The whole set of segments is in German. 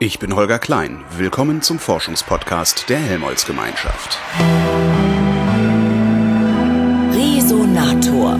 Ich bin Holger Klein. Willkommen zum Forschungspodcast der Helmholtz-Gemeinschaft. Resonator.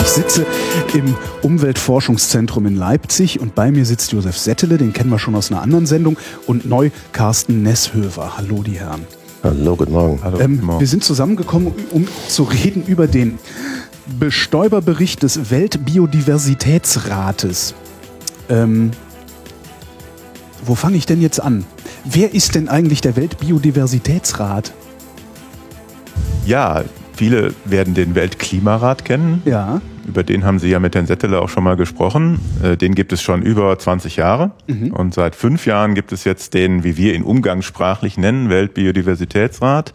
Ich sitze im Umweltforschungszentrum in Leipzig und bei mir sitzt Josef Settele, den kennen wir schon aus einer anderen Sendung, und neu Carsten Nesshöver. Hallo, die Herren. Hallo, guten Morgen. Hallo, ähm, Wir sind zusammengekommen, um zu reden über den Bestäuberbericht des Weltbiodiversitätsrates. Ähm, wo fange ich denn jetzt an? Wer ist denn eigentlich der Weltbiodiversitätsrat? Ja, viele werden den Weltklimarat kennen. Ja. Über den haben Sie ja mit Herrn Settele auch schon mal gesprochen. Äh, den gibt es schon über 20 Jahre. Mhm. Und seit fünf Jahren gibt es jetzt den, wie wir ihn umgangssprachlich nennen, Weltbiodiversitätsrat.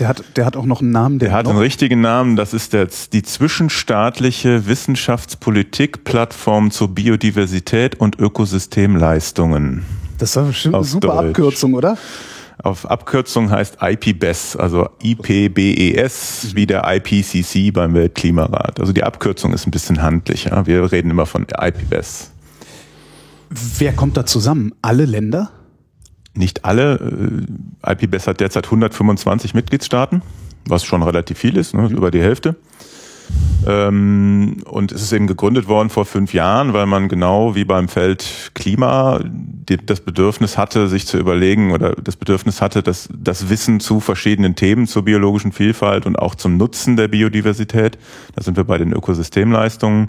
Der hat, der hat auch noch einen Namen. Der, der hat einen richtigen Namen. Das ist jetzt die zwischenstaatliche Wissenschaftspolitik-Plattform zur Biodiversität und Ökosystemleistungen. Das war bestimmt eine super Deutsch. Abkürzung, oder? Auf Abkürzung heißt IPBES, also IPBES, wie der IPCC beim Weltklimarat. Also die Abkürzung ist ein bisschen handlicher. Wir reden immer von IPBES. Wer kommt da zusammen? Alle Länder? Nicht alle. IPBES hat derzeit 125 Mitgliedstaaten, was schon relativ viel ist, ne, über die Hälfte. Ähm, und es ist eben gegründet worden vor fünf Jahren, weil man genau wie beim Feld Klima das Bedürfnis hatte, sich zu überlegen oder das Bedürfnis hatte, dass das Wissen zu verschiedenen Themen zur biologischen Vielfalt und auch zum Nutzen der Biodiversität, da sind wir bei den Ökosystemleistungen,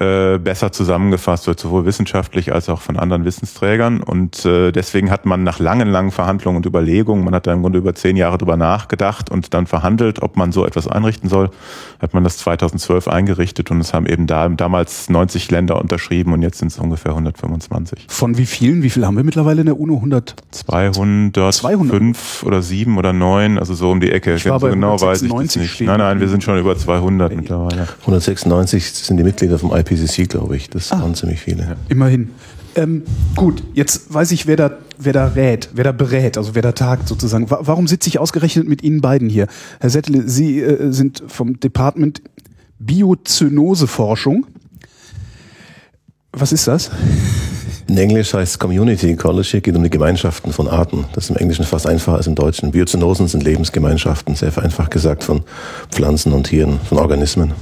äh, besser zusammengefasst wird, sowohl wissenschaftlich als auch von anderen Wissensträgern. Und äh, deswegen hat man nach langen, langen Verhandlungen und Überlegungen, man hat da im Grunde über zehn Jahre drüber nachgedacht und dann verhandelt, ob man so etwas einrichten soll, hat man das 2012 eingerichtet und es haben eben da damals 90 Länder unterschrieben und jetzt sind es ungefähr 125. Von wie vielen? Wie viel haben wir mittlerweile in der UNO? 100? 200, 205 oder 7 oder 9, also so um die Ecke. Ich war so genau weiß ich das nicht. Nein, nein, wir sind schon über 200 mittlerweile. 196 sind die Mitglieder vom IPCC, glaube ich. Das ah, waren ziemlich viele. Immerhin. Ähm, gut, jetzt weiß ich, wer da, wer da rät, wer da berät, also wer da tagt sozusagen. Warum sitze ich ausgerechnet mit Ihnen beiden hier? Herr Settle, Sie äh, sind vom Department Biozynoseforschung. Was ist das? In Englisch heißt Community Ecology, geht um die Gemeinschaften von Arten. Das ist im Englischen fast einfacher als im Deutschen. Biozynosen sind Lebensgemeinschaften, sehr vereinfacht gesagt, von Pflanzen und Tieren, von Organismen.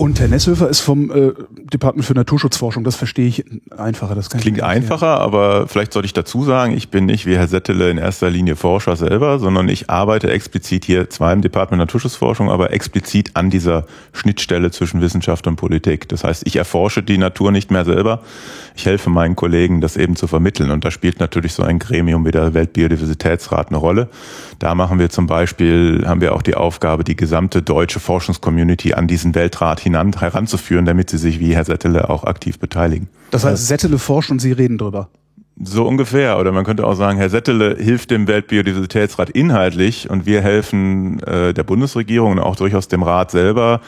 Und Herr Nesshöfer ist vom äh, Department für Naturschutzforschung. Das verstehe ich einfacher. Das Klingt einfacher, aber vielleicht sollte ich dazu sagen, ich bin nicht wie Herr Settele in erster Linie Forscher selber, sondern ich arbeite explizit hier zwar im Department Naturschutzforschung, aber explizit an dieser Schnittstelle zwischen Wissenschaft und Politik. Das heißt, ich erforsche die Natur nicht mehr selber. Ich helfe meinen Kollegen, das eben zu vermitteln. Und da spielt natürlich so ein Gremium wie der Weltbiodiversitätsrat eine Rolle. Da machen wir zum Beispiel, haben wir auch die Aufgabe, die gesamte deutsche Forschungscommunity an diesen Weltrat hinan, heranzuführen, damit sie sich wie Herr Settele auch aktiv beteiligen. Das heißt, Settele forscht und Sie reden drüber. So ungefähr. Oder man könnte auch sagen, Herr Settele hilft dem Weltbiodiversitätsrat inhaltlich und wir helfen äh, der Bundesregierung und auch durchaus dem Rat selber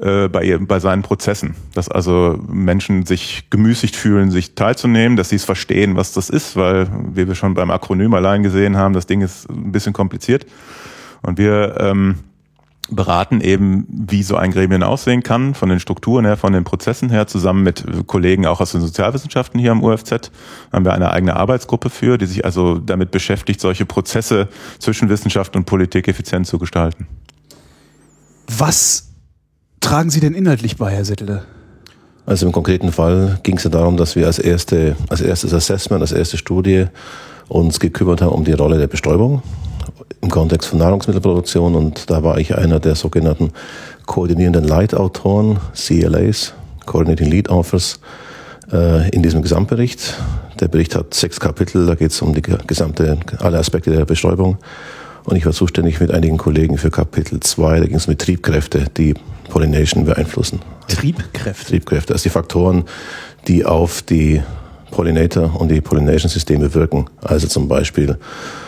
äh, bei, ihr, bei seinen Prozessen. Dass also Menschen sich gemüßigt fühlen, sich teilzunehmen, dass sie es verstehen, was das ist, weil, wie wir schon beim Akronym allein gesehen haben, das Ding ist ein bisschen kompliziert. Und wir ähm, beraten eben, wie so ein Gremien aussehen kann, von den Strukturen her, von den Prozessen her, zusammen mit Kollegen auch aus den Sozialwissenschaften hier am UFZ haben wir eine eigene Arbeitsgruppe für, die sich also damit beschäftigt, solche Prozesse zwischen Wissenschaft und Politik effizient zu gestalten. Was tragen Sie denn inhaltlich bei, Herr Settele? Also im konkreten Fall ging es ja darum, dass wir als, erste, als erstes Assessment, als erste Studie uns gekümmert haben um die Rolle der Bestäubung im Kontext von Nahrungsmittelproduktion und da war ich einer der sogenannten koordinierenden Leitautoren, CLAs, Coordinating Lead Authors, äh, in diesem Gesamtbericht. Der Bericht hat sechs Kapitel, da geht es um die gesamte, alle Aspekte der Bestäubung. Und ich war zuständig mit einigen Kollegen für Kapitel 2, da ging es um die Triebkräfte, die Pollination beeinflussen. Triebkräfte? Triebkräfte, also die Faktoren, die auf die Pollinator und die Pollination-Systeme wirken. Also zum Beispiel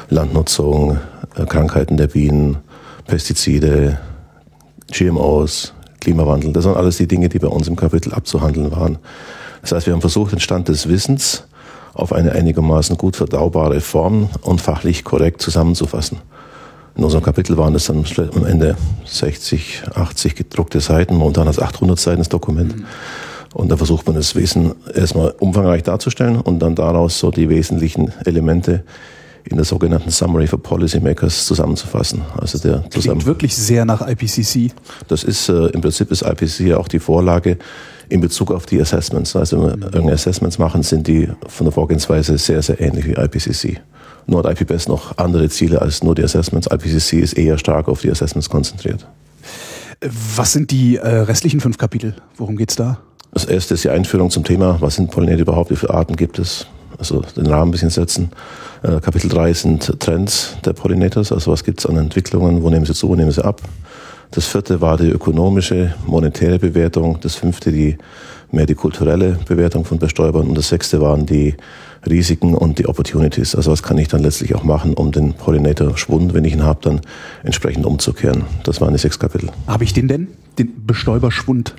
Landnutzung, äh, Krankheiten der Bienen, Pestizide, GMOs, Klimawandel. Das waren alles die Dinge, die bei uns im Kapitel abzuhandeln waren. Das heißt, wir haben versucht, den Stand des Wissens auf eine einigermaßen gut verdaubare Form und fachlich korrekt zusammenzufassen. In unserem Kapitel waren es dann am Ende 60, 80 gedruckte Seiten, momentan als 800 Seiten das Dokument. Mhm. Und da versucht man das Wesen erstmal umfangreich darzustellen und dann daraus so die wesentlichen Elemente in der sogenannten Summary for Policymakers zusammenzufassen. Also der zusammen Klingt wirklich sehr nach IPCC. Das ist äh, im Prinzip ist IPCC auch die Vorlage in Bezug auf die Assessments. Also wenn wir irgendeine Assessments machen, sind die von der Vorgehensweise sehr, sehr ähnlich wie IPCC. Nur hat IPBES noch andere Ziele als nur die Assessments. IPCC ist eher stark auf die Assessments konzentriert. Was sind die äh, restlichen fünf Kapitel? Worum geht's da? Das erste ist die Einführung zum Thema, was sind Pollinator überhaupt, wie viele Arten gibt es? Also den Rahmen ein bisschen setzen. Äh, Kapitel 3 sind Trends der Pollinators, also was gibt es an Entwicklungen, wo nehmen sie zu, wo nehmen sie ab. Das vierte war die ökonomische, monetäre Bewertung. Das fünfte die mehr die kulturelle Bewertung von Bestäubern. Und das sechste waren die Risiken und die Opportunities. Also was kann ich dann letztlich auch machen, um den Pollinator-Schwund, wenn ich ihn habe, dann entsprechend umzukehren. Das waren die sechs Kapitel. Habe ich den denn? Den Bestäuberschwund?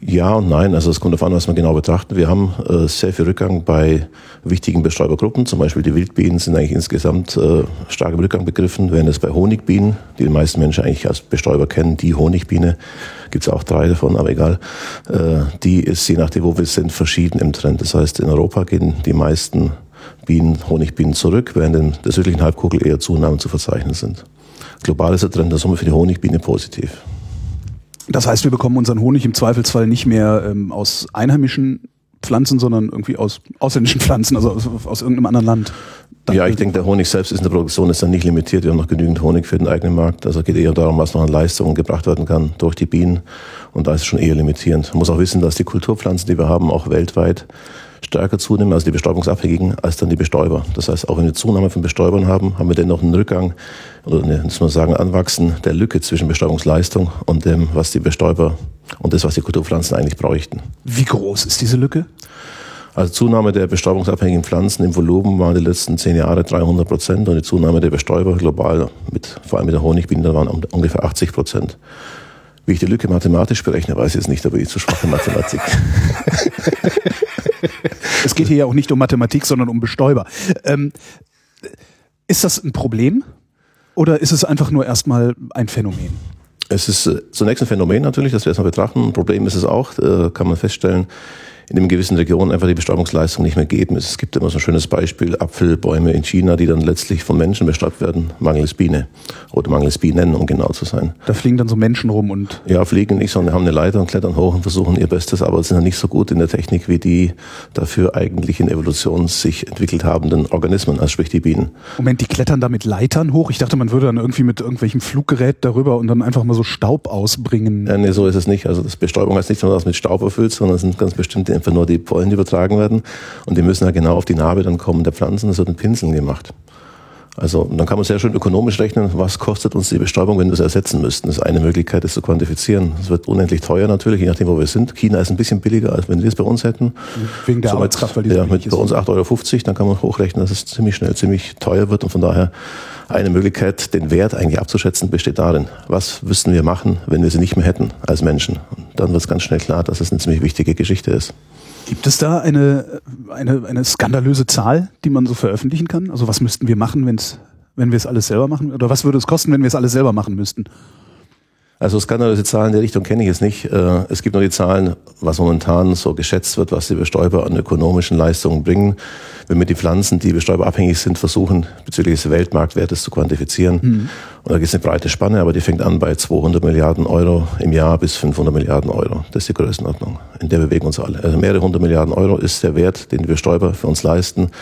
Ja und nein. Also es kommt darauf an, was man genau betrachtet. Wir haben äh, sehr viel Rückgang bei wichtigen Bestäubergruppen. Zum Beispiel die Wildbienen sind eigentlich insgesamt äh, stark im Rückgang begriffen. Während es bei Honigbienen, die die meisten Menschen eigentlich als Bestäuber kennen, die Honigbiene, gibt es auch drei davon, aber egal, äh, die ist je nachdem, wo wir sind, verschieden im Trend. Das heißt, in Europa gehen die meisten Bienen, Honigbienen zurück, während in der südlichen Halbkugel eher Zunahmen zu verzeichnen sind. Global ist der Trend der Summe für die Honigbiene positiv. Das heißt, wir bekommen unseren Honig im Zweifelsfall nicht mehr ähm, aus einheimischen Pflanzen, sondern irgendwie aus ausländischen Pflanzen, also aus, aus irgendeinem anderen Land. Dann ja, ich denke, der Honig selbst ist in der Produktion ist dann nicht limitiert. Wir haben noch genügend Honig für den eigenen Markt. Also geht eher darum, was noch an Leistungen gebracht werden kann durch die Bienen. Und da ist es schon eher limitierend. Man muss auch wissen, dass die Kulturpflanzen, die wir haben, auch weltweit stärker zunehmen, also die Bestäubungsabhängigen, als dann die Bestäuber. Das heißt, auch wenn wir Zunahme von Bestäubern haben, haben wir dennoch einen Rückgang oder eine, muss man sagen, Anwachsen der Lücke zwischen Bestäubungsleistung und dem, was die Bestäuber und das, was die Kulturpflanzen eigentlich bräuchten. Wie groß ist diese Lücke? Also Zunahme der bestäubungsabhängigen Pflanzen im Volumen war in den letzten zehn Jahren 300 Prozent und die Zunahme der Bestäuber global, mit, vor allem mit der Honigbiene, waren ungefähr 80 Prozent. Wie ich die Lücke mathematisch berechne, weiß ich jetzt nicht, aber ich zu schwache Mathematik. es geht hier ja auch nicht um Mathematik, sondern um Bestäuber. Ähm, ist das ein Problem oder ist es einfach nur erstmal ein Phänomen? Es ist äh, zunächst ein Phänomen natürlich, das wir erstmal betrachten. Ein Problem ist es auch, äh, kann man feststellen, in einem gewissen Region einfach die Bestäubungsleistung nicht mehr geben. Es gibt immer so ein schönes Beispiel, Apfelbäume in China, die dann letztlich von Menschen bestäubt werden, mangels Biene oder mangels Bienen, um genau zu sein. Da fliegen dann so Menschen rum und... Ja, fliegen nicht, sondern haben eine Leiter und klettern hoch und versuchen ihr Bestes, aber sind dann nicht so gut in der Technik wie die dafür eigentlich in Evolution sich entwickelt habenden Organismen, als sprich die Bienen. Moment, die klettern da mit Leitern hoch? Ich dachte, man würde dann irgendwie mit irgendwelchem Fluggerät darüber und dann einfach mal so Staub ausbringen. Ja, nee, so ist es nicht. Also das Bestäubung heißt nicht dass mit Staub erfüllt, sondern es sind ganz bestimmte einfach nur die Pollen, die übertragen werden. Und die müssen ja genau auf die Narbe dann kommen der Pflanzen. Das wird in Pinseln gemacht. Also dann kann man sehr schön ökonomisch rechnen, was kostet uns die Bestäubung, wenn wir es ersetzen müssten. Das ist eine Möglichkeit, das zu quantifizieren. Es wird unendlich teuer natürlich, je nachdem, wo wir sind. China ist ein bisschen billiger, als wenn wir es bei uns hätten. Wegen der so Arbeitskraft, weil die ja, mit bei uns 8,50 Euro, dann kann man hochrechnen, dass es ziemlich schnell ziemlich teuer wird. Und von daher eine Möglichkeit, den Wert eigentlich abzuschätzen, besteht darin, was müssten wir machen, wenn wir sie nicht mehr hätten als Menschen. Und dann wird es ganz schnell klar, dass es eine ziemlich wichtige Geschichte ist. Gibt es da eine, eine, eine skandalöse Zahl, die man so veröffentlichen kann? Also was müssten wir machen, wenn's, wenn wir es alles selber machen? Oder was würde es kosten, wenn wir es alles selber machen müssten? Also skandalöse Zahlen in der Richtung kenne ich jetzt nicht. Äh, es gibt nur die Zahlen, was momentan so geschätzt wird, was die Bestäuber an ökonomischen Leistungen bringen. Wenn wir die Pflanzen, die bestäuberabhängig sind, versuchen, bezüglich des Weltmarktwertes zu quantifizieren. Mhm. Und da gibt es eine breite Spanne, aber die fängt an bei 200 Milliarden Euro im Jahr bis 500 Milliarden Euro. Das ist die Größenordnung. In der bewegen uns alle. Also mehrere hundert Milliarden Euro ist der Wert, den die Bestäuber für uns leisten.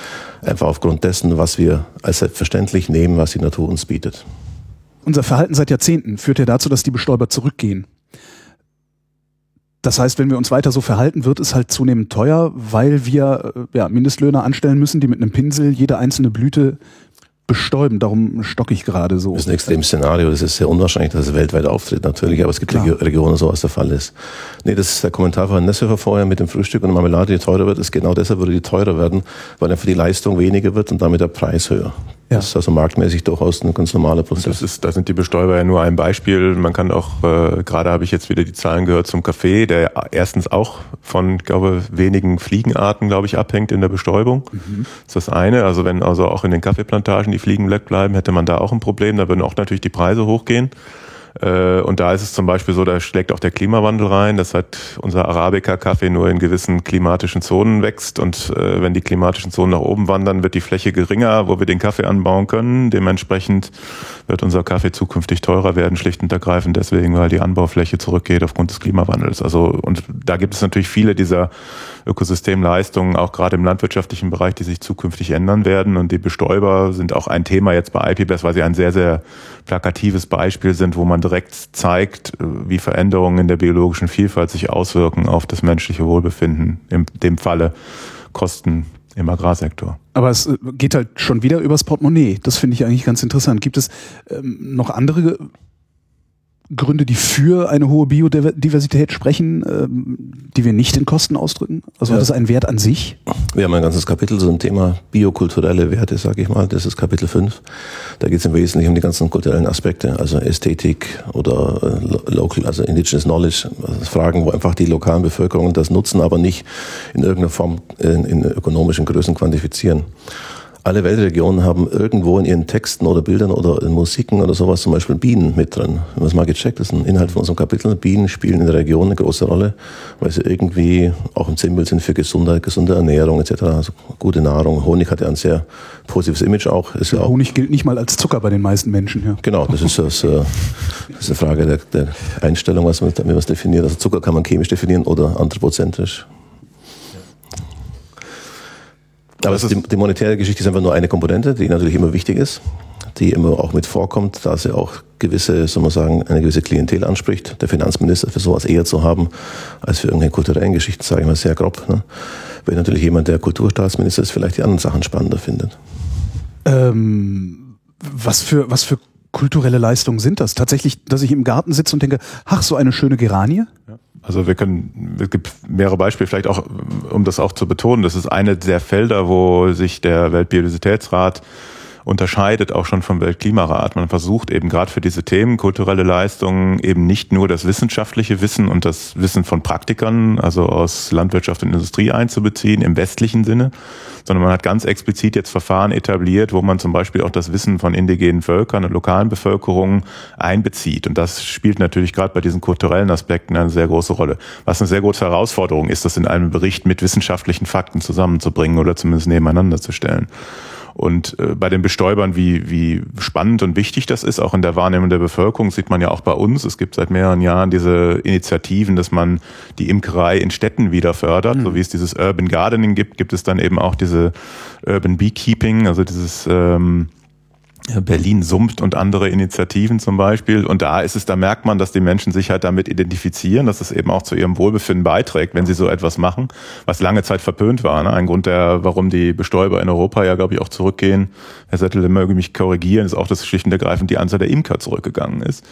Einfach aufgrund dessen, was wir als selbstverständlich nehmen, was die Natur uns bietet. Unser Verhalten seit Jahrzehnten führt ja dazu, dass die Bestäuber zurückgehen. Das heißt, wenn wir uns weiter so verhalten, wird es halt zunehmend teuer, weil wir äh, ja, Mindestlöhner anstellen müssen, die mit einem Pinsel jede einzelne Blüte bestäuben. Darum stocke ich gerade so. Das ist ein extremes Szenario. Das ist sehr unwahrscheinlich, dass es weltweit auftritt, natürlich. Aber es gibt Klar. Regionen, so was der Fall ist. Nee, das ist der Kommentar von Nesshofer vorher mit dem Frühstück und der Marmelade, die teurer wird. Ist genau deshalb würde die teurer werden, weil einfach die Leistung weniger wird und damit der Preis höher. Ja. Das ist also marktmäßig durchaus ein ganz normaler Prozess. Das ist, da sind die Bestäuber ja nur ein Beispiel. Man kann auch, äh, gerade habe ich jetzt wieder die Zahlen gehört zum Kaffee, der erstens auch von, glaube wenigen Fliegenarten, glaube ich, abhängt in der Bestäubung. Mhm. Das ist das eine. Also wenn also auch in den Kaffeeplantagen die Fliegen wegbleiben, hätte man da auch ein Problem. Da würden auch natürlich die Preise hochgehen. Äh, und da ist es zum Beispiel so, da schlägt auch der Klimawandel rein, dass halt unser Arabica-Kaffee nur in gewissen klimatischen Zonen wächst und äh, wenn die klimatischen Zonen nach oben wandern, wird die Fläche geringer, wo wir den Kaffee anbauen können. Dementsprechend wird unser Kaffee zukünftig teurer werden, schlicht und ergreifend deswegen, weil die Anbaufläche zurückgeht aufgrund des Klimawandels. Also und da gibt es natürlich viele dieser Ökosystemleistungen, auch gerade im landwirtschaftlichen Bereich, die sich zukünftig ändern werden. Und die Bestäuber sind auch ein Thema jetzt bei IPBES, weil sie ein sehr, sehr plakatives Beispiel sind, wo man direkt zeigt, wie Veränderungen in der biologischen Vielfalt sich auswirken auf das menschliche Wohlbefinden, in dem Falle Kosten im Agrarsektor. Aber es äh, geht halt schon wieder übers Portemonnaie. Das finde ich eigentlich ganz interessant. Gibt es ähm, noch andere Gründe, die für eine hohe Biodiversität sprechen, ähm, die wir nicht in Kosten ausdrücken? Also ja. hat das einen Wert an sich? Wir haben ein ganzes Kapitel zum Thema biokulturelle Werte, sage ich mal. Das ist Kapitel 5. Da geht es im Wesentlichen um die ganzen kulturellen Aspekte, also Ästhetik oder äh, Local, also Indigenous Knowledge, also Fragen, wo einfach die lokalen Bevölkerungen das nutzen, aber nicht in irgendeiner Form in, in ökonomischen Größen quantifizieren alle Weltregionen haben irgendwo in ihren Texten oder Bildern oder in Musiken oder sowas zum Beispiel Bienen mit drin. Wenn man es mal gecheckt, das ist ein Inhalt von unserem Kapitel. Bienen spielen in der Region eine große Rolle, weil sie irgendwie auch im Symbol sind für Gesundheit, gesunde Ernährung etc. Also gute Nahrung. Honig hat ja ein sehr positives Image auch. Ist ja, auch Honig gilt nicht mal als Zucker bei den meisten Menschen. Ja. Genau, das ist, das, äh, das ist eine Frage der, der Einstellung, was man, wie man es definiert. Also Zucker kann man chemisch definieren oder anthropozentrisch. Aber die, die monetäre Geschichte ist einfach nur eine Komponente, die natürlich immer wichtig ist, die immer auch mit vorkommt, da sie auch gewisse, soll man sagen, eine gewisse Klientel anspricht. Der Finanzminister für sowas eher zu haben, als für irgendeine kulturellen Geschichten, sage ich mal sehr grob. Ne? Wenn natürlich jemand, der Kulturstaatsminister ist, vielleicht die anderen Sachen spannender findet. Ähm, was für, was für kulturelle Leistungen sind das? Tatsächlich, dass ich im Garten sitze und denke, ach, so eine schöne Geranie? Ja. Also wir können, es gibt mehrere Beispiele, vielleicht auch, um das auch zu betonen, das ist eine der Felder, wo sich der Weltbiodiversitätsrat unterscheidet auch schon vom Weltklimarat. Man versucht eben gerade für diese Themen kulturelle Leistungen eben nicht nur das wissenschaftliche Wissen und das Wissen von Praktikern, also aus Landwirtschaft und Industrie einzubeziehen im westlichen Sinne, sondern man hat ganz explizit jetzt Verfahren etabliert, wo man zum Beispiel auch das Wissen von indigenen Völkern und lokalen Bevölkerungen einbezieht. Und das spielt natürlich gerade bei diesen kulturellen Aspekten eine sehr große Rolle. Was eine sehr große Herausforderung ist, das in einem Bericht mit wissenschaftlichen Fakten zusammenzubringen oder zumindest nebeneinander zu stellen. Und äh, bei den Bestäubern, wie, wie spannend und wichtig das ist, auch in der Wahrnehmung der Bevölkerung, sieht man ja auch bei uns. Es gibt seit mehreren Jahren diese Initiativen, dass man die Imkerei in Städten wieder fördert. Mhm. So wie es dieses Urban Gardening gibt, gibt es dann eben auch diese Urban Beekeeping, also dieses ähm, Berlin summt und andere Initiativen zum Beispiel. Und da ist es, da merkt man, dass die Menschen sich halt damit identifizieren, dass es eben auch zu ihrem Wohlbefinden beiträgt, wenn sie so etwas machen, was lange Zeit verpönt war. Ne? Ein Grund, der, warum die Bestäuber in Europa ja, glaube ich, auch zurückgehen, Herr Settel, möge mich korrigieren, ist auch, dass schlicht und ergreifend die Anzahl der Imker zurückgegangen ist.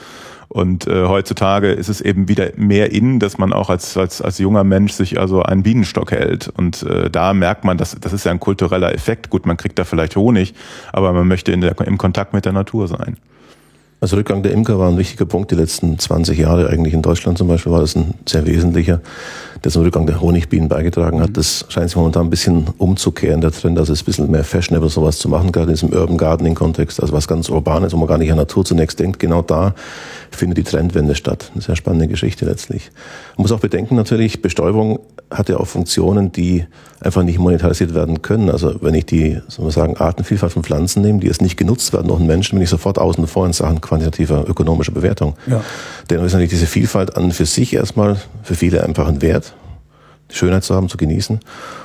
Und äh, heutzutage ist es eben wieder mehr in, dass man auch als, als, als junger Mensch sich also einen Bienenstock hält. Und äh, da merkt man, dass, das ist ja ein kultureller Effekt. Gut, man kriegt da vielleicht Honig, aber man möchte in der, im Kontakt mit der Natur sein. Also Rückgang der Imker war ein wichtiger Punkt. Die letzten 20 Jahre eigentlich in Deutschland zum Beispiel war das ein sehr wesentlicher, der zum Rückgang der Honigbienen beigetragen hat. Das scheint sich momentan ein bisschen umzukehren, der Trend. Also es ein bisschen mehr fashionable, sowas zu machen, gerade in diesem Urban Gardening-Kontext, also was ganz Urbanes, wo man gar nicht an Natur zunächst denkt. Genau da findet die Trendwende statt. Eine sehr spannende Geschichte letztlich. Man muss auch bedenken natürlich, Bestäubung hat ja auch Funktionen, die einfach nicht monetarisiert werden können. Also wenn ich die, soll man sagen, Artenvielfalt von Pflanzen nehme, die jetzt nicht genutzt werden durch einen Menschen, bin ich sofort außen vor in Sachen quantitativer ökonomischer Bewertung. Ja. Denn ist natürlich diese Vielfalt an für sich erstmal für viele einfach ein Wert, die Schönheit zu haben, zu genießen.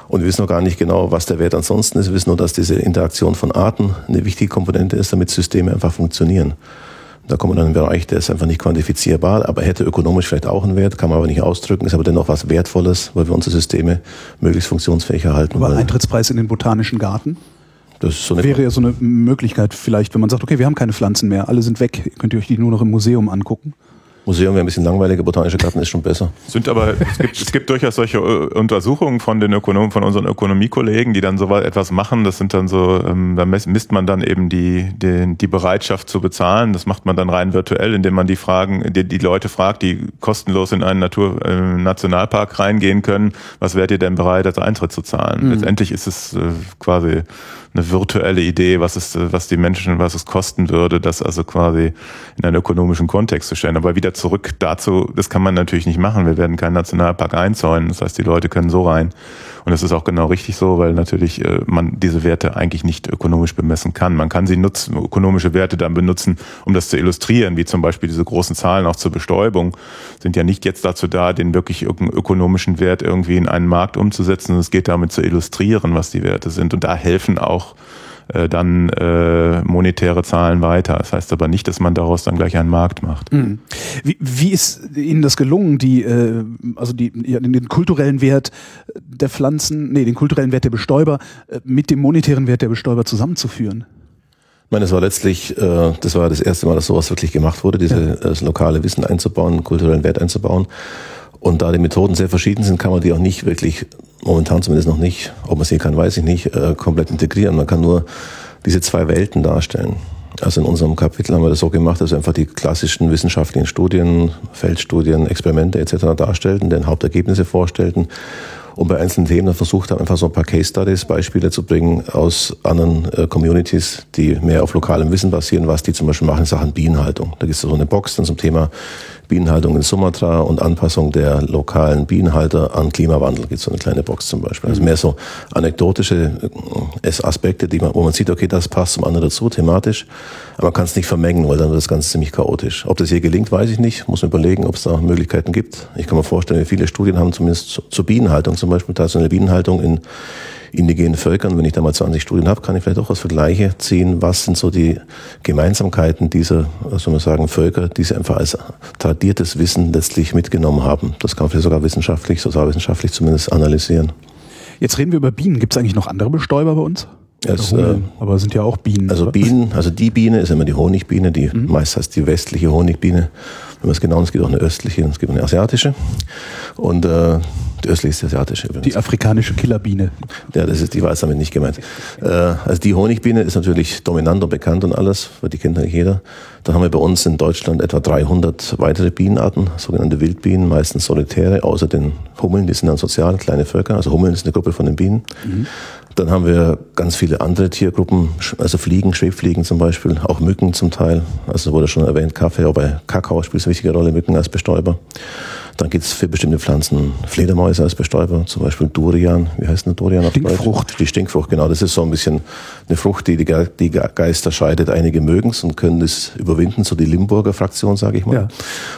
Und wir wissen noch gar nicht genau, was der Wert ansonsten ist. Wir wissen nur, dass diese Interaktion von Arten eine wichtige Komponente ist, damit Systeme einfach funktionieren. Da kommt man in einen Bereich, der ist einfach nicht quantifizierbar, aber hätte ökonomisch vielleicht auch einen Wert, kann man aber nicht ausdrücken, ist aber dennoch was Wertvolles, weil wir unsere Systeme möglichst funktionsfähig erhalten aber wollen. Eintrittspreis in den Botanischen Garten? Das so wäre ja so eine Möglichkeit vielleicht, wenn man sagt, okay, wir haben keine Pflanzen mehr, alle sind weg, könnt ihr euch die nur noch im Museum angucken. Museum wäre ein bisschen langweiliger, botanischer Garten ist schon besser. Sind aber, es gibt, es gibt durchaus solche äh, Untersuchungen von den Ökonomen, von unseren Ökonomiekollegen, die dann so etwas machen. Das sind dann so, ähm, da misst man dann eben die, die, die Bereitschaft zu bezahlen. Das macht man dann rein virtuell, indem man die Fragen, die, die Leute fragt, die kostenlos in einen Natur, äh, Nationalpark reingehen können. Was wärt ihr denn bereit, als Eintritt zu zahlen? Mhm. Letztendlich ist es äh, quasi eine virtuelle Idee, was es, was die Menschen, was es kosten würde, das also quasi in einen ökonomischen Kontext zu stellen. Aber wieder zurück dazu, das kann man natürlich nicht machen. Wir werden keinen Nationalpark einzäunen. Das heißt, die Leute können so rein. Und das ist auch genau richtig so, weil natürlich äh, man diese Werte eigentlich nicht ökonomisch bemessen kann. Man kann sie nutzen, ökonomische Werte dann benutzen, um das zu illustrieren, wie zum Beispiel diese großen Zahlen auch zur Bestäubung sind ja nicht jetzt dazu da, den wirklich ökonomischen Wert irgendwie in einen Markt umzusetzen. Es geht damit zu illustrieren, was die Werte sind. Und da helfen auch äh, dann äh, monetäre Zahlen weiter. Das heißt aber nicht, dass man daraus dann gleich einen Markt macht. Mhm. Wie, wie ist Ihnen das gelungen, die, äh, also die, ja, den kulturellen Wert der Pflanzen, nee, den kulturellen Wert der Bestäuber äh, mit dem monetären Wert der Bestäuber zusammenzuführen? Ich meine, es war letztlich, äh, das war das erste Mal, dass sowas wirklich gemacht wurde, diese ja. das lokale Wissen einzubauen, kulturellen Wert einzubauen. Und da die Methoden sehr verschieden sind, kann man die auch nicht wirklich, momentan zumindest noch nicht, ob man sie kann, weiß ich nicht, äh, komplett integrieren. Man kann nur diese zwei Welten darstellen. Also in unserem Kapitel haben wir das so gemacht, dass wir einfach die klassischen wissenschaftlichen Studien, Feldstudien, Experimente etc. darstellten, den Hauptergebnisse vorstellten und bei einzelnen Themen dann versucht haben, einfach so ein paar Case Studies, Beispiele zu bringen aus anderen äh, Communities, die mehr auf lokalem Wissen basieren, was die zum Beispiel machen in Sachen Bienenhaltung. Da gibt es so eine Box dann zum Thema Bienenhaltung in Sumatra und Anpassung der lokalen Bienenhalter an Klimawandel. Gibt so eine kleine Box zum Beispiel. Also mehr so anekdotische äh, Aspekte, die man, wo man sieht, okay, das passt zum anderen dazu, thematisch. Aber man kann es nicht vermengen, weil dann wird das Ganze ziemlich chaotisch. Ob das hier gelingt, weiß ich nicht. Muss man überlegen, ob es da Möglichkeiten gibt. Ich kann mir vorstellen, viele Studien haben zumindest zur Bienenhaltung zum Beispiel, traditionelle Bienenhaltung in indigenen Völkern. Wenn ich da mal 20 Studien habe, kann ich vielleicht auch was Vergleiche ziehen. Was sind so die Gemeinsamkeiten dieser, soll man sagen, Völker, die sie einfach als tradiertes Wissen letztlich mitgenommen haben? Das kann man vielleicht sogar wissenschaftlich, sozialwissenschaftlich zumindest analysieren. Jetzt reden wir über Bienen. Gibt es eigentlich noch andere Bestäuber bei uns? Es, äh, aber sind ja auch Bienen. Also oder? Bienen, also die Biene ist immer die Honigbiene, die mhm. meist heißt die westliche Honigbiene. Wenn man es genau, es gibt auch eine östliche und es gibt eine asiatische. Und äh, die östliche ist die asiatische übrigens. Die afrikanische Killerbiene. Ja, das ist, die war jetzt damit nicht gemeint. Äh, also die Honigbiene ist natürlich dominant und bekannt und alles, weil die kennt eigentlich jeder. Dann haben wir bei uns in Deutschland etwa 300 weitere Bienenarten, sogenannte Wildbienen, meistens solitäre, außer den Hummeln, die sind dann sozial, kleine Völker. Also Hummeln ist eine Gruppe von den Bienen. Mhm. Dann haben wir ganz viele andere Tiergruppen, also Fliegen, Schwebfliegen zum Beispiel, auch Mücken zum Teil. Also wurde schon erwähnt, Kaffee, aber Kakao spielt eine wichtige Rolle, Mücken als Bestäuber. Dann gibt es für bestimmte Pflanzen Fledermäuse als Bestäuber, zum Beispiel Durian. Wie heißt denn Durian auf Stinkfrucht. Die Stinkfrucht, genau. Das ist so ein bisschen eine Frucht, die die, die Geister scheidet. Einige mögen es und können das überwinden, so die Limburger Fraktion, sage ich mal. Ja.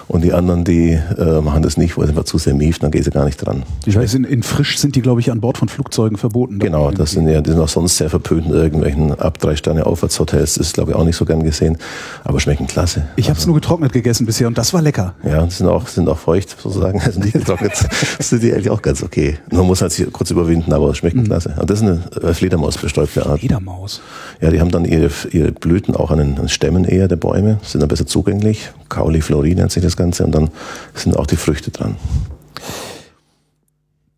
Und die anderen, die äh, machen das nicht, weil es einfach zu sehr mieft, dann geht sie gar nicht dran. Ich weiß, in, in Frisch sind die, glaube ich, an Bord von Flugzeugen verboten. Genau, das sind ja, die sind auch sonst sehr verpönt in irgendwelchen ab drei Sterne Aufwärtshotels. Das ist, glaube ich, auch nicht so gern gesehen, aber schmecken klasse. Ich habe es nur getrocknet gegessen bisher und das war lecker. Ja, sind auch, sind auch feucht sozusagen. Also nicht getrocknet. das sind die eigentlich auch ganz okay. Man muss halt sich kurz überwinden, aber es schmeckt mhm. klasse. Und das ist eine äh, Fledermaus-bestäubte Art. Fledermaus? Ja, die haben dann ihre, ihre Blüten auch an den Stämmen eher der Bäume, sind dann besser zugänglich. Cauliflorie nennt sich das Ganze und dann sind auch die Früchte dran.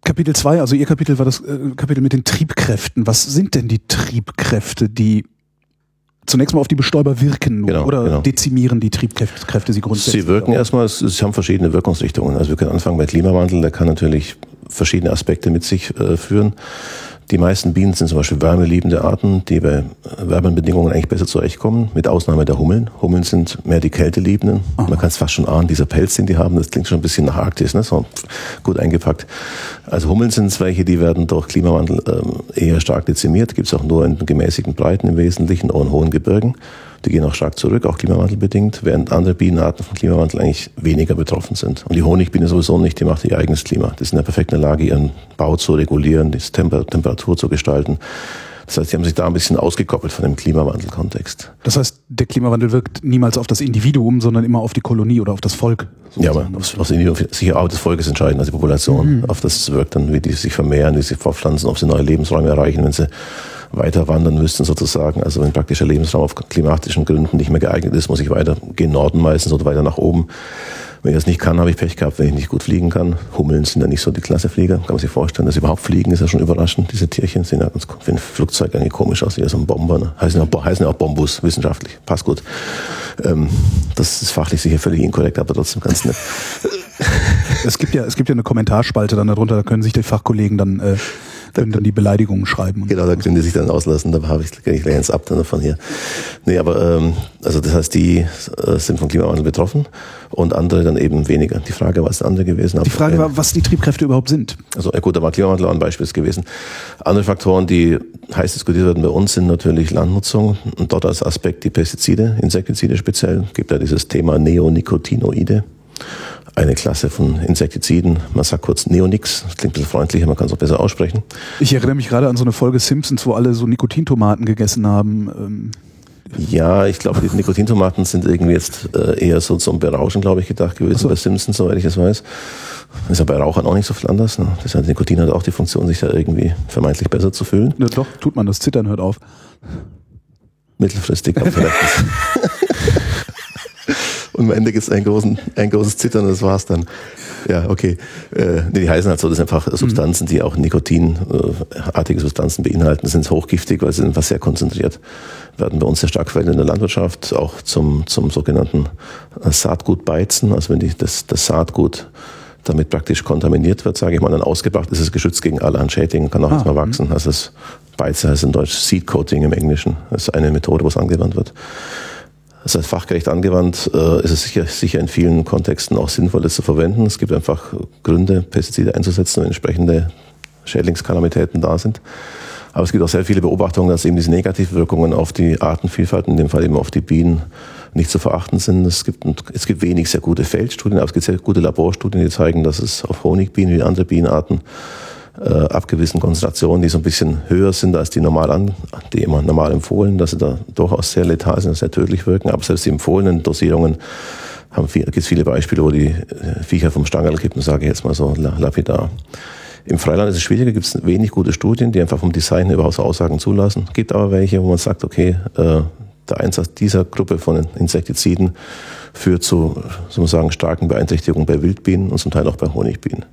Kapitel 2, also Ihr Kapitel war das äh, Kapitel mit den Triebkräften. Was sind denn die Triebkräfte, die zunächst mal auf die Bestäuber wirken genau, oder genau. dezimieren die Triebkräfte sie grundsätzlich? Sie wirken erstmal, sie haben verschiedene Wirkungsrichtungen. Also wir können anfangen bei Klimawandel, der kann natürlich verschiedene Aspekte mit sich äh, führen. Die meisten Bienen sind zum Beispiel wärmeliebende Arten, die bei wärmeren Bedingungen eigentlich besser zurechtkommen, mit Ausnahme der Hummeln. Hummeln sind mehr die Kälteliebenden. Aha. Man kann es fast schon ahnen, dieser Pelz, den die haben, das klingt schon ein bisschen nach Arktis, ne? so gut eingepackt. Also Hummeln sind es welche, die werden durch Klimawandel ähm, eher stark dezimiert, gibt es auch nur in gemäßigten Breiten im Wesentlichen oder in hohen Gebirgen. Die gehen auch stark zurück, auch klimawandelbedingt, während andere Bienenarten von Klimawandel eigentlich weniger betroffen sind. Und die Honigbiene sowieso nicht, die macht ihr eigenes Klima. Die sind in der perfekten Lage, ihren Bau zu regulieren, die Temperatur zu gestalten. Das heißt, sie haben sich da ein bisschen ausgekoppelt von dem Klimawandelkontext. Das heißt, der Klimawandel wirkt niemals auf das Individuum, sondern immer auf die Kolonie oder auf das Volk. Ja, aber aufs, aufs Individuum, sicher auch des Volkes entscheiden, also die Population, mhm. auf das wirkt dann, wie die sich vermehren, wie sie fortpflanzen, ob sie neue Lebensräume erreichen, wenn sie weiter wandern müssten sozusagen. Also wenn praktischer Lebensraum auf klimatischen Gründen nicht mehr geeignet ist, muss ich weiter gen Norden meistens oder weiter nach oben. Wenn ich das nicht kann, habe ich Pech gehabt, wenn ich nicht gut fliegen kann. Hummeln sind ja nicht so die klasse Flieger. Kann man sich vorstellen, dass sie überhaupt fliegen, ist ja schon überraschend. Diese Tierchen sehen ja ganz, wie ein Flugzeug eigentlich komisch aus, wie so ein Bomber. Ne? Heißen, ja auch, heißen ja auch Bombus, wissenschaftlich. Passt gut. Ähm, das ist fachlich sicher völlig inkorrekt, aber trotzdem ganz nett. Es gibt ja, es gibt ja eine Kommentarspalte dann darunter, da können sich die Fachkollegen dann äh, können dann die Beleidigungen schreiben. Genau, da können die sich dann auslassen, da habe ich gleich eins ab dann davon hier. Nee, aber ähm, also das heißt, die äh, sind vom Klimawandel betroffen und andere dann eben weniger. Die Frage war es andere gewesen. Die Frage war, was die Triebkräfte überhaupt sind. Also ja gut, da war Klimawandel auch ein Beispiel gewesen. Andere Faktoren, die heiß diskutiert werden bei uns, sind natürlich Landnutzung und dort als Aspekt die Pestizide, Insektizide speziell. Es gibt ja dieses Thema Neonicotinoide eine Klasse von Insektiziden. Man sagt kurz Neonix, das klingt ein bisschen freundlicher, man kann es auch besser aussprechen. Ich erinnere mich gerade an so eine Folge Simpsons, wo alle so Nikotintomaten gegessen haben. Ähm ja, ich glaube, die Nikotintomaten sind irgendwie jetzt äh, eher so zum Berauschen, glaube ich, gedacht gewesen so. bei Simpsons, soweit ich es weiß. Ist ja bei Rauchern auch nicht so viel anders. Ne? Das heißt, Nikotin hat auch die Funktion, sich da irgendwie vermeintlich besser zu fühlen. Ja, doch, tut man, das Zittern hört auf. Mittelfristig, aber vielleicht Und am Ende gibt es ein, ein großes Zittern und das war's dann. Ja, okay. Äh, nee, die heißen halt so, das sind einfach Substanzen, die auch Nikotinartige Substanzen beinhalten, sind hochgiftig, weil sie sind einfach sehr konzentriert. Werden bei uns sehr stark verwendet in der Landwirtschaft, auch zum, zum sogenannten Saatgutbeizen. Also wenn die, das, das Saatgut damit praktisch kontaminiert wird, sage ich mal, dann ausgebracht ist es geschützt gegen alle Schädlingen, kann auch ah, erstmal wachsen. Also das Beize heißt in Deutsch Seed Coating im Englischen. Das ist eine Methode, wo es angewandt wird. Das heißt, fachgerecht angewandt äh, ist es sicher, sicher in vielen Kontexten auch sinnvoll, das zu verwenden. Es gibt einfach Gründe, Pestizide einzusetzen, wenn entsprechende Schädlingskalamitäten da sind. Aber es gibt auch sehr viele Beobachtungen, dass eben diese Negativwirkungen auf die Artenvielfalt, in dem Fall eben auf die Bienen, nicht zu verachten sind. Es gibt, es gibt wenig sehr gute Feldstudien, aber es gibt sehr gute Laborstudien, die zeigen, dass es auf Honigbienen wie andere Bienenarten äh, ab gewissen Konzentrationen, die so ein bisschen höher sind als die normal an, die immer normal empfohlen, dass sie da durchaus sehr letal sind, sehr tödlich wirken. Aber selbst die empfohlenen Dosierungen haben viel, gibt viele Beispiele, wo die äh, Viecher vom Stangerl kippen, sage ich jetzt mal so lapidar. Im Freiland ist es schwieriger, gibt es wenig gute Studien, die einfach vom Design überhaupt Aussagen zulassen. Gibt aber welche, wo man sagt, okay, äh, der Einsatz dieser Gruppe von Insektiziden führt zu, soll man sagen, starken Beeinträchtigungen bei Wildbienen und zum Teil auch bei Honigbienen.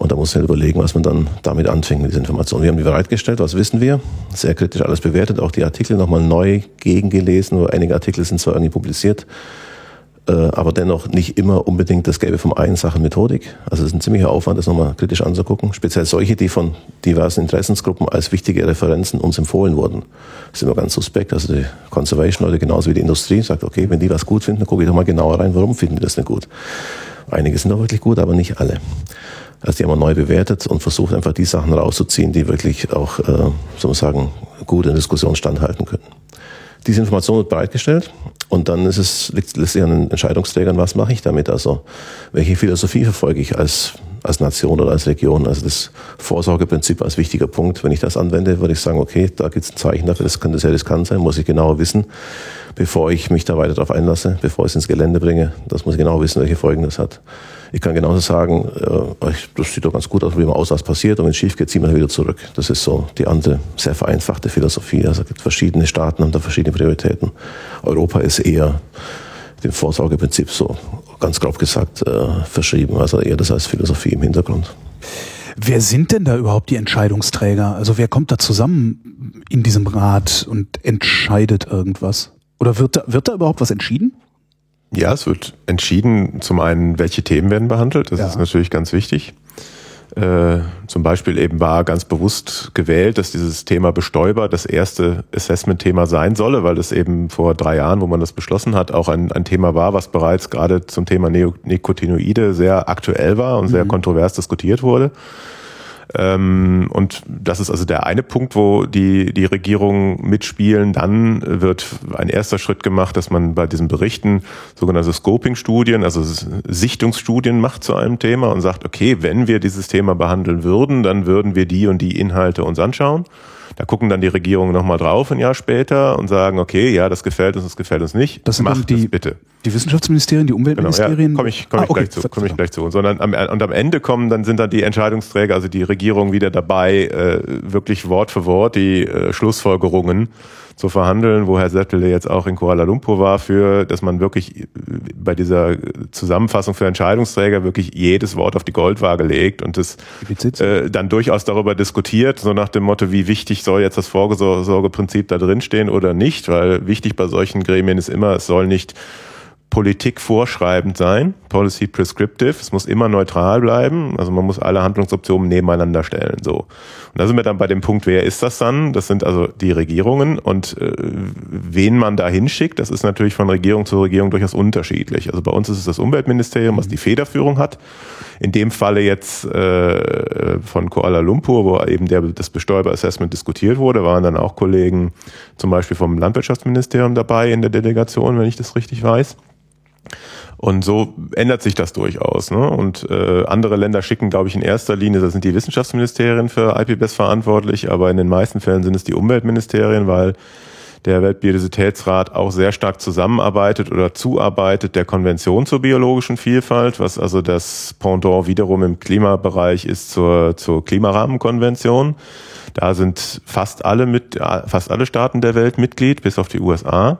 Und da muss man halt überlegen, was man dann damit anfängt mit dieser Information. Wir haben die bereitgestellt, was wissen wir? Sehr kritisch alles bewertet, auch die Artikel nochmal neu gegengelesen, wo einige Artikel sind zwar irgendwie publiziert, äh, aber dennoch nicht immer unbedingt das Gelbe vom Ei in Sachen Methodik. Also es ist ein ziemlicher Aufwand, das nochmal kritisch anzugucken. Speziell solche, die von diversen Interessensgruppen als wichtige Referenzen uns empfohlen wurden. Das ist immer ganz suspekt. Also die Conservation-Leute genauso wie die Industrie sagt, okay, wenn die was gut finden, dann gucke ich doch mal genauer rein, warum finden die das nicht gut. Einige sind auch wirklich gut, aber nicht alle. Also die haben wir neu bewertet und versucht einfach die Sachen rauszuziehen, die wirklich auch, äh, soll man sagen, gut in Diskussion standhalten können. Diese Information wird bereitgestellt und dann ist es, liegt letztlich an den Entscheidungsträgern, was mache ich damit? Also welche Philosophie verfolge ich als, als Nation oder als Region? Also das Vorsorgeprinzip als wichtiger Punkt. Wenn ich das anwende, würde ich sagen, okay, da gibt es ein Zeichen dafür, das könnte sehr riskant sein, muss ich genauer wissen, bevor ich mich da weiter darauf einlasse, bevor ich es ins Gelände bringe. Das muss ich genau wissen, welche Folgen das hat. Ich kann genauso sagen, äh, das sieht doch ganz gut aus, wie man aus, was passiert und wenn es schief geht, ziehen wir wieder zurück. Das ist so die andere sehr vereinfachte Philosophie. Also es gibt verschiedene Staaten, haben da verschiedene Prioritäten. Europa ist eher dem Vorsorgeprinzip so ganz grob gesagt äh, verschrieben, also eher das als Philosophie im Hintergrund. Wer sind denn da überhaupt die Entscheidungsträger? Also wer kommt da zusammen in diesem Rat und entscheidet irgendwas? Oder wird da, wird da überhaupt was entschieden? Ja, es wird entschieden, zum einen, welche Themen werden behandelt. Das ja. ist natürlich ganz wichtig. Äh, zum Beispiel eben war ganz bewusst gewählt, dass dieses Thema Bestäuber das erste Assessment-Thema sein solle, weil es eben vor drei Jahren, wo man das beschlossen hat, auch ein, ein Thema war, was bereits gerade zum Thema Neonicotinoide sehr aktuell war und mhm. sehr kontrovers diskutiert wurde. Ähm, und das ist also der eine Punkt, wo die, die Regierungen mitspielen. Dann wird ein erster Schritt gemacht, dass man bei diesen Berichten sogenannte Scoping-Studien, also Sichtungsstudien macht zu einem Thema und sagt, okay, wenn wir dieses Thema behandeln würden, dann würden wir die und die Inhalte uns anschauen. Da gucken dann die Regierungen nochmal drauf ein Jahr später und sagen, okay, ja, das gefällt uns, das gefällt uns nicht. Das sind Macht die, bitte. Die Wissenschaftsministerien, die Umweltministerien? Genau, ja, komme ich, komm ah, ich, okay, gleich zu, komm ich gleich zu. Sondern am, und am Ende kommen, dann sind dann die Entscheidungsträger, also die Regierung wieder dabei, äh, wirklich Wort für Wort die äh, Schlussfolgerungen zu verhandeln, wo Herr Settele jetzt auch in Kuala Lumpur war, für, dass man wirklich bei dieser Zusammenfassung für Entscheidungsträger wirklich jedes Wort auf die Goldwaage legt und es äh, dann durchaus darüber diskutiert, so nach dem Motto, wie wichtig soll jetzt das Vorsorgeprinzip da drinstehen oder nicht, weil wichtig bei solchen Gremien ist immer, es soll nicht Politik vorschreibend sein, Policy Prescriptive. Es muss immer neutral bleiben. Also man muss alle Handlungsoptionen nebeneinander stellen. So. Und da sind wir dann bei dem Punkt, wer ist das dann? Das sind also die Regierungen und äh, wen man da hinschickt, das ist natürlich von Regierung zu Regierung durchaus unterschiedlich. Also bei uns ist es das Umweltministerium, was die Federführung hat. In dem Falle jetzt äh, von Kuala Lumpur, wo eben der, das Bestäuberassessment diskutiert wurde, waren dann auch Kollegen zum Beispiel vom Landwirtschaftsministerium dabei in der Delegation, wenn ich das richtig weiß. Und so ändert sich das durchaus. Ne? Und äh, andere Länder schicken, glaube ich, in erster Linie, da sind die Wissenschaftsministerien für IPBES verantwortlich, aber in den meisten Fällen sind es die Umweltministerien, weil der Weltbiodiversitätsrat auch sehr stark zusammenarbeitet oder zuarbeitet der Konvention zur biologischen Vielfalt, was also das Pendant wiederum im Klimabereich ist zur, zur Klimarahmenkonvention. Da sind fast alle mit, fast alle Staaten der Welt Mitglied, bis auf die USA.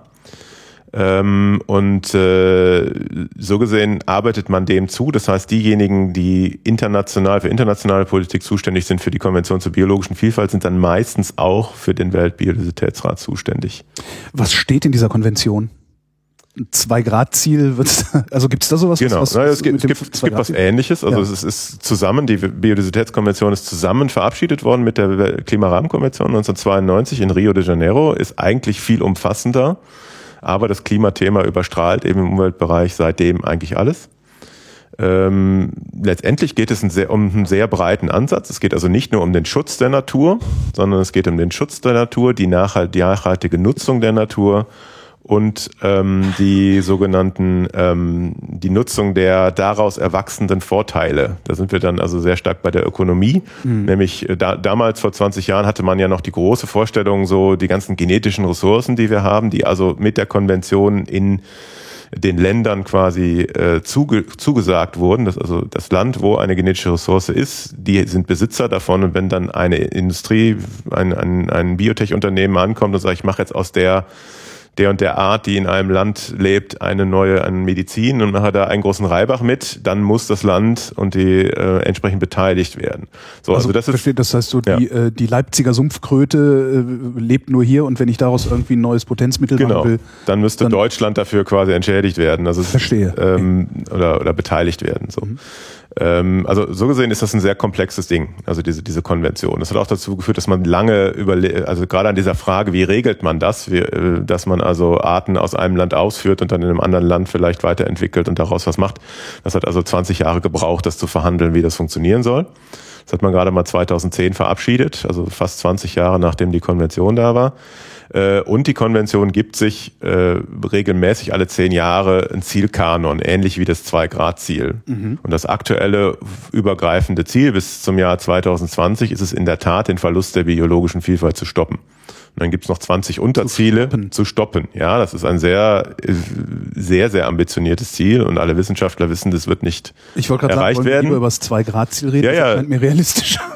Ähm, und äh, so gesehen arbeitet man dem zu. Das heißt, diejenigen, die international für internationale Politik zuständig sind für die Konvention zur biologischen Vielfalt, sind dann meistens auch für den Weltbiodiversitätsrat zuständig. Was steht in dieser Konvention? Zwei-Grad-Ziel, also gibt es da sowas? Genau, was, was es gibt, es gibt, es gibt was Ähnliches. Also ja. es ist zusammen, die Biodiversitätskonvention ist zusammen verabschiedet worden mit der Klimarahmenkonvention 1992 in Rio de Janeiro, ist eigentlich viel umfassender aber das Klimathema überstrahlt eben im Umweltbereich seitdem eigentlich alles. Ähm, letztendlich geht es sehr, um einen sehr breiten Ansatz. Es geht also nicht nur um den Schutz der Natur, sondern es geht um den Schutz der Natur, die, nachhalt, die nachhaltige Nutzung der Natur und ähm, die sogenannten ähm, die Nutzung der daraus erwachsenden Vorteile. Da sind wir dann also sehr stark bei der Ökonomie. Mhm. Nämlich äh, da, damals vor 20 Jahren hatte man ja noch die große Vorstellung, so die ganzen genetischen Ressourcen, die wir haben, die also mit der Konvention in den Ländern quasi äh, zuge zugesagt wurden. dass also das Land, wo eine genetische Ressource ist, die sind Besitzer davon. Und wenn dann eine Industrie, ein, ein, ein Biotech-Unternehmen ankommt und sagt, ich mache jetzt aus der der und der Art, die in einem Land lebt, eine neue eine Medizin und man hat da einen großen Reibach mit, dann muss das Land und die äh, entsprechend beteiligt werden. So, also, also das verstehe, ist das heißt so, die, ja. äh, die Leipziger Sumpfkröte äh, lebt nur hier und wenn ich daraus irgendwie ein neues Potenzmittel genau. machen will, dann müsste dann Deutschland dafür quasi entschädigt werden. Also verstehe. Ähm, oder, oder beteiligt werden. So. Mhm. Ähm, also so gesehen ist das ein sehr komplexes Ding, also diese, diese Konvention. Das hat auch dazu geführt, dass man lange überle also gerade an dieser Frage, wie regelt man das, wie, äh, dass man also Arten aus einem Land ausführt und dann in einem anderen Land vielleicht weiterentwickelt und daraus was macht. Das hat also 20 Jahre gebraucht, das zu verhandeln, wie das funktionieren soll. Das hat man gerade mal 2010 verabschiedet, also fast 20 Jahre nachdem die Konvention da war. Äh, und die Konvention gibt sich äh, regelmäßig alle zehn Jahre ein Zielkanon, ähnlich wie das Zwei-Grad-Ziel. Mhm. Und das aktuelle übergreifende Ziel bis zum Jahr 2020 ist es in der Tat, den Verlust der biologischen Vielfalt zu stoppen. Und dann gibt's noch 20 Unterziele zu stoppen. zu stoppen. Ja, das ist ein sehr, sehr, sehr ambitioniertes Ziel und alle Wissenschaftler wissen, das wird nicht ich erreicht sagen, wollen werden. Wir über das Zwei-Grad-Ziel reden, ja, ja. das scheint mir realistisch.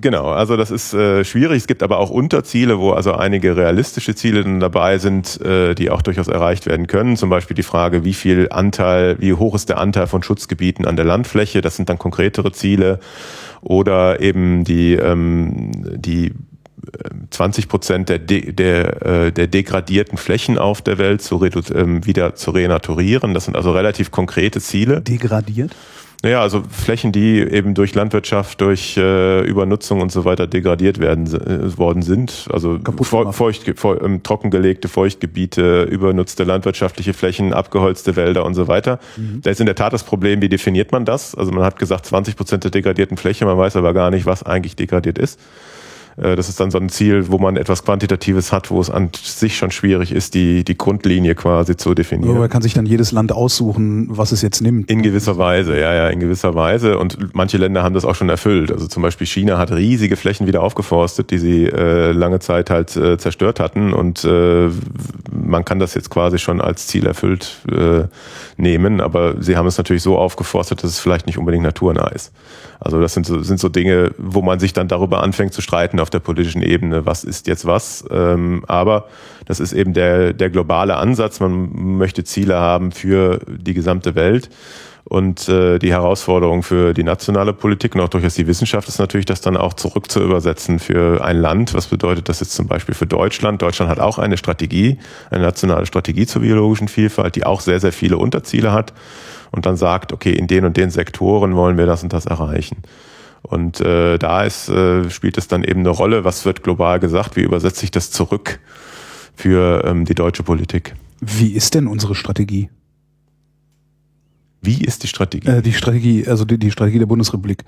Genau, also das ist äh, schwierig. Es gibt aber auch Unterziele, wo also einige realistische Ziele dann dabei sind, äh, die auch durchaus erreicht werden können. Zum Beispiel die Frage, wie viel Anteil, wie hoch ist der Anteil von Schutzgebieten an der Landfläche? Das sind dann konkretere Ziele. Oder eben die, ähm, die 20 Prozent der, de, der, äh, der degradierten Flächen auf der Welt zu ähm, wieder zu renaturieren. Das sind also relativ konkrete Ziele. Degradiert? Naja, also Flächen, die eben durch Landwirtschaft, durch äh, Übernutzung und so weiter degradiert werden äh, worden sind. Also feucht, feucht, ähm, trockengelegte Feuchtgebiete, übernutzte landwirtschaftliche Flächen, abgeholzte Wälder und so weiter. Mhm. Da ist in der Tat das Problem, wie definiert man das? Also man hat gesagt 20 Prozent der degradierten Fläche, man weiß aber gar nicht, was eigentlich degradiert ist. Äh, das ist dann so ein Ziel, wo man etwas Quantitatives hat, wo es an sich schon schwierig ist, die, die Grundlinie quasi zu definieren. Aber kann sich dann jedes Land aussuchen, was es jetzt nimmt. In gewisser Weise, ja, ja, in gewisser Weise. Und manche Länder haben das auch schon erfüllt. Also zum Beispiel China hat riesige Flächen wieder aufgeforstet, die sie äh, lange Zeit halt äh, zerstört hatten. Und äh, man kann das jetzt quasi schon als Ziel erfüllt äh, nehmen. Aber sie haben es natürlich so aufgeforstet, dass es vielleicht nicht unbedingt naturnah ist. Also das sind so, sind so Dinge, wo man sich dann darüber anfängt zu streiten, auf der politischen Ebene, was ist jetzt was. Ähm, aber das ist eben der, der globale Ansatz. Man möchte Ziele haben für die gesamte Welt. Und äh, die Herausforderung für die nationale Politik und auch durchaus die Wissenschaft ist natürlich, das dann auch zurück zu übersetzen für ein Land. Was bedeutet das jetzt zum Beispiel für Deutschland? Deutschland hat auch eine Strategie, eine nationale Strategie zur biologischen Vielfalt, die auch sehr, sehr viele Unterziele hat und dann sagt, okay, in den und den Sektoren wollen wir das und das erreichen. Und äh, da ist, äh, spielt es dann eben eine Rolle, was wird global gesagt, wie übersetze ich das zurück für ähm, die deutsche Politik. Wie ist denn unsere Strategie? Wie ist die Strategie? Äh, die Strategie, also die, die Strategie der Bundesrepublik.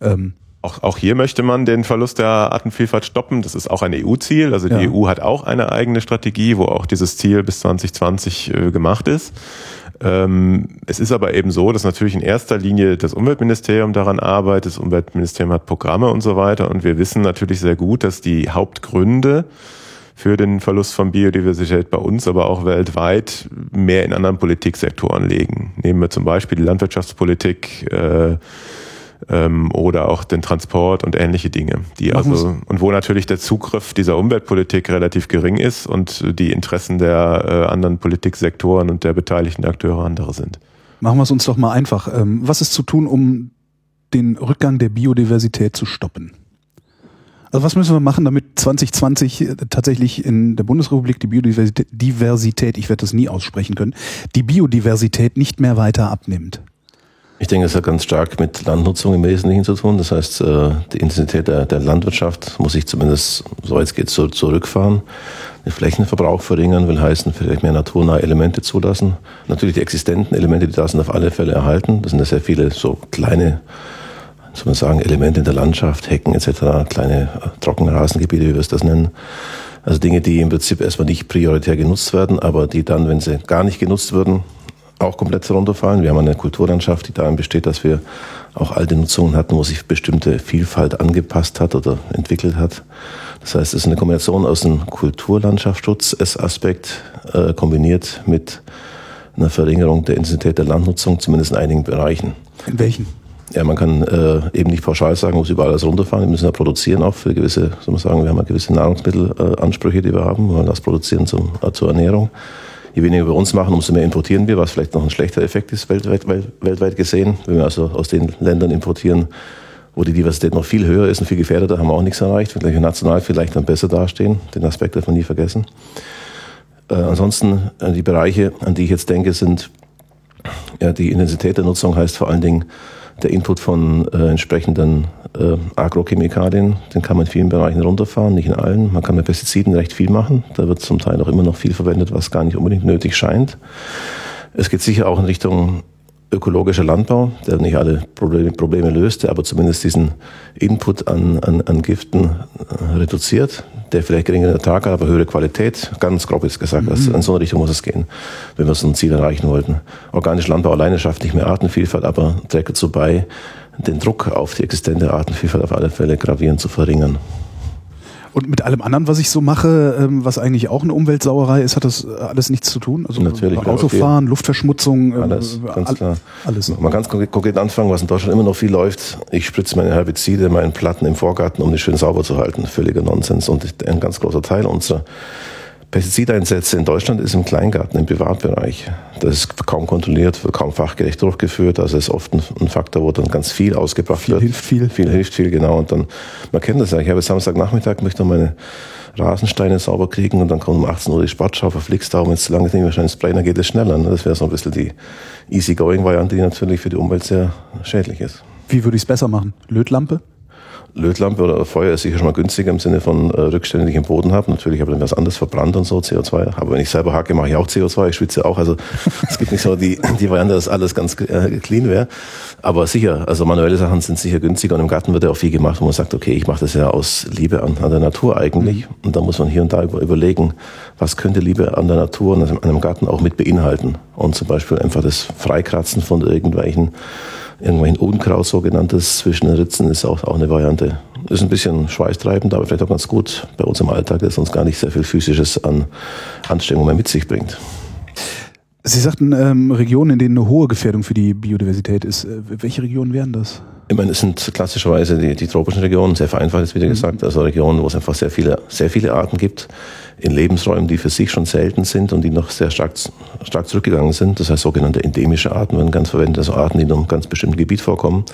Ähm, auch, auch hier möchte man den Verlust der Artenvielfalt stoppen. Das ist auch ein EU-Ziel. Also die Ja. EU hat auch eine eigene Strategie, wo auch dieses Ziel bis 2020 äh, gemacht ist. Ähm, es ist aber eben so, dass natürlich in erster Linie das Umweltministerium daran arbeitet. Das Umweltministerium hat Programme und so weiter. Und wir wissen natürlich sehr gut, dass die Hauptgründe für den Verlust von Biodiversität bei uns, aber auch weltweit mehr in anderen Politiksektoren liegen. Nehmen wir zum Beispiel die Landwirtschaftspolitik, äh, ähm, oder auch den Transport und ähnliche Dinge, die Machen also und wo natürlich der Zugriff dieser Umweltpolitik relativ gering ist und die Interessen der äh, anderen Politiksektoren und der beteiligten Akteure andere sind. machen wir es uns doch mal einfach. Ähm, was ist zu tun, um den Rückgang der Biodiversität zu stoppen? Also was müssen wir machen, damit 2020 äh, tatsächlich in der Bundesrepublik die Biodiversität, Diversität, ich werde das nie aussprechen können, die Biodiversität nicht mehr weiter abnimmt? Ich denke, es hat ganz stark mit Landnutzung im Wesentlichen zu tun. Das heißt, äh, die Intensität der, der Landwirtschaft muss sich zumindest, so jetzt geht zurückfahren. Den Flächenverbrauch verringern will heißen, vielleicht mehr naturnahe Elemente zulassen. Natürlich die existenten Elemente, die da sind, auf alle Fälle erhalten. Das sind ja sehr viele so kleine, soll man sagen, Elemente in der Landschaft, Hecken etc., kleine äh, Trockenrasengebiete, wie wir es das nennen. Also Dinge, die im Prinzip erstmal nicht prioritär genutzt werden, aber die dann, wenn sie gar nicht genutzt würden, auch komplett herunterfallen. Wir haben eine Kulturlandschaft, die darin besteht, dass wir auch alte Nutzungen hatten, wo sich bestimmte Vielfalt angepasst hat oder entwickelt hat. Das heißt, es ist eine Kombination aus einem Kulturlandschaftsschutz-Aspekt äh, kombiniert mit einer Verringerung der Intensität der Landnutzung, zumindest in einigen Bereichen. In welchen? Ja, man kann äh, eben nicht pauschal sagen, muss überall alles runterfahren. Wir müssen ja produzieren auch für gewisse, soll man sagen, wir haben ja gewisse Nahrungsmittelansprüche, äh, die wir haben. Wir wollen das produzieren zum, äh, zur Ernährung. Je weniger wir uns machen, umso mehr importieren wir, was vielleicht noch ein schlechter Effekt ist weltweit, wel- weltweit gesehen. Wenn wir also aus den Ländern importieren, wo die Diversität noch viel höher ist und viel gefährdeter, haben wir auch nichts erreicht. Wenn wir national vielleicht dann besser dastehen. Den Aspekt darf man nie vergessen. Äh, ansonsten, äh, die Bereiche, an die ich jetzt denke, sind ja, die Intensität der Nutzung heißt vor allen Dingen der Input von äh, entsprechenden äh, Agrochemikalien. Den kann man in vielen Bereichen runterfahren, nicht in allen. Man kann mit Pestiziden recht viel machen. Da wird zum Teil auch immer noch viel verwendet, was gar nicht unbedingt nötig scheint. Es geht sicher auch in Richtung ökologischer Landbau, der nicht alle Probleme, Probleme löst, der aber zumindest diesen Input an, an, an Giften äh, reduziert, der vielleicht geringeren Ertrag hat, aber höhere Qualität. Ganz grob ist gesagt, also in so eine Richtung muss es gehen, wenn wir so ein Ziel erreichen wollten. Organischer Landbau alleine schafft nicht mehr Artenvielfalt, aber trägt dazu bei, den Druck auf die existente Artenvielfalt auf alle Fälle gravierend zu verringern. Und mit allem anderen, was ich so mache, ähm, was eigentlich auch eine Umweltsauerei ist, hat das äh, alles nichts zu tun? Also Natürlich, klar, Autofahren, Luftverschmutzung, ähm, Alles, ganz all- klar. Alles. Kann ganz konkret, konkret anfangen, was in Deutschland immer noch viel läuft. Ich spritze meine Herbizide, meinen Platten im Vorgarten, um die schön sauber zu halten. Völliger Nonsens. Und ein ganz großer Teil unserer Pestizideinsätze in Deutschland ist im Kleingarten, im Privatbereich. Das ist kaum kontrolliert, wird kaum fachgerecht durchgeführt. Also es ist oft ein, Faktor, wo dann ganz viel ausgebracht Viel wird. hilft viel. Viel hilft viel, genau. Und dann, man kennt das ja. Ich habe Samstagnachmittag, möchte meine Rasensteine sauber kriegen und dann kommt um 18 Uhr die Sportschau, verflixt da, und zu lange nicht wahrscheinlich Spray, dann geht es schneller. Ne? Das wäre so ein bisschen die Easy-Going-Variante, die natürlich für die Umwelt sehr schädlich ist. Wie würde ich es besser machen? Lötlampe? Lötlampe oder Feuer ist sicher schon mal günstiger im Sinne von äh, Rückständen, die ich im Boden habe. Natürlich habe ich dann was anderes verbrannt und so, CO2. Aber wenn ich selber hacke, mache ich auch CO2, ich schwitze auch. Also es gibt nicht so die, die Variante, dass alles ganz äh, clean wäre. Aber sicher, also manuelle Sachen sind sicher günstiger und im Garten wird ja auch viel gemacht, wo man sagt, okay, ich mache das ja aus Liebe an, an der Natur eigentlich. Und da muss man hier und da über, überlegen, was könnte Liebe an der Natur und an einem Garten auch mit beinhalten. Und zum Beispiel einfach das Freikratzen von irgendwelchen irgendwelchen Unkraut sogenanntes zwischen den Ritzen ist auch, auch eine Variante. Ist ein bisschen schweißtreibend, aber vielleicht auch ganz gut bei uns im Alltag, dass uns gar nicht sehr viel Physisches an Anstrengung mehr mit sich bringt. Sie sagten ähm, Regionen, in denen eine hohe Gefährdung für die Biodiversität ist. Äh, welche Regionen wären das? Ich meine, es sind klassischerweise die, die tropischen Regionen, sehr vereinfacht ist wieder mhm. gesagt, also Regionen, wo es einfach sehr viele, sehr viele Arten gibt, in Lebensräumen, die für sich schon selten sind und die noch sehr stark, stark zurückgegangen sind. Das heißt, sogenannte endemische Arten werden ganz verwendet, also Arten, die in einem ganz bestimmten Gebiet vorkommen.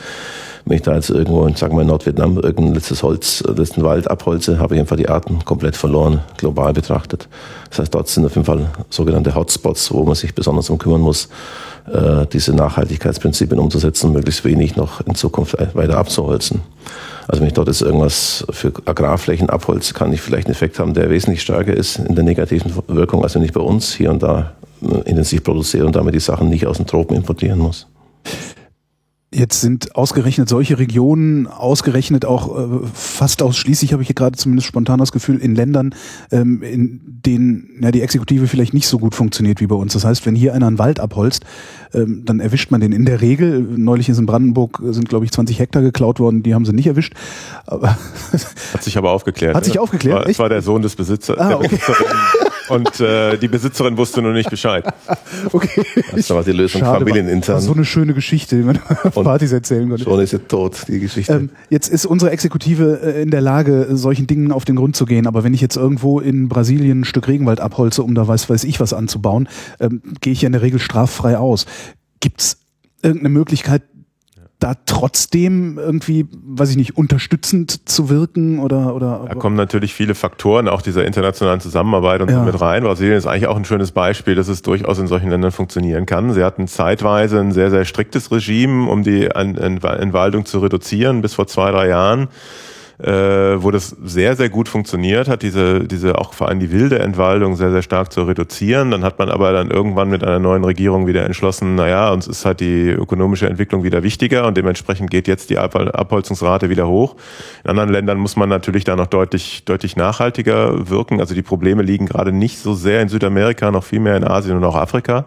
Wenn ich da jetzt irgendwo, sagen wir in Nordvietnam, irgendein letztes Holz, letzten Wald abholze, habe ich einfach die Arten komplett verloren, global betrachtet. Das heißt, dort sind auf jeden Fall sogenannte Hotspots, wo man sich besonders um kümmern muss, äh, diese Nachhaltigkeitsprinzipien umzusetzen, möglichst wenig noch in Zukunft weiter abzuholzen. Also wenn ich dort jetzt irgendwas für Agrarflächen abholze, kann ich vielleicht einen Effekt haben, der wesentlich stärker ist in der negativen Wirkung, als wenn ich bei uns hier und da äh, intensiv produziere und damit die Sachen nicht aus den Tropen importieren muss. Jetzt sind ausgerechnet solche Regionen, ausgerechnet auch äh, fast ausschließlich, habe ich hier gerade zumindest spontan das Gefühl, in Ländern, ähm, in denen ja, die Exekutive vielleicht nicht so gut funktioniert wie bei uns. Das heißt, wenn hier einer einen Wald abholzt, ähm, dann erwischt man den in der Regel. Neulich ist in Brandenburg, sind glaube ich 20 Hektar geklaut worden, die haben sie nicht erwischt. Aber Hat sich aber aufgeklärt. Hat sich aufgeklärt? Es war, war, der Sohn des Besitzers. Ah, okay. und äh, die Besitzerin wusste noch nicht Bescheid. okay. Das war die Lösung Schade, familienintern. So eine schöne Geschichte, die man auf Partys erzählen konnte. Schon ist sie tot, die Geschichte. Ähm, jetzt ist unsere Exekutive äh, in der Lage, solchen Dingen auf den Grund zu gehen. Aber wenn ich jetzt irgendwo in Brasilien ein Stück Regenwald abholze, um da weiß weiß ich was anzubauen, ähm, gehe ich ja in der Regel straffrei aus. Gibt's irgendeine Möglichkeit, da trotzdem irgendwie, weiß ich nicht, unterstützend zu wirken oder oder Da kommen natürlich viele Faktoren auch dieser internationalen Zusammenarbeit und ja. so mit rein. Brasilien ist eigentlich auch ein schönes Beispiel, dass es durchaus in solchen Ländern funktionieren kann. Sie hatten zeitweise ein sehr sehr striktes Regime, um die Entwaldung zu reduzieren bis vor zwei drei Jahren äh, wo das sehr, sehr gut funktioniert hat, diese, diese auch vor allem die wilde Entwaldung sehr, sehr stark zu reduzieren. Dann hat man aber dann irgendwann mit einer neuen Regierung wieder entschlossen, naja, uns ist halt die ökonomische Entwicklung wieder wichtiger und dementsprechend geht jetzt die Abholzungsrate wieder hoch. In anderen Ländern muss man natürlich da noch deutlich, deutlich nachhaltiger wirken. Also die Probleme liegen gerade nicht so sehr in Südamerika, noch viel mehr in Asien und auch Afrika.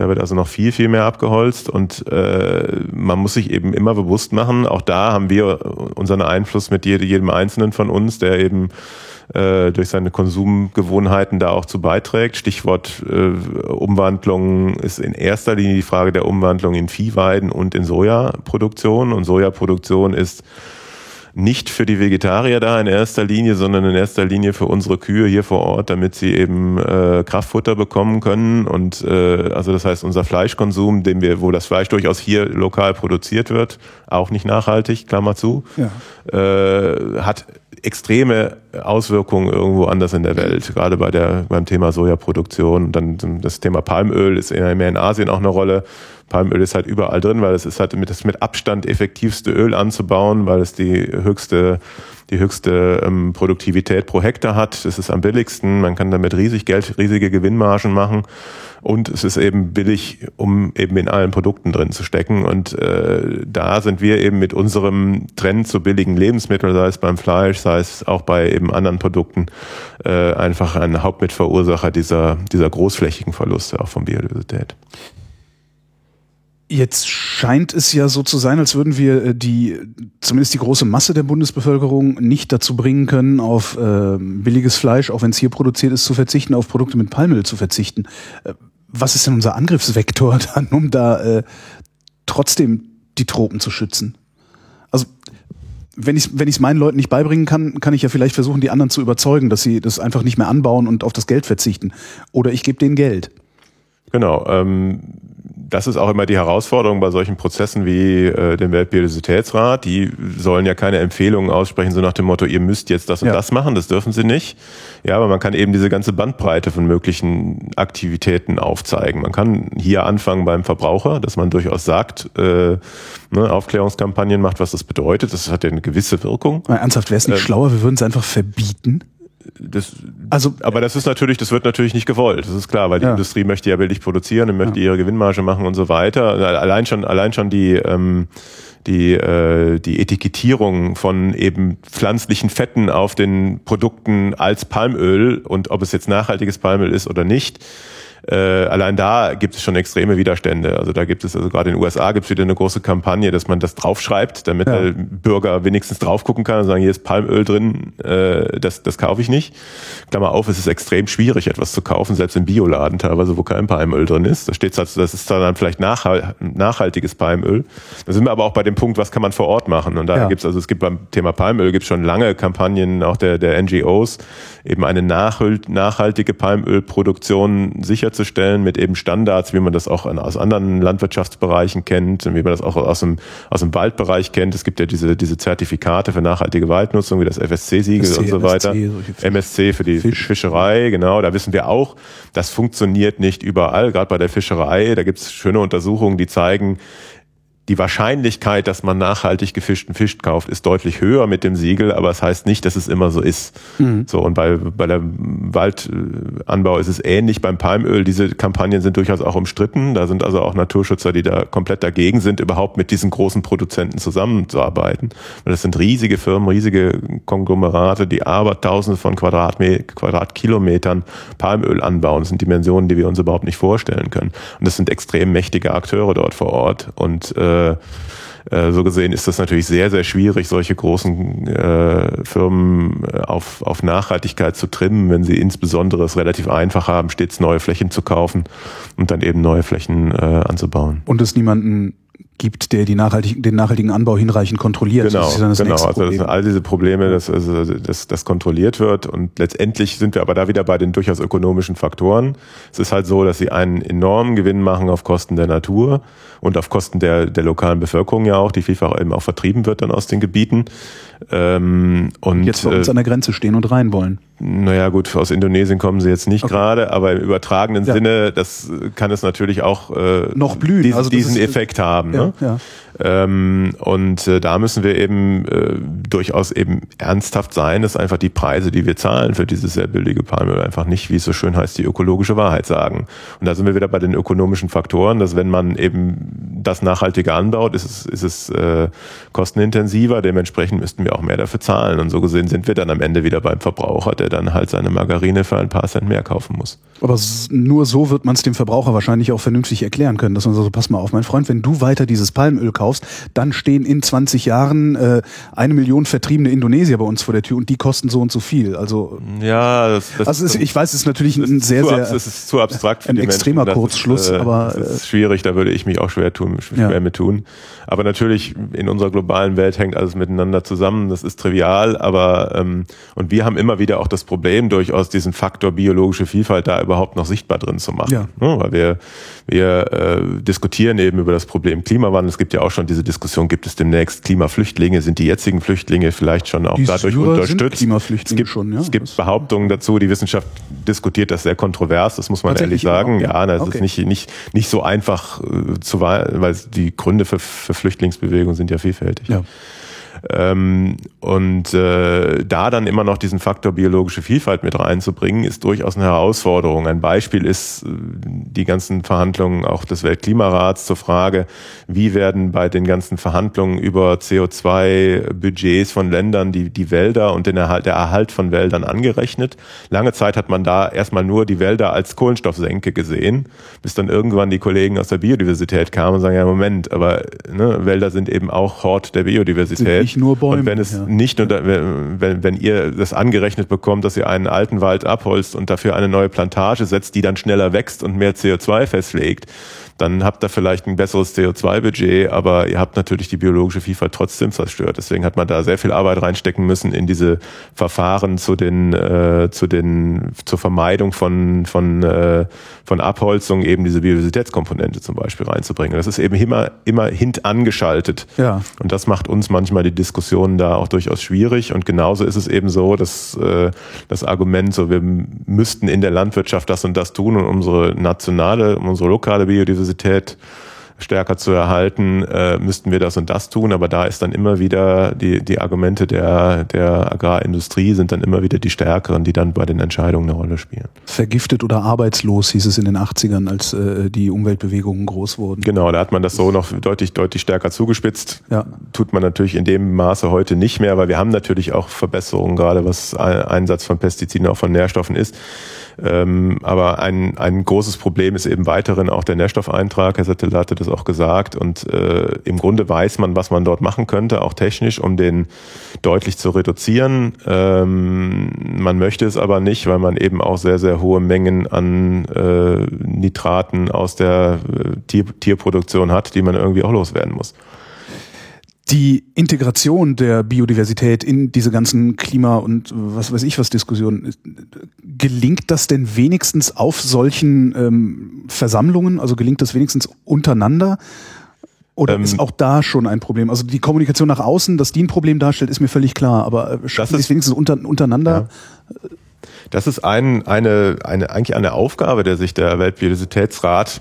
Da wird also noch viel, viel mehr abgeholzt und äh, man muss sich eben immer bewusst machen, auch da haben wir unseren Einfluss mit jedem Einzelnen von uns, der eben äh, durch seine Konsumgewohnheiten da auch zu beiträgt. Stichwort äh, Umwandlung ist in erster Linie die Frage der Umwandlung in Viehweiden und in Sojaproduktion. Und Sojaproduktion ist nicht für die Vegetarier da in erster Linie, sondern in erster Linie für unsere Kühe hier vor Ort, damit sie eben äh, Kraftfutter bekommen können. Und äh, also das heißt, unser Fleischkonsum, den wir, wo das Fleisch durchaus hier lokal produziert wird, auch nicht nachhaltig, Klammer zu, ja. äh, hat extreme Auswirkungen irgendwo anders in der Welt, gerade bei der, beim Thema Sojaproduktion. Dann das Thema Palmöl ist eher mehr in Asien auch eine Rolle. Palmöl ist halt überall drin, weil es ist halt mit, das mit Abstand effektivste Öl anzubauen, weil es die höchste, die höchste ähm, Produktivität pro Hektar hat. Es ist am billigsten, man kann damit riesig Geld, riesige Gewinnmargen machen und es ist eben billig, um eben in allen Produkten drin zu stecken. Und äh, da sind wir eben mit unserem Trend zu billigen Lebensmitteln, sei es beim Fleisch, sei es auch bei eben anderen Produkten, äh, einfach ein Hauptmitverursacher dieser, dieser großflächigen Verluste auch von Biodiversität. Jetzt scheint es ja so zu sein, als würden wir äh, die, zumindest die große Masse der Bundesbevölkerung nicht dazu bringen können, auf äh, billiges Fleisch, auch wenn es hier produziert ist, zu verzichten, auf Produkte mit Palmöl zu verzichten. Äh, was ist denn unser Angriffsvektor dann, um da äh, trotzdem die Tropen zu schützen? Also wenn ich wenn ich meinen Leuten nicht beibringen kann, kann ich ja vielleicht versuchen, die anderen zu überzeugen, dass sie das einfach nicht mehr anbauen und auf das Geld verzichten. Oder ich gebe denen Geld. Genau. Ähm das ist auch immer die Herausforderung bei solchen Prozessen wie äh, dem Weltbiodiversitätsrat. Die sollen ja keine Empfehlungen aussprechen, so nach dem Motto, ihr müsst jetzt das und ja. das machen, das dürfen sie nicht. Ja, aber man kann eben diese ganze Bandbreite von möglichen Aktivitäten aufzeigen. Man kann hier anfangen beim Verbraucher, dass man durchaus sagt, äh, ne, Aufklärungskampagnen macht, was das bedeutet. Das hat ja eine gewisse Wirkung. Mal ernsthaft, wäre es nicht äh, schlauer, wir würden es einfach verbieten? Das, also, aber das ist natürlich, das wird natürlich nicht gewollt. Das ist klar, weil die ja. Industrie möchte ja billig produzieren und möchte ja. ihre Gewinnmarge machen und so weiter. Allein schon, allein schon die, ähm, die, äh, die Etikettierung von eben pflanzlichen Fetten auf den Produkten als Palmöl und ob es jetzt nachhaltiges Palmöl ist oder nicht, äh, allein da gibt es schon extreme Widerstände. Also da gibt es, also gerade in den USA gibt es wieder eine große Kampagne, dass man das draufschreibt, damit ja. der Bürger wenigstens drauf gucken kann und sagen, hier ist Palmöl drin, äh, das, das kaufe ich nicht. Klammer auf, es ist extrem schwierig, etwas zu kaufen, selbst im Bioladen teilweise, wo kein Palmöl drin ist. Da steht das ist dann vielleicht nachhaltiges Palmöl. Da sind wir aber auch bei dem Punkt, was kann man vor Ort machen? Und da ja. gibt es, also es gibt beim Thema Palmöl gibt schon lange Kampagnen auch der, der NGOs, eben eine nachhaltige Palmölproduktion sicherzustellen mit eben Standards, wie man das auch aus anderen Landwirtschaftsbereichen kennt, wie man das auch aus dem, aus dem Waldbereich kennt. Es gibt ja diese, diese Zertifikate für nachhaltige Waldnutzung, wie das FSC-Siegel und so weiter. MSC, MSC für die Fisch. Fischerei, genau. Da wissen wir auch, das funktioniert nicht überall, gerade bei der Fischerei. Da gibt es schöne Untersuchungen, die zeigen, die Wahrscheinlichkeit, dass man nachhaltig gefischten Fisch kauft, ist deutlich höher mit dem Siegel, aber es das heißt nicht, dass es immer so ist. Mhm. So und bei bei der Waldanbau ist es ähnlich. Beim Palmöl diese Kampagnen sind durchaus auch umstritten. Da sind also auch Naturschützer, die da komplett dagegen sind, überhaupt mit diesen großen Produzenten zusammenzuarbeiten. Weil das sind riesige Firmen, riesige Konglomerate, die aber Tausende von Quadratme Quadratkilometern Palmöl anbauen. Das sind Dimensionen, die wir uns überhaupt nicht vorstellen können. Und das sind extrem mächtige Akteure dort vor Ort und äh, äh, äh, so gesehen ist das natürlich sehr, sehr schwierig, solche großen äh, Firmen äh, auf, auf Nachhaltigkeit zu trimmen, wenn sie insbesondere es relativ einfach haben, stets neue Flächen zu kaufen und dann eben neue Flächen äh, anzubauen. Und es niemanden gibt, der die nachhaltig, den nachhaltigen Anbau hinreichend kontrolliert. Genau, das das genau. Also das sind all diese Probleme, dass, also, dass das kontrolliert wird und letztendlich sind wir aber da wieder bei den durchaus ökonomischen Faktoren. Es ist halt so, dass sie einen enormen Gewinn machen auf Kosten der Natur und auf Kosten der, der lokalen Bevölkerung ja auch, die vielfach eben auch vertrieben wird dann aus den Gebieten. Ähm, und jetzt bei uns äh, an der Grenze stehen und rein wollen. Naja gut, aus Indonesien kommen sie jetzt nicht okay. gerade, aber im übertragenen ja. Sinne, das kann es natürlich auch äh, noch blühen, diesen, also diesen ist, Effekt haben. Ja, ne? ja. Ähm, und äh, da müssen wir eben äh, durchaus eben ernsthaft sein, dass einfach die Preise, die wir zahlen für dieses sehr billige Palmöl, einfach nicht, wie es so schön heißt, die ökologische Wahrheit sagen. Und da sind wir wieder bei den ökonomischen Faktoren, dass wenn man eben das nachhaltiger anbaut, ist es, ist es äh, kostenintensiver, dementsprechend müssten wir auch mehr dafür zahlen. Und so gesehen sind wir dann am Ende wieder beim Verbraucher, der dann halt seine Margarine für ein paar Cent mehr kaufen muss. Aber nur so wird man es dem Verbraucher wahrscheinlich auch vernünftig erklären können, dass man so, pass mal auf, mein Freund, wenn du weiter dieses Palmöl kaufst, dann stehen in 20 Jahren äh, eine Million vertriebene Indonesier bei uns vor der Tür und die kosten so und so viel. Also ja, das, das also ist, ich weiß, es ist natürlich ein sehr, sehr, es ist zu abstrakt für ein extremer Menschen. Kurzschluss, ist, äh, aber das ist schwierig. Da würde ich mich auch schwer tun, schwer ja. mit tun. Aber natürlich in unserer globalen Welt hängt alles miteinander zusammen. Das ist trivial, aber ähm, und wir haben immer wieder auch das Problem, durchaus diesen Faktor biologische Vielfalt da überhaupt noch sichtbar drin zu machen. Ja. ja weil wir wir äh, diskutieren eben über das Problem Klimawandel. Es gibt ja auch schon diese Diskussion, gibt es demnächst Klimaflüchtlinge? Sind die jetzigen Flüchtlinge vielleicht schon auch die dadurch Syrer unterstützt? Klimaflüchtlinge es gibt, schon, ja. Es gibt Behauptungen dazu, die Wissenschaft diskutiert das sehr kontrovers, das muss man ehrlich sagen. Ja, das okay. ist nicht, nicht, nicht so einfach äh, zu, weil die Gründe für, für Flüchtlingsbewegungen sind ja vielfältig. Ja. Ähm, und äh, da dann immer noch diesen Faktor biologische Vielfalt mit reinzubringen, ist durchaus eine Herausforderung. Ein Beispiel ist äh, die ganzen Verhandlungen auch des Weltklimarats zur Frage, wie werden bei den ganzen Verhandlungen über CO2-Budgets von Ländern die, die Wälder und den Erhalt, der Erhalt von Wäldern angerechnet. Lange Zeit hat man da erstmal nur die Wälder als Kohlenstoffsenke gesehen, bis dann irgendwann die Kollegen aus der Biodiversität kamen und sagen, ja Moment, aber ne, Wälder sind eben auch Hort der Biodiversität nicht nur Bäume. Und wenn es ja. nicht nur, wenn, wenn ihr das angerechnet bekommt, dass ihr einen alten Wald abholzt und dafür eine neue Plantage setzt, die dann schneller wächst und mehr CO2 festlegt, dann habt ihr vielleicht ein besseres CO2-Budget, aber ihr habt natürlich die biologische Vielfalt trotzdem zerstört. Deswegen hat man da sehr viel Arbeit reinstecken müssen in diese Verfahren zu den, äh, zu den, zur Vermeidung von, von, äh, von Abholzung, eben diese Biodiversitätskomponente zum Beispiel reinzubringen. Das ist eben immer, immer hintangeschaltet. Ja. Und das macht uns manchmal die Diskussionen da auch durchaus schwierig. Und genauso ist es eben so, dass äh, das Argument, so wir müssten in der Landwirtschaft das und das tun und unsere nationale, unsere lokale Biodiversität Biodiversität stärker zu erhalten, äh, müssten wir das und das tun. Aber da ist dann immer wieder die, die Argumente der, der Agrarindustrie sind dann immer wieder die stärkeren, die dann bei den Entscheidungen eine Rolle spielen. Vergiftet oder arbeitslos hieß es in den 80ern, als äh, die Umweltbewegungen groß wurden. Genau, da hat man das so noch deutlich, deutlich stärker zugespitzt. Ja. Tut man natürlich in dem Maße heute nicht mehr, weil wir haben natürlich auch Verbesserungen, gerade was Einsatz von Pestiziden, auch von Nährstoffen ist. Ähm, aber ein, ein großes Problem ist eben weiterhin auch der Nährstoffeintrag. Herr Settel hatte das auch gesagt. Und äh, im Grunde weiß man, was man dort machen könnte, auch technisch, um den deutlich zu reduzieren. Ähm, man möchte es aber nicht, weil man eben auch sehr, sehr hohe Mengen an äh, Nitraten aus der äh, Tier, Tierproduktion hat, die man irgendwie auch loswerden muss die Integration der Biodiversität in diese ganzen Klima- und was weiß ich was Diskussionen, gelingt das denn wenigstens auf solchen ähm, Versammlungen? Also gelingt das wenigstens untereinander? Oder ähm, ist auch da schon ein Problem? Also die Kommunikation nach außen, dass die ein Problem darstellt, ist mir völlig klar, aber äh, schaffen sie es wenigstens unter, untereinander? Ja. Das ist ein, eine, eine, eigentlich eine Aufgabe, der sich der Weltbiodiversitätsrat,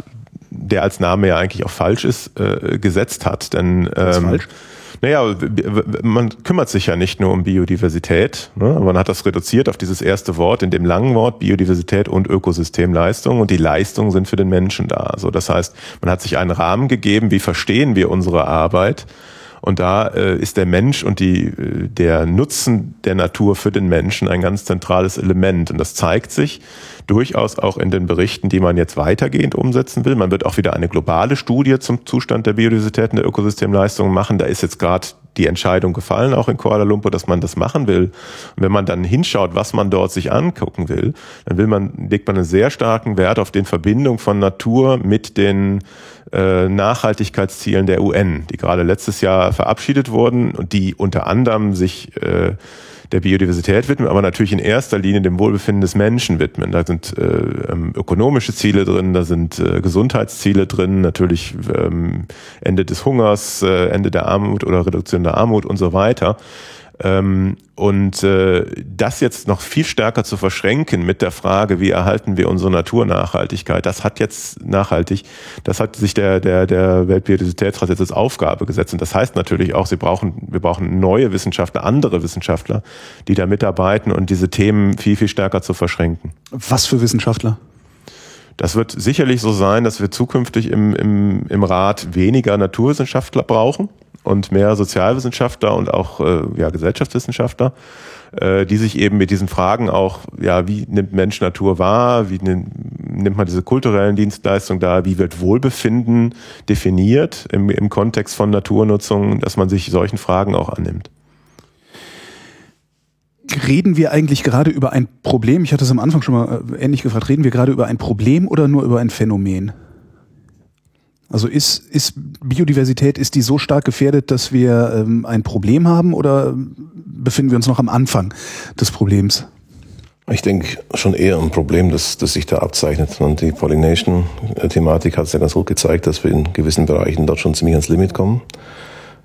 der als Name ja eigentlich auch falsch ist, äh, gesetzt hat. Denn ähm, falsch? Naja, man kümmert sich ja nicht nur um Biodiversität. Ne? Man hat das reduziert auf dieses erste Wort in dem langen Wort Biodiversität und Ökosystemleistung und die Leistungen sind für den Menschen da. Also das heißt, man hat sich einen Rahmen gegeben, wie verstehen wir unsere Arbeit und da äh, ist der Mensch und die, äh, der Nutzen der Natur für den Menschen ein ganz zentrales Element. Und das zeigt sich durchaus auch in den Berichten, die man jetzt weitergehend umsetzen will. Man wird auch wieder eine globale Studie zum Zustand der Biodiversität und der Ökosystemleistungen machen. Da ist jetzt gerade die Entscheidung gefallen, auch in Kuala Lumpur, dass man das machen will. Und wenn man dann hinschaut, was man dort sich angucken will, dann will man, legt man einen sehr starken Wert auf den Verbindung von Natur mit den äh, Nachhaltigkeitszielen der UN, die gerade letztes Jahr verabschiedet wurden und die unter anderem sich äh, der Biodiversität widmen, aber natürlich in erster Linie dem Wohlbefinden des Menschen widmen. Da sind äh, ähm, ökonomische Ziele drin, da sind äh, Gesundheitsziele drin, natürlich ähm, Ende des Hungers, äh, Ende der Armut oder Reduktion der Armut und so weiter. Ähm, und äh, das jetzt noch viel stärker zu verschränken mit der Frage, wie erhalten wir unsere Naturnachhaltigkeit, das hat jetzt nachhaltig, das hat sich der, der, der Weltbiodiversitätsrat jetzt als Aufgabe gesetzt. Und das heißt natürlich auch, sie brauchen, wir brauchen neue Wissenschaftler, andere Wissenschaftler, die da mitarbeiten und diese Themen viel, viel stärker zu verschränken. Was für Wissenschaftler? Das wird sicherlich so sein, dass wir zukünftig im, im, im Rat weniger Naturwissenschaftler brauchen und mehr Sozialwissenschaftler und auch äh, ja, Gesellschaftswissenschaftler, äh, die sich eben mit diesen Fragen auch, ja, wie nimmt Mensch Natur wahr, wie nimmt, nimmt man diese kulturellen Dienstleistungen da, wie wird Wohlbefinden definiert im, im Kontext von Naturnutzung, dass man sich solchen Fragen auch annimmt. Reden wir eigentlich gerade über ein Problem? Ich hatte es am Anfang schon mal äh, ähnlich gefragt. Reden wir gerade über ein Problem oder nur über ein Phänomen? Also ist, ist Biodiversität, ist die so stark gefährdet, dass wir ähm, ein Problem haben oder befinden wir uns noch am Anfang des Problems? Ich denke schon eher ein Problem, das, das sich da abzeichnet. Und die Pollination-Thematik hat es ja ganz gut gezeigt, dass wir in gewissen Bereichen dort schon ziemlich ans Limit kommen.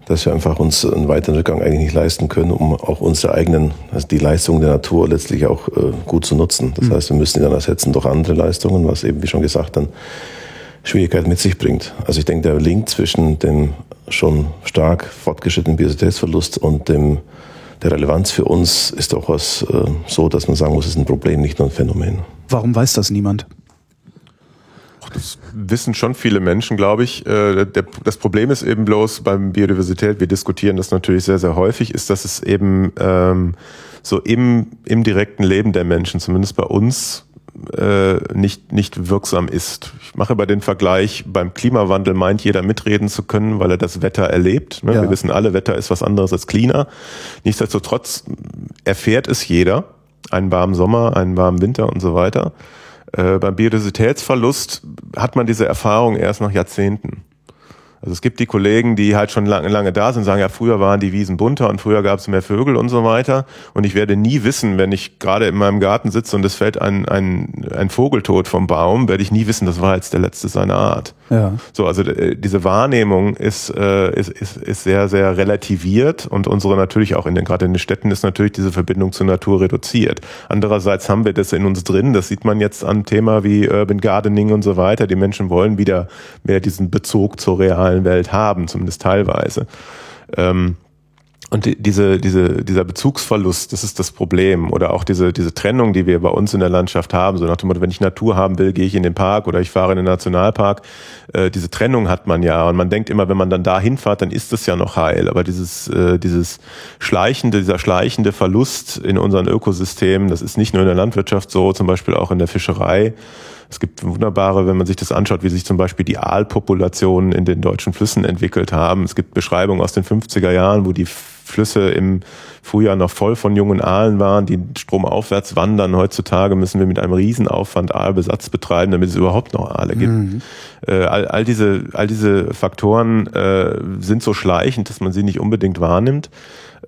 Dass wir einfach uns einen weiteren Rückgang eigentlich nicht leisten können, um auch unsere eigenen, also die Leistungen der Natur letztlich auch äh, gut zu nutzen. Das mhm. heißt, wir müssen die dann ersetzen durch andere Leistungen, was eben, wie schon gesagt, dann Schwierigkeiten mit sich bringt. Also ich denke, der Link zwischen dem schon stark fortgeschrittenen Biodiversitätsverlust und dem, der Relevanz für uns ist doch was äh, so, dass man sagen muss, es ist ein Problem, nicht nur ein Phänomen. Warum weiß das niemand? Das wissen schon viele Menschen, glaube ich. Äh, das Problem ist eben bloß beim Biodiversität, wir diskutieren das natürlich sehr, sehr häufig, ist, dass es eben ähm, so im, im direkten Leben der Menschen, zumindest bei uns, äh, nicht, nicht wirksam ist. Ich mache bei den Vergleich, beim Klimawandel meint jeder mitreden zu können, weil er das Wetter erlebt. Ne? Ja. Wir wissen alle, Wetter ist was anderes als Klima. Nichtsdestotrotz erfährt es jeder, einen warmen Sommer, einen warmen Winter und so weiter. Äh, beim Biodiversitätsverlust hat man diese Erfahrung erst nach Jahrzehnten. Also es gibt die Kollegen, die halt schon lange, lange da sind, sagen, ja, früher waren die Wiesen bunter und früher gab es mehr Vögel und so weiter. Und ich werde nie wissen, wenn ich gerade in meinem Garten sitze und es fällt ein, ein, ein Vogeltod vom Baum, werde ich nie wissen, das war jetzt der letzte seiner Art. Ja. So, also äh, diese Wahrnehmung ist, äh, ist, ist, ist sehr, sehr relativiert und unsere natürlich auch in den, gerade in den Städten ist natürlich diese Verbindung zur Natur reduziert. Andererseits haben wir das in uns drin, das sieht man jetzt an Thema wie Urban Gardening und so weiter. Die Menschen wollen wieder mehr diesen Bezug zur realen Welt haben, zumindest teilweise. Ähm, Und die, diese, diese, dieser Bezugsverlust, das ist das Problem. Oder auch diese, diese Trennung, die wir bei uns in der Landschaft haben. So nach dem Motto, wenn ich Natur haben will, gehe ich in den Park oder ich fahre in den Nationalpark. Äh, diese Trennung hat man ja. Und man denkt immer, wenn man dann da hinfahrt, dann ist das ja noch heil. Aber dieses, äh, dieses schleichende, dieser schleichende Verlust in unseren Ökosystemen, das ist nicht nur in der Landwirtschaft so, zum Beispiel auch in der Fischerei. Es gibt wunderbare, wenn man sich das anschaut, wie sich zum Beispiel die Aalpopulationen in den deutschen Flüssen entwickelt haben. Es gibt Beschreibungen aus den 50er Jahren, wo die Flüsse im Frühjahr noch voll von jungen Aalen waren, die stromaufwärts wandern. Heutzutage müssen wir mit einem Riesenaufwand Aalbesatz betreiben, damit es überhaupt noch Aale gibt. Mhm. Äh, all, all, diese, all diese Faktoren äh, sind so schleichend, dass man sie nicht unbedingt wahrnimmt.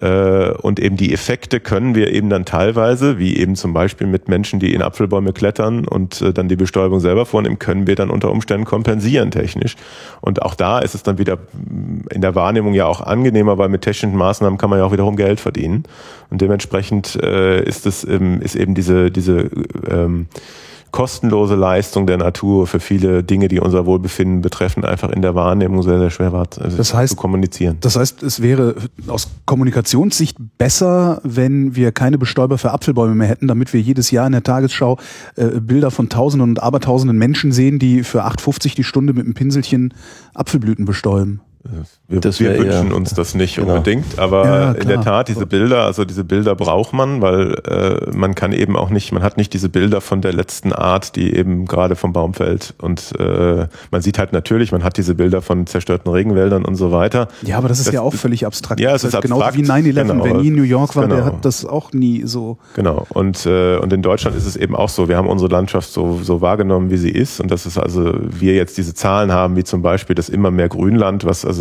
Äh, und eben die Effekte können wir eben dann teilweise, wie eben zum Beispiel mit Menschen, die in Apfelbäume klettern und äh, dann die Bestäubung selber vornehmen, können wir dann unter Umständen kompensieren technisch. Und auch da ist es dann wieder in der Wahrnehmung ja auch angenehmer, weil mit technischen Maßnahmen kann man ja auch wiederum Geld verdienen. Und dementsprechend äh, ist es ist eben diese, diese ähm, kostenlose Leistung der Natur für viele Dinge, die unser Wohlbefinden betreffen, einfach in der Wahrnehmung sehr, sehr schwer war, also das heißt, zu kommunizieren. Das heißt, es wäre aus Kommunikationssicht besser, wenn wir keine Bestäuber für Apfelbäume mehr hätten, damit wir jedes Jahr in der Tagesschau äh, Bilder von Tausenden und Abertausenden Menschen sehen, die für 8,50 die Stunde mit einem Pinselchen Apfelblüten bestäuben. Wir, wir wünschen ja, uns das nicht genau. unbedingt, aber ja, in der Tat diese Bilder, also diese Bilder braucht man, weil äh, man kann eben auch nicht, man hat nicht diese Bilder von der letzten Art, die eben gerade vom Baum fällt und äh, man sieht halt natürlich, man hat diese Bilder von zerstörten Regenwäldern und so weiter. Ja, aber das ist das, ja auch völlig abstrakt. Ja, es ist, genau wie 9/11. Genau. Wer nie in New York war, genau. der hat das auch nie so. Genau. Und äh, und in Deutschland ist es eben auch so. Wir haben unsere Landschaft so so wahrgenommen, wie sie ist und das ist also wir jetzt diese Zahlen haben, wie zum Beispiel das immer mehr Grünland, was also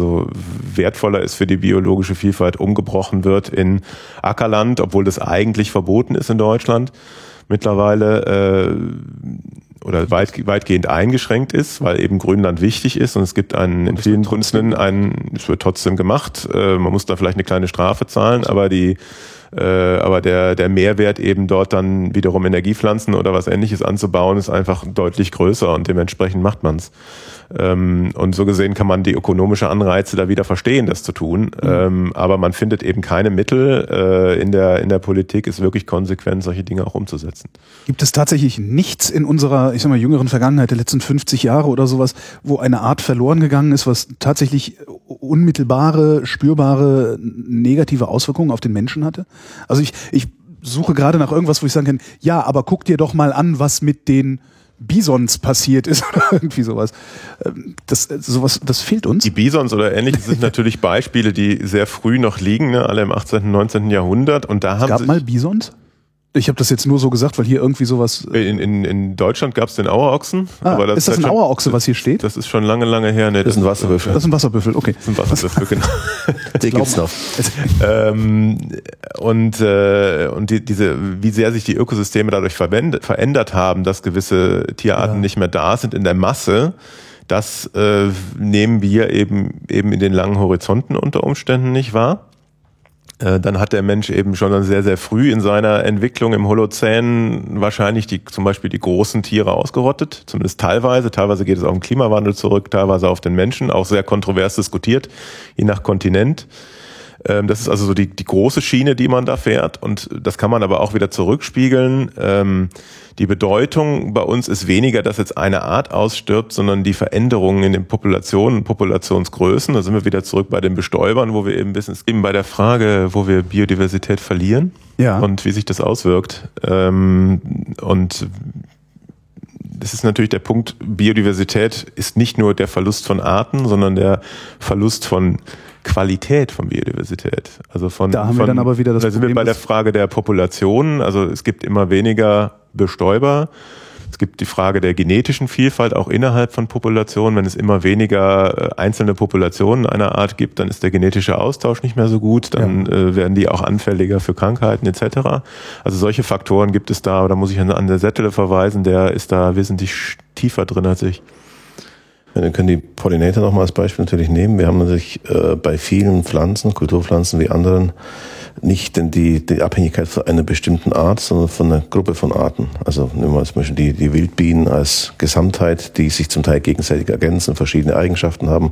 wertvoller ist für die biologische Vielfalt, umgebrochen wird in Ackerland, obwohl das eigentlich verboten ist in Deutschland mittlerweile äh, oder weit, weitgehend eingeschränkt ist, weil eben Grünland wichtig ist und es gibt einen in vielen Bundesländern einen, es wird trotzdem gemacht, äh, man muss da vielleicht eine kleine Strafe zahlen, aber die äh, aber der, der Mehrwert eben dort dann wiederum Energiepflanzen oder was ähnliches anzubauen, ist einfach deutlich größer und dementsprechend macht man's. Ähm, und so gesehen kann man die ökonomische Anreize da wieder verstehen, das zu tun. Mhm. Ähm, aber man findet eben keine Mittel äh, in, der, in der Politik, es wirklich konsequent solche Dinge auch umzusetzen. Gibt es tatsächlich nichts in unserer, ich sag mal, jüngeren Vergangenheit, der letzten 50 Jahre oder sowas, wo eine Art verloren gegangen ist, was tatsächlich unmittelbare, spürbare negative Auswirkungen auf den Menschen hatte? Also ich, ich suche gerade nach irgendwas, wo ich sagen kann, ja, aber guck dir doch mal an, was mit den Bisons passiert ist oder irgendwie sowas. Ähm, das, sowas, das fehlt uns. Die Bisons oder ähnliches sind natürlich Beispiele, die sehr früh noch liegen, ne? alle im 18., 19. Jahrhundert. Und da haben es gab mal Bisons? Ich habe das jetzt nur so gesagt, weil hier irgendwie sowas. Äh, in, in, in Deutschland gab es den Auerochsen. Ah, aber das ist das ein Auerochse, was hier steht? Das ist schon lange, lange her. Nee, das, das ist ein Wasserbüffel. Das ist ein Wasserbüffel, okay. Das ist ein Wasserbüffel, genau. Den gibt's noch. ähm, und äh, und die, diese, wie sehr sich die Ökosysteme dadurch verändert haben, dass gewisse Tierarten ja. nicht mehr da sind in der Masse, das äh, nehmen wir eben eben in den langen Horizonten unter Umständen nicht wahr. Äh, dann hat der Mensch eben schon sehr, sehr früh in seiner Entwicklung im Holozän wahrscheinlich die, zum Beispiel die großen Tiere ausgerottet, zumindest teilweise. Teilweise geht es auf den Klimawandel zurück, teilweise auf den Menschen, auch sehr kontrovers diskutiert, je nach Kontinent. Ähm, das ist also so die, die große Schiene, die man da fährt. Und das kann man aber auch wieder zurückspiegeln. Ähm, die Bedeutung bei uns ist weniger, dass jetzt eine Art ausstirbt, sondern die Veränderungen in den Populationen, Populationsgrößen. Da sind wir wieder zurück bei den Bestäubern, wo wir eben ein bisschen eben bei der Frage, wo wir Biodiversität verlieren ja. und wie sich das auswirkt. Ähm, und das ist natürlich der Punkt, Biodiversität ist nicht nur der Verlust von Arten, sondern der Verlust von Qualität von Biodiversität. Also von, da haben von, wir dann aber wieder das Da sind Problem, wir bei der Frage der Population. Also es gibt immer weniger Bestäuber. Es gibt die Frage der genetischen Vielfalt auch innerhalb von Populationen. Wenn es immer weniger äh, einzelne Populationen einer Art gibt, dann ist der genetische Austausch nicht mehr so gut. Dann ja. äh, werden die auch anfälliger für Krankheiten etc. Also solche Faktoren gibt es da. Da muss ich an, an der Settele verweisen. Der ist da wesentlich tiefer drin als ich. Dann können die Pollinator nochmal als Beispiel natürlich nehmen. Wir haben natürlich äh, bei vielen Pflanzen, Kulturpflanzen wie anderen, nicht denn die, die Abhängigkeit von einer bestimmten Art, sondern von einer Gruppe von Arten. Also nehmen wir zum Beispiel die, die Wildbienen als Gesamtheit, die sich zum Teil gegenseitig ergänzen, verschiedene Eigenschaften haben.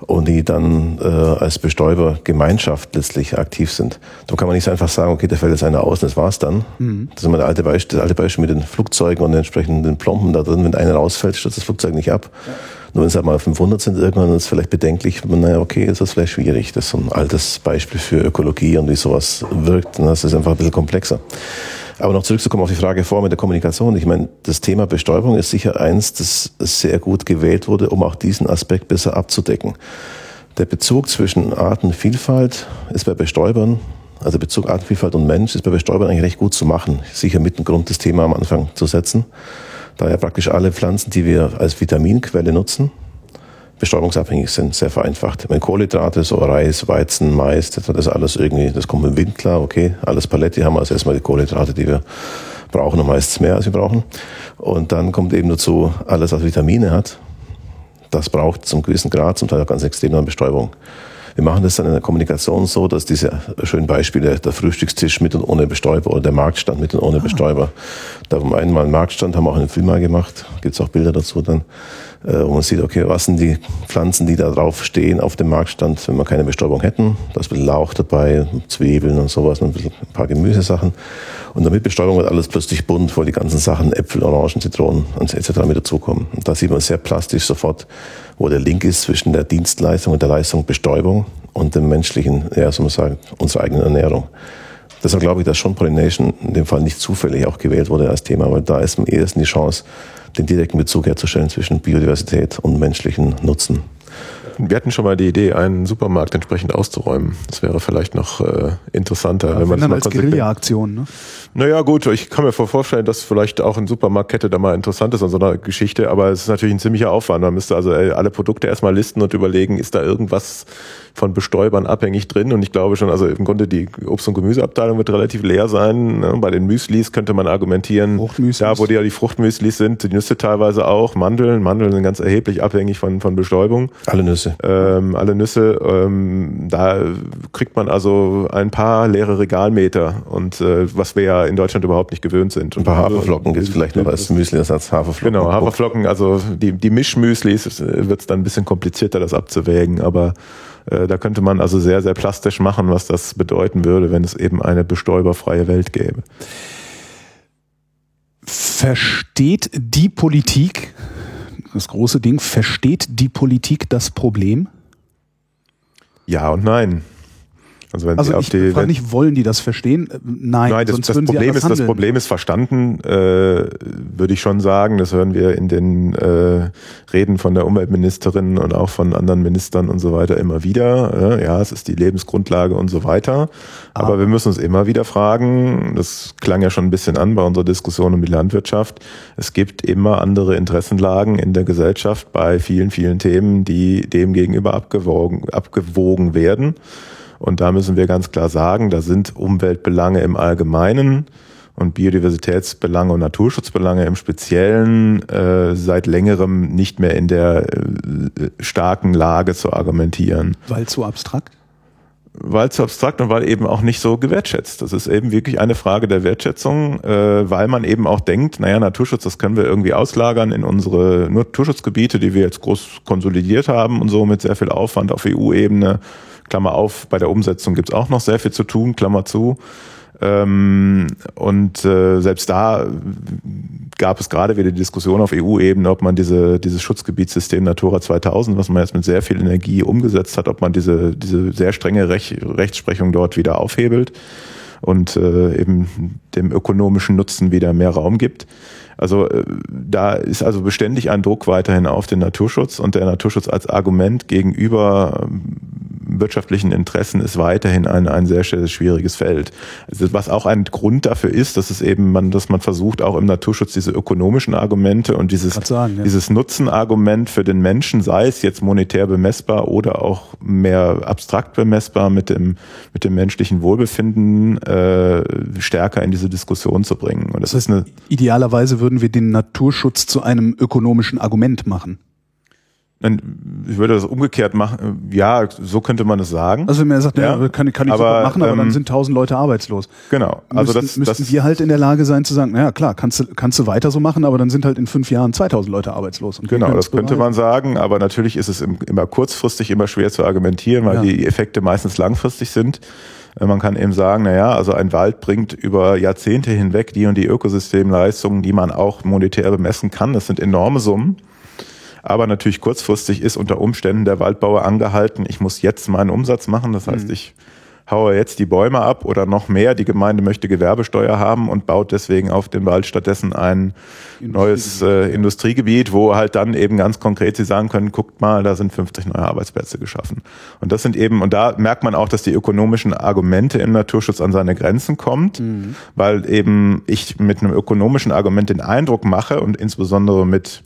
Und die dann äh, als Bestäubergemeinschaft letztlich aktiv sind. Da kann man nicht einfach sagen, okay, da fällt jetzt einer aus und das war's dann. Mhm. Das ist immer das alte, Beispiel, das alte Beispiel mit den Flugzeugen und den entsprechenden Plomben da drin. Wenn einer rausfällt, stürzt das Flugzeug nicht ab. Ja. Nur wenn es halt mal 500 sind, irgendwann ist es vielleicht bedenklich. Naja, okay, ist das vielleicht schwierig. Das ist so ein altes Beispiel für Ökologie und wie sowas wirkt. Das ist einfach ein bisschen komplexer. Aber noch zurückzukommen auf die Frage vor mit der Kommunikation. Ich meine, das Thema Bestäubung ist sicher eins, das sehr gut gewählt wurde, um auch diesen Aspekt besser abzudecken. Der Bezug zwischen Artenvielfalt ist bei Bestäubern, also Bezug Artenvielfalt und Mensch, ist bei Bestäubern eigentlich recht gut zu machen. Sicher mit dem Grund, das Thema am Anfang zu setzen. Da ja praktisch alle Pflanzen, die wir als Vitaminquelle nutzen, bestäubungsabhängig sind, sehr vereinfacht. Wenn Kohlenhydrate, so Reis, Weizen, Mais, das ist alles irgendwie, das kommt im Wind klar, okay, alles Paletti haben wir also erstmal die Kohlenhydrate, die wir brauchen und meistens mehr als wir brauchen. Und dann kommt eben dazu alles, was Vitamine hat. Das braucht zum gewissen Grad, zum Teil auch ganz extrem eine Bestäubung. Wir machen das dann in der Kommunikation so, dass diese schönen Beispiele, der Frühstückstisch mit und ohne Bestäuber oder der Marktstand mit und ohne ah. Bestäuber. Da haben wir einmal einen Marktstand, haben wir auch einen Film mal gemacht, gibt's auch Bilder dazu dann, äh, wo man sieht, okay, was sind die Pflanzen, die da drauf stehen auf dem Marktstand, wenn wir keine Bestäubung hätten. Da ist ein bisschen Lauch dabei, Zwiebeln und sowas, ein, ein paar Gemüsesachen. Und damit Bestäubung wird alles plötzlich bunt, wo die ganzen Sachen, Äpfel, Orangen, Zitronen und etc. mit dazukommen. Und da sieht man sehr plastisch sofort, wo der Link ist zwischen der Dienstleistung und der Leistung Bestäubung und dem menschlichen, ja, so man sagen, unserer eigenen Ernährung. Deshalb glaube ich, dass schon Pollination in dem Fall nicht zufällig auch gewählt wurde als Thema, weil da ist am ehesten die Chance, den direkten Bezug herzustellen zwischen Biodiversität und menschlichen Nutzen. Wir hatten schon mal die Idee, einen Supermarkt entsprechend auszuräumen. Das wäre vielleicht noch äh, interessanter, ja, wenn man das dann als Guerilla-Aktion, ne? Naja, gut, ich kann mir vorstellen, dass vielleicht auch eine Supermarktkette da mal interessant ist an so einer Geschichte, aber es ist natürlich ein ziemlicher Aufwand. Man müsste also äh, alle Produkte erstmal listen und überlegen, ist da irgendwas von Bestäubern abhängig drin. Und ich glaube schon, also im Grunde die Obst- und Gemüseabteilung wird relativ leer sein. Ne? Bei den Müslis könnte man argumentieren, da wo die ja die Fruchtmüslis sind, die Nüsse teilweise auch, Mandeln. Mandeln sind ganz erheblich abhängig von, von Bestäubung. Alle Nüsse. Ähm, alle Nüsse. Ähm, da kriegt man also ein paar leere Regalmeter und äh, was wir ja in Deutschland überhaupt nicht gewöhnt sind. Und ein paar Haferflocken gibt es vielleicht noch als Müsli-Ersatz. Haferflocken. Genau, Haferflocken, also die, die Mischmüslis äh, wird es dann ein bisschen komplizierter, das abzuwägen, aber äh, da könnte man also sehr, sehr plastisch machen, was das bedeuten würde, wenn es eben eine bestäuberfreie Welt gäbe. Versteht die Politik, das große Ding, versteht die Politik das Problem? Ja und nein. Also, wenn also Sie ich die, frage nicht, wollen die das verstehen? Äh, nein, Nein das, das Problem ist, das Problem ist verstanden, äh, würde ich schon sagen. Das hören wir in den äh, Reden von der Umweltministerin und auch von anderen Ministern und so weiter immer wieder. ja, es ist die Lebensgrundlage und so weiter. Aber ah. wir müssen uns immer wieder fragen, das klang ja schon ein bisschen an bei unserer Diskussion um die Landwirtschaft, es gibt immer andere Interessenlagen in der Gesellschaft bei vielen, vielen Themen, die dem gegenüber abgewogen, abgewogen werden. Und da müssen wir ganz klar sagen, da sind Umweltbelange im Allgemeinen und Biodiversitätsbelange und Naturschutzbelange im Speziellen äh, seit längerem nicht mehr in der äh, starken Lage zu argumentieren. Weil zu abstrakt? Weil zu abstrakt und weil eben auch nicht so gewertschätzt. Das ist eben wirklich eine Frage der Wertschätzung, äh, weil man eben auch denkt, naja, Naturschutz, das können wir irgendwie auslagern in unsere Naturschutzgebiete, die wir jetzt groß konsolidiert haben und so mit sehr viel Aufwand auf EU-Ebene Klammer auf, bei der Umsetzung gibt's auch noch sehr viel zu tun, Klammer zu. Ähm, und äh, selbst da gab es gerade wieder die Diskussion auf EU-Ebene, ob man diese, dieses Schutzgebietssystem Natura 2000, was man jetzt mit sehr viel Energie umgesetzt hat, ob man diese, diese sehr strenge Rech Rechtsprechung dort wieder aufhebelt und äh, eben dem ökonomischen Nutzen wieder mehr Raum gibt. Also äh, da ist also beständig ein Druck weiterhin auf den Naturschutz und der Naturschutz als Argument gegenüber ähm, wirtschaftlichen Interessen ist weiterhin ein, ein sehr, schwieriges Feld. Also was auch ein Grund dafür ist, dass es eben man, dass man versucht, auch im Naturschutz diese ökonomischen Argumente und dieses, sagen, ja. dieses Nutzenargument für den Menschen, sei es jetzt monetär bemessbar oder auch mehr abstrakt bemessbar mit dem, mit dem menschlichen Wohlbefinden, äh, stärker in diese Diskussion zu bringen. Und das, das heißt, ist eine, idealerweise würden wir den Naturschutz zu einem ökonomischen Argument machen. Ich würde das umgekehrt machen. Ja, so könnte man es sagen. Also wenn man sagt, ja, ja kann, kann ich aber, machen, aber ähm, dann sind tausend Leute arbeitslos. Genau. Also müssten, das, müssten das, wir halt in der Lage sein zu sagen, naja klar, kannst du, kannst du weiter so machen, aber dann sind halt in fünf Jahren 2000 Leute arbeitslos. Genau, das könnte man sagen, aber natürlich ist es im, immer kurzfristig immer schwer zu argumentieren, weil Ja. die Effekte meistens langfristig sind. Äh, Man kann eben sagen, na ja, also ein Wald bringt über Jahrzehnte hinweg die und die Ökosystemleistungen, die man auch monetär bemessen kann. Das sind enorme Summen. Aber natürlich kurzfristig ist unter Umständen der Waldbauer angehalten, ich muss jetzt meinen Umsatz machen. Das Mhm. heißt, ich haue jetzt die Bäume ab oder noch mehr. Die Gemeinde möchte Gewerbesteuer haben und baut deswegen auf den Wald stattdessen ein neues äh, Industriegebiet, wo halt dann eben ganz konkret sie sagen können, guckt mal, da sind 50 neue Arbeitsplätze geschaffen. Und das sind eben, und da merkt man auch, dass die ökonomischen Argumente im Naturschutz an seine Grenzen kommt, weil eben ich mit einem ökonomischen Argument den Eindruck mache und insbesondere mit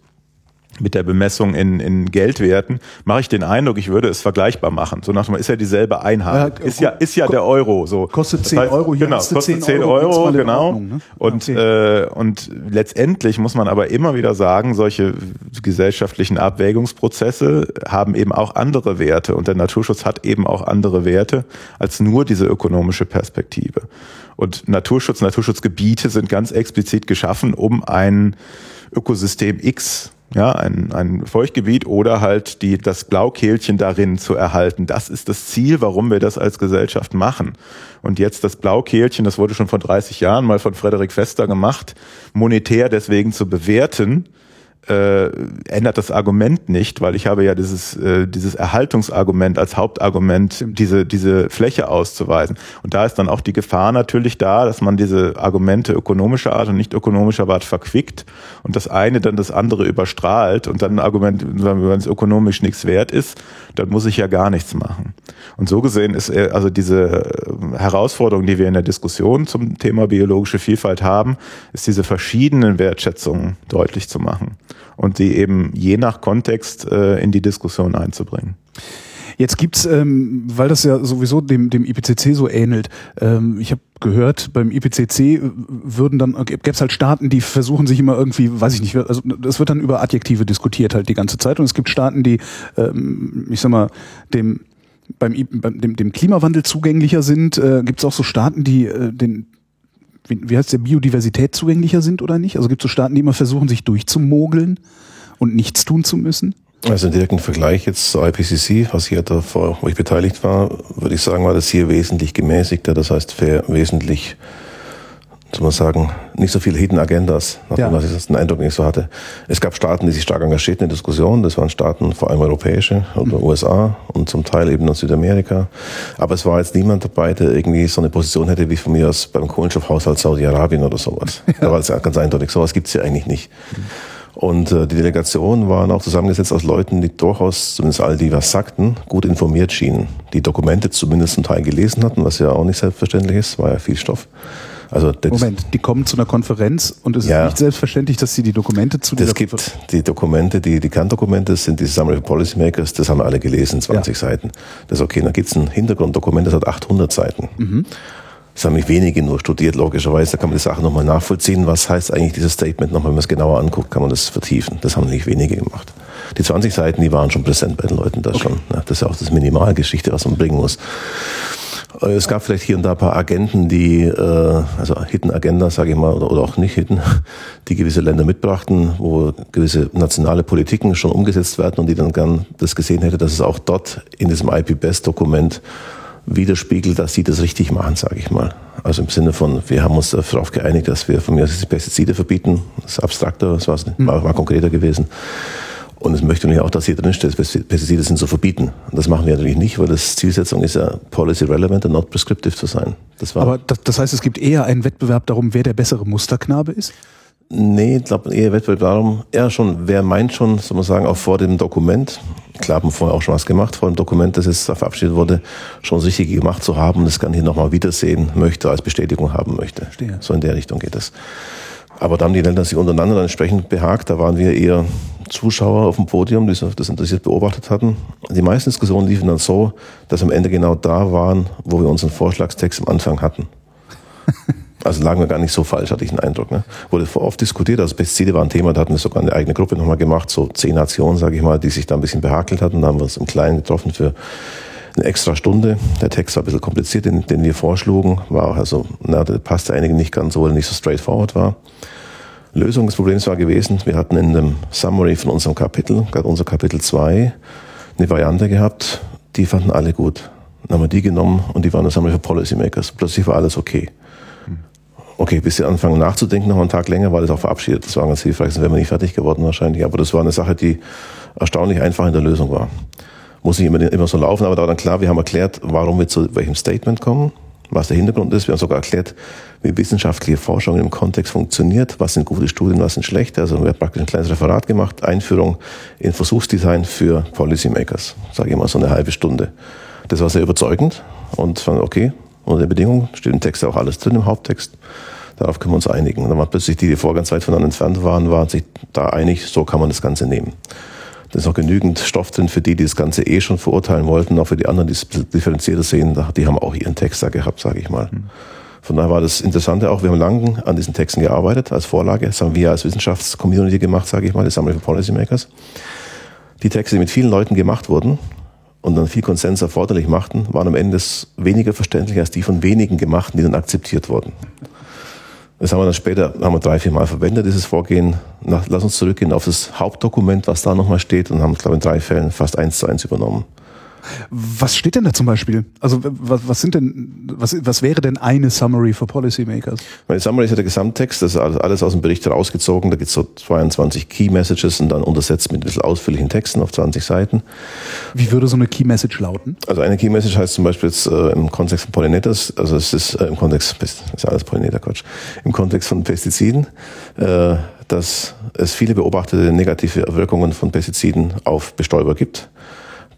mit der Bemessung in, in Geldwerten mache ich den Eindruck, ich würde es vergleichbar machen. So nach dem ist ja dieselbe Einheit. Ja, ist ja, ist ja der Euro. So. Kostet Das 10 heißt, Euro, hier genau, kostet 10 10 Euro, Euro, genau. Ordnung, ne? Und, Okay. äh, und letztendlich muss man aber immer wieder sagen, solche gesellschaftlichen Abwägungsprozesse haben eben auch andere Werte und der Naturschutz hat eben auch andere Werte als nur diese ökonomische Perspektive. Und Naturschutz, Naturschutzgebiete sind ganz explizit geschaffen, um ein Ökosystem X ja, ein, ein Feuchtgebiet oder halt die, das Blaukehlchen darin zu erhalten. Das ist das Ziel, warum wir das als Gesellschaft machen. Und jetzt das Blaukehlchen, das wurde schon vor 30 Jahren mal von Frederik Fester gemacht, monetär deswegen zu bewerten, äh, ändert das Argument nicht, weil ich habe ja dieses, äh, dieses Erhaltungsargument als Hauptargument, diese, diese Fläche auszuweisen. Und da ist dann auch die Gefahr natürlich da, dass man diese Argumente ökonomischer Art und nicht ökonomischer Art verquickt und das eine dann das andere überstrahlt und dann ein Argument, wenn es ökonomisch nichts wert ist, dann muss ich ja gar nichts machen. Und so gesehen ist äh, also diese äh, Herausforderung, die wir in der Diskussion zum Thema biologische Vielfalt haben, ist diese verschiedenen Wertschätzungen deutlich zu machen und sie eben je nach Kontext äh, in die Diskussion einzubringen. Jetzt gibt's, ähm, weil das ja sowieso dem, dem IPCC so ähnelt, ähm, ich habe gehört, beim IPCC würden dann, gäbe es halt Staaten, die versuchen sich immer irgendwie, weiß ich nicht, also es wird dann über Adjektive diskutiert halt die ganze Zeit und es gibt Staaten, die, ähm, ich sag mal, dem beim, beim dem, dem Klimawandel zugänglicher sind. Äh, gibt es auch so Staaten, die äh, den wie, heißt der Biodiversität zugänglicher sind oder nicht? Also gibt es so Staaten, die immer versuchen, sich durchzumogeln und nichts tun zu müssen? Also im direkten Vergleich jetzt zur IPCC, was hier davor, wo ich beteiligt war, würde ich sagen, war das hier wesentlich gemäßigter, das heißt wesentlich, soll man sagen, nicht so viele Hidden Agendas, nachdem Ja. ich das den Eindruck nicht so hatte. Es gab Staaten, die sich stark engagierten in der Diskussion, das waren Staaten, vor allem europäische oder USA und zum Teil eben noch Südamerika. Aber es war jetzt niemand dabei, der irgendwie so eine Position hätte wie von mir aus beim Kohlenstoffhaushalt Saudi-Arabien oder sowas. Da war es ja ganz eindeutig, sowas gibt's ja eigentlich nicht. Und äh, die Delegation waren auch zusammengesetzt aus Leuten, die durchaus, zumindest all die was sagten, gut informiert schienen. Die Dokumente zumindest zum Teil gelesen hatten, was ja auch nicht selbstverständlich ist, war ja viel Stoff. Also Moment, die kommen zu einer Konferenz und es Ja. ist nicht selbstverständlich, dass sie die Dokumente zu das dieser gibt die Dokumente, die, die Kerndokumente sind die Summary of Policymakers, das haben alle gelesen, 20 Seiten. Das ist okay. Dann gibt's ein Hintergrunddokument, das hat 800 Seiten. Mhm. Das haben nicht wenige nur studiert, logischerweise. Da kann man die Sache nochmal nachvollziehen. Was heißt eigentlich dieses Statement? Nochmal, wenn man es genauer anguckt, kann man das vertiefen. Das haben nicht wenige gemacht. Die 20 Seiten, die waren schon präsent bei den Leuten da schon. Ja, das ist ja auch das Minimalgeschichte, was man bringen muss. Äh, Es gab vielleicht hier und da ein paar Agenten, die, äh, also Hidden Agenda, sage ich mal, oder, oder auch nicht Hidden, die gewisse Länder mitbrachten, wo gewisse nationale Politiken schon umgesetzt werden und die dann gern das gesehen hätte, dass es auch dort in diesem IP-Best-Dokument widerspiegelt, dass sie das richtig machen, sage ich mal. Also im Sinne von, wir haben uns darauf geeinigt, dass wir von mir aus die Pestizide verbieten. Das ist abstrakter, das nicht, war, war konkreter gewesen. Und es möchte natürlich auch, dass hier drin steht, Pestizide sind zu verbieten. Und das machen wir natürlich nicht, weil das Zielsetzung ist ja policy relevant und not prescriptive zu sein. Das war Aber das, das heißt, es gibt eher einen Wettbewerb darum, wer der bessere Musterknabe ist? Nee, ich glaube eher Wettbewerb darum, eher schon, wer meint schon, soll man sagen, auch vor dem Dokument, klar haben wir vorher auch schon was gemacht, vor dem Dokument, das jetzt verabschiedet wurde, schon das Richtige gemacht zu haben, das kann hier nochmal wiedersehen möchte, als Bestätigung haben möchte. Verstehe. So in der Richtung geht es. Aber da haben die Länder sich untereinander dann entsprechend behagt, da waren wir eher Zuschauer auf dem Podium, die das interessiert beobachtet hatten. Die meisten Diskussionen liefen dann so, dass am Ende genau da waren, wo wir unseren Vorschlagstext am Anfang hatten. Also lagen wir gar nicht so falsch, hatte ich den Eindruck. Ne? Wurde oft diskutiert, also Pestizide war ein Thema, da hatten wir sogar eine eigene Gruppe nochmal gemacht, so zehn Nationen, sage ich mal, die sich da ein bisschen behakelt hatten. Da haben wir uns im Kleinen getroffen für eine extra Stunde. Der Text war ein bisschen kompliziert, den, den wir vorschlugen. War auch also, na, der passte einigen nicht ganz so, weil er nicht so straightforward war. Lösung des Problems war gewesen, wir hatten in dem Summary von unserem Kapitel, gerade unser Kapitel 2, eine Variante gehabt, die fanden alle gut. Dann haben wir die genommen und die waren das Summary für Policymakers. Plötzlich war alles okay. Okay, bis sie anfangen nachzudenken, noch einen Tag länger, war das auch verabschiedet. Das war ganz hilfreich, sonst wären wir nicht fertig geworden wahrscheinlich. Aber das war eine Sache, die erstaunlich einfach in der Lösung war. Muss nicht immer, immer so laufen, aber da war dann klar, wir haben erklärt, warum wir zu welchem Statement kommen, was der Hintergrund ist. Wir haben sogar erklärt, wie wissenschaftliche Forschung im Kontext funktioniert, was sind gute Studien, was sind schlechte. Also wir haben praktisch ein kleines Referat gemacht, Einführung in Versuchsdesign für Policymakers, sage ich mal so eine halbe Stunde. Das war sehr überzeugend und fand, okay, unter den Bedingungen steht im Text auch alles drin, im Haupttext. Darauf können wir uns einigen. Und dann waren plötzlich die, die vorher ganz weit voneinander entfernt waren, waren sich da einig, so kann man das Ganze nehmen. Da ist noch genügend Stoff drin für die, die das Ganze eh schon verurteilen wollten, auch für die anderen, die es differenzierter sehen, die haben auch ihren Text da gehabt, sage ich mal. Von daher war das Interessante auch, wir haben lange an diesen Texten gearbeitet als Vorlage. Das haben wir als Wissenschaftscommunity gemacht, sage ich mal, das Summary for Policymakers. Die Texte, die mit vielen Leuten gemacht wurden und dann viel Konsens erforderlich machten, waren am Ende weniger verständlich als die von wenigen gemachten, die dann akzeptiert wurden. Das haben wir dann später, haben wir drei, vier Mal verwendet, dieses Vorgehen. Lass uns zurückgehen auf das Hauptdokument, was da nochmal steht und haben glaube ich, in drei Fällen fast eins zu eins übernommen. Was steht denn da zum Beispiel? Also was, was sind denn, was, was wäre denn eine Summary for Policymakers? Meine Summary ist ja der Gesamttext, das ist alles aus dem Bericht rausgezogen. Da gibt es so 22 Key Messages und dann untersetzt mit ein bisschen ausführlichen Texten auf 20 Seiten. Wie würde so eine Key Message lauten? Also eine Key Message heißt zum Beispiel jetzt äh, im Kontext von Pollinators, also es ist äh, im Kontext, ist alles Pollinator Quatsch, im Kontext von Pestiziden, äh, dass es viele beobachtete negative Wirkungen von Pestiziden auf Bestäuber gibt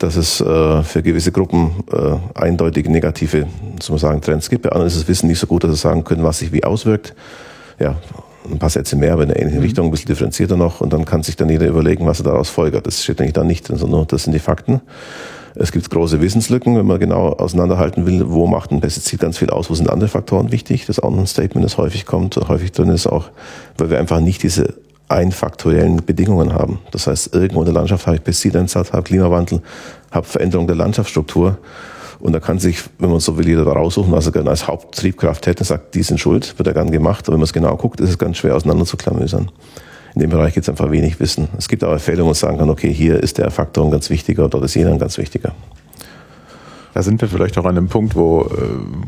dass es äh, für gewisse Gruppen äh, eindeutig negative soll man sagen, Trends gibt. Bei anderen ist das Wissen nicht so gut, dass sie sagen können, was sich wie auswirkt. Ja, ein paar Sätze mehr, aber in eine ähnliche mhm. Richtung, ein bisschen differenzierter noch. Und dann kann sich dann jeder überlegen, was er daraus folgert. Das steht eigentlich da nicht sondern das sind die Fakten. Es gibt große Wissenslücken, wenn man genau auseinanderhalten will, wo macht ein Pestizid ganz viel aus, wo sind andere Faktoren wichtig. Das ist auch ein Statement, das häufig kommt, häufig drin ist auch, weil wir einfach nicht diese einfaktoriellen Bedingungen haben. Das heißt, irgendwo in der Landschaft habe ich Pestizideinsatz, habe Klimawandel, habe Veränderung der Landschaftsstruktur. Und da kann sich, wenn man so will, jeder raussuchen, was er gerne als Haupttriebkraft hätte, sagt, die sind schuld, wird er gern gemacht. Aber wenn man es genau guckt, ist es ganz schwer auseinander. In dem Bereich gibt es einfach wenig Wissen. Es gibt aber Fälle, wo man sagen kann, okay, hier ist der Faktor ein ganz wichtiger, dort ist jener ein ganz wichtiger. Da sind wir vielleicht auch an einem Punkt, wo, äh,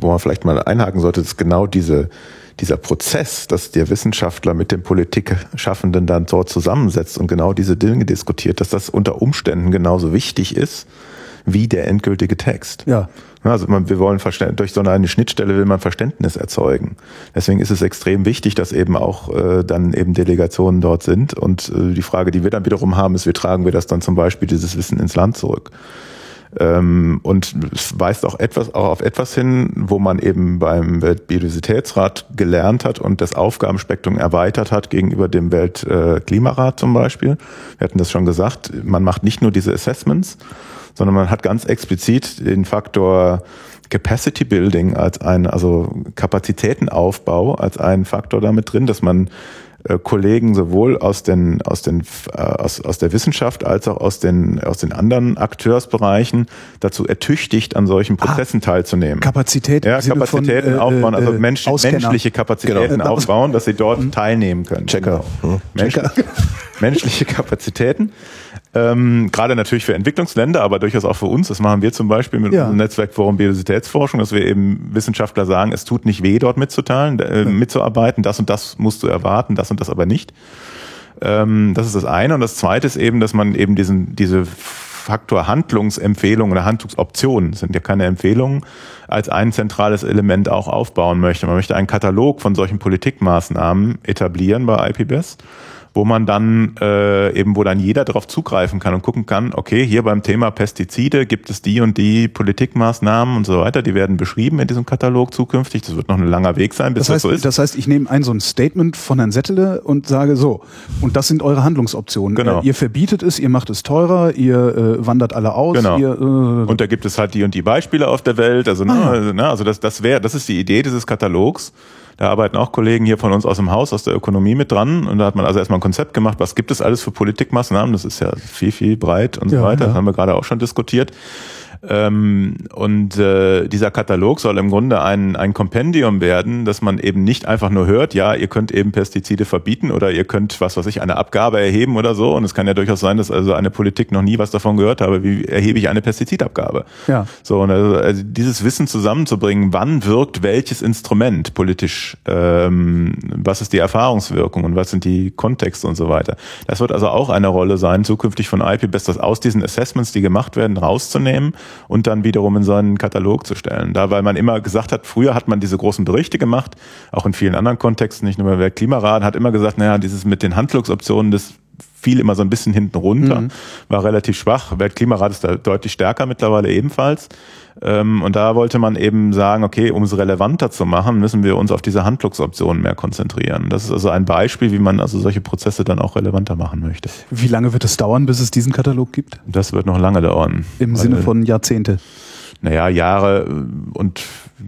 wo man vielleicht mal einhaken sollte, dass genau diese, dieser Prozess, dass der Wissenschaftler mit dem Politikschaffenden dann dort zusammensetzt und genau diese Dinge diskutiert, dass das unter Umständen genauso wichtig ist wie der endgültige Text. Ja. Also man, wir wollen durch so eine Schnittstelle will man Verständnis erzeugen. Deswegen ist es extrem wichtig, dass eben auch äh, dann eben Delegationen dort sind. Und äh, die Frage, die wir dann wiederum haben, ist, wie tragen wir das dann zum Beispiel dieses Wissen ins Land zurück? Ähm, und es weist auch etwas auch auf etwas hin, wo man eben beim Weltbiodiversitätsrat gelernt hat und das Aufgabenspektrum erweitert hat gegenüber dem Weltklimarat zum Beispiel. Wir hatten das schon gesagt, man macht nicht nur diese Assessments, sondern man hat ganz explizit den Faktor Capacity Building als ein, also Kapazitätenaufbau als einen Faktor damit drin, dass man Kollegen sowohl aus den aus den äh, aus, aus der Wissenschaft als auch aus den aus den anderen Akteursbereichen dazu ertüchtigt an solchen ah, Prozessen ah, teilzunehmen. Kapazität ja, Kapazitäten von, äh, aufbauen, also äh, Mensch, menschliche Kapazitäten genau. aufbauen, dass sie dort mhm. teilnehmen können. Checker. Mensch, Checker. menschliche Kapazitäten. Ähm, gerade natürlich für Entwicklungsländer, aber durchaus auch für uns. Das machen wir zum Beispiel mit ja. unserem Netzwerkforum Biodiversitätsforschung, dass wir eben Wissenschaftler sagen, es tut nicht weh, dort mitzuteilen, äh, mitzuarbeiten. Das und das musst du erwarten, das und das aber nicht. Ähm, das ist das eine. Und das zweite ist eben, dass man eben diesen, diese Faktor Handlungsempfehlungen oder Handlungsoptionen, sind ja keine Empfehlungen, als ein zentrales Element auch aufbauen möchte. Man möchte einen Katalog von solchen Politikmaßnahmen etablieren bei IPBES wo man dann äh, eben, wo dann jeder darauf zugreifen kann und gucken kann, okay, hier beim Thema Pestizide gibt es die und die Politikmaßnahmen und so weiter, die werden beschrieben in diesem Katalog zukünftig. Das wird noch ein langer Weg sein, bis das, heißt, das so ist. Das heißt, ich nehme ein so ein Statement von Herrn Settele und sage so, und das sind eure Handlungsoptionen. Genau. Ihr verbietet es, ihr macht es teurer, ihr äh, wandert alle aus. Genau. Ihr, äh, und da gibt es halt die und die Beispiele auf der Welt. Also, ne, ah. also, ne, also das, das wäre, das ist die Idee dieses Katalogs Da arbeiten auch Kollegen hier von uns aus dem Haus, aus der Ökonomie mit dran. Und da hat man also erstmal ein Konzept gemacht, was gibt es alles für Politikmaßnahmen. Das ist ja viel, viel breit und so Ja, weiter. ja. Das haben wir gerade auch schon diskutiert. Ähm, und äh, dieser Katalog soll im Grunde ein, ein Kompendium werden, dass man eben nicht einfach nur hört, ja, ihr könnt eben Pestizide verbieten oder ihr könnt, was weiß ich, eine Abgabe erheben oder so. Und es kann ja durchaus sein, dass also eine Politik noch nie was davon gehört habe, wie erhebe ich eine Pestizidabgabe. Ja. So, und also, also dieses Wissen zusammenzubringen, wann wirkt welches Instrument politisch, ähm, was ist die Erfahrungswirkung und was sind die Kontexte und so weiter. Das wird also auch eine Rolle sein, zukünftig von IPBES, das aus diesen Assessments, die gemacht werden, rauszunehmen und dann wiederum in seinen Katalog zu stellen. Da, weil man immer gesagt hat, früher hat man diese großen Berichte gemacht, auch in vielen anderen Kontexten, nicht nur beim Weltklimarat, hat immer gesagt, naja, dieses mit den Handlungsoptionen, das fiel immer so ein bisschen hinten runter, war relativ schwach. Weltklimarat ist da deutlich stärker mittlerweile ebenfalls. Ähm, und da wollte man eben sagen, okay, um es relevanter zu machen, müssen wir uns auf diese Handlungsoptionen mehr konzentrieren. Das ist also ein Beispiel, wie man also solche Prozesse dann auch relevanter machen möchte. Wie lange wird es dauern, bis es diesen Katalog gibt? Das wird noch lange dauern. Im Sinne von Jahrzehnte. naja, Jahre und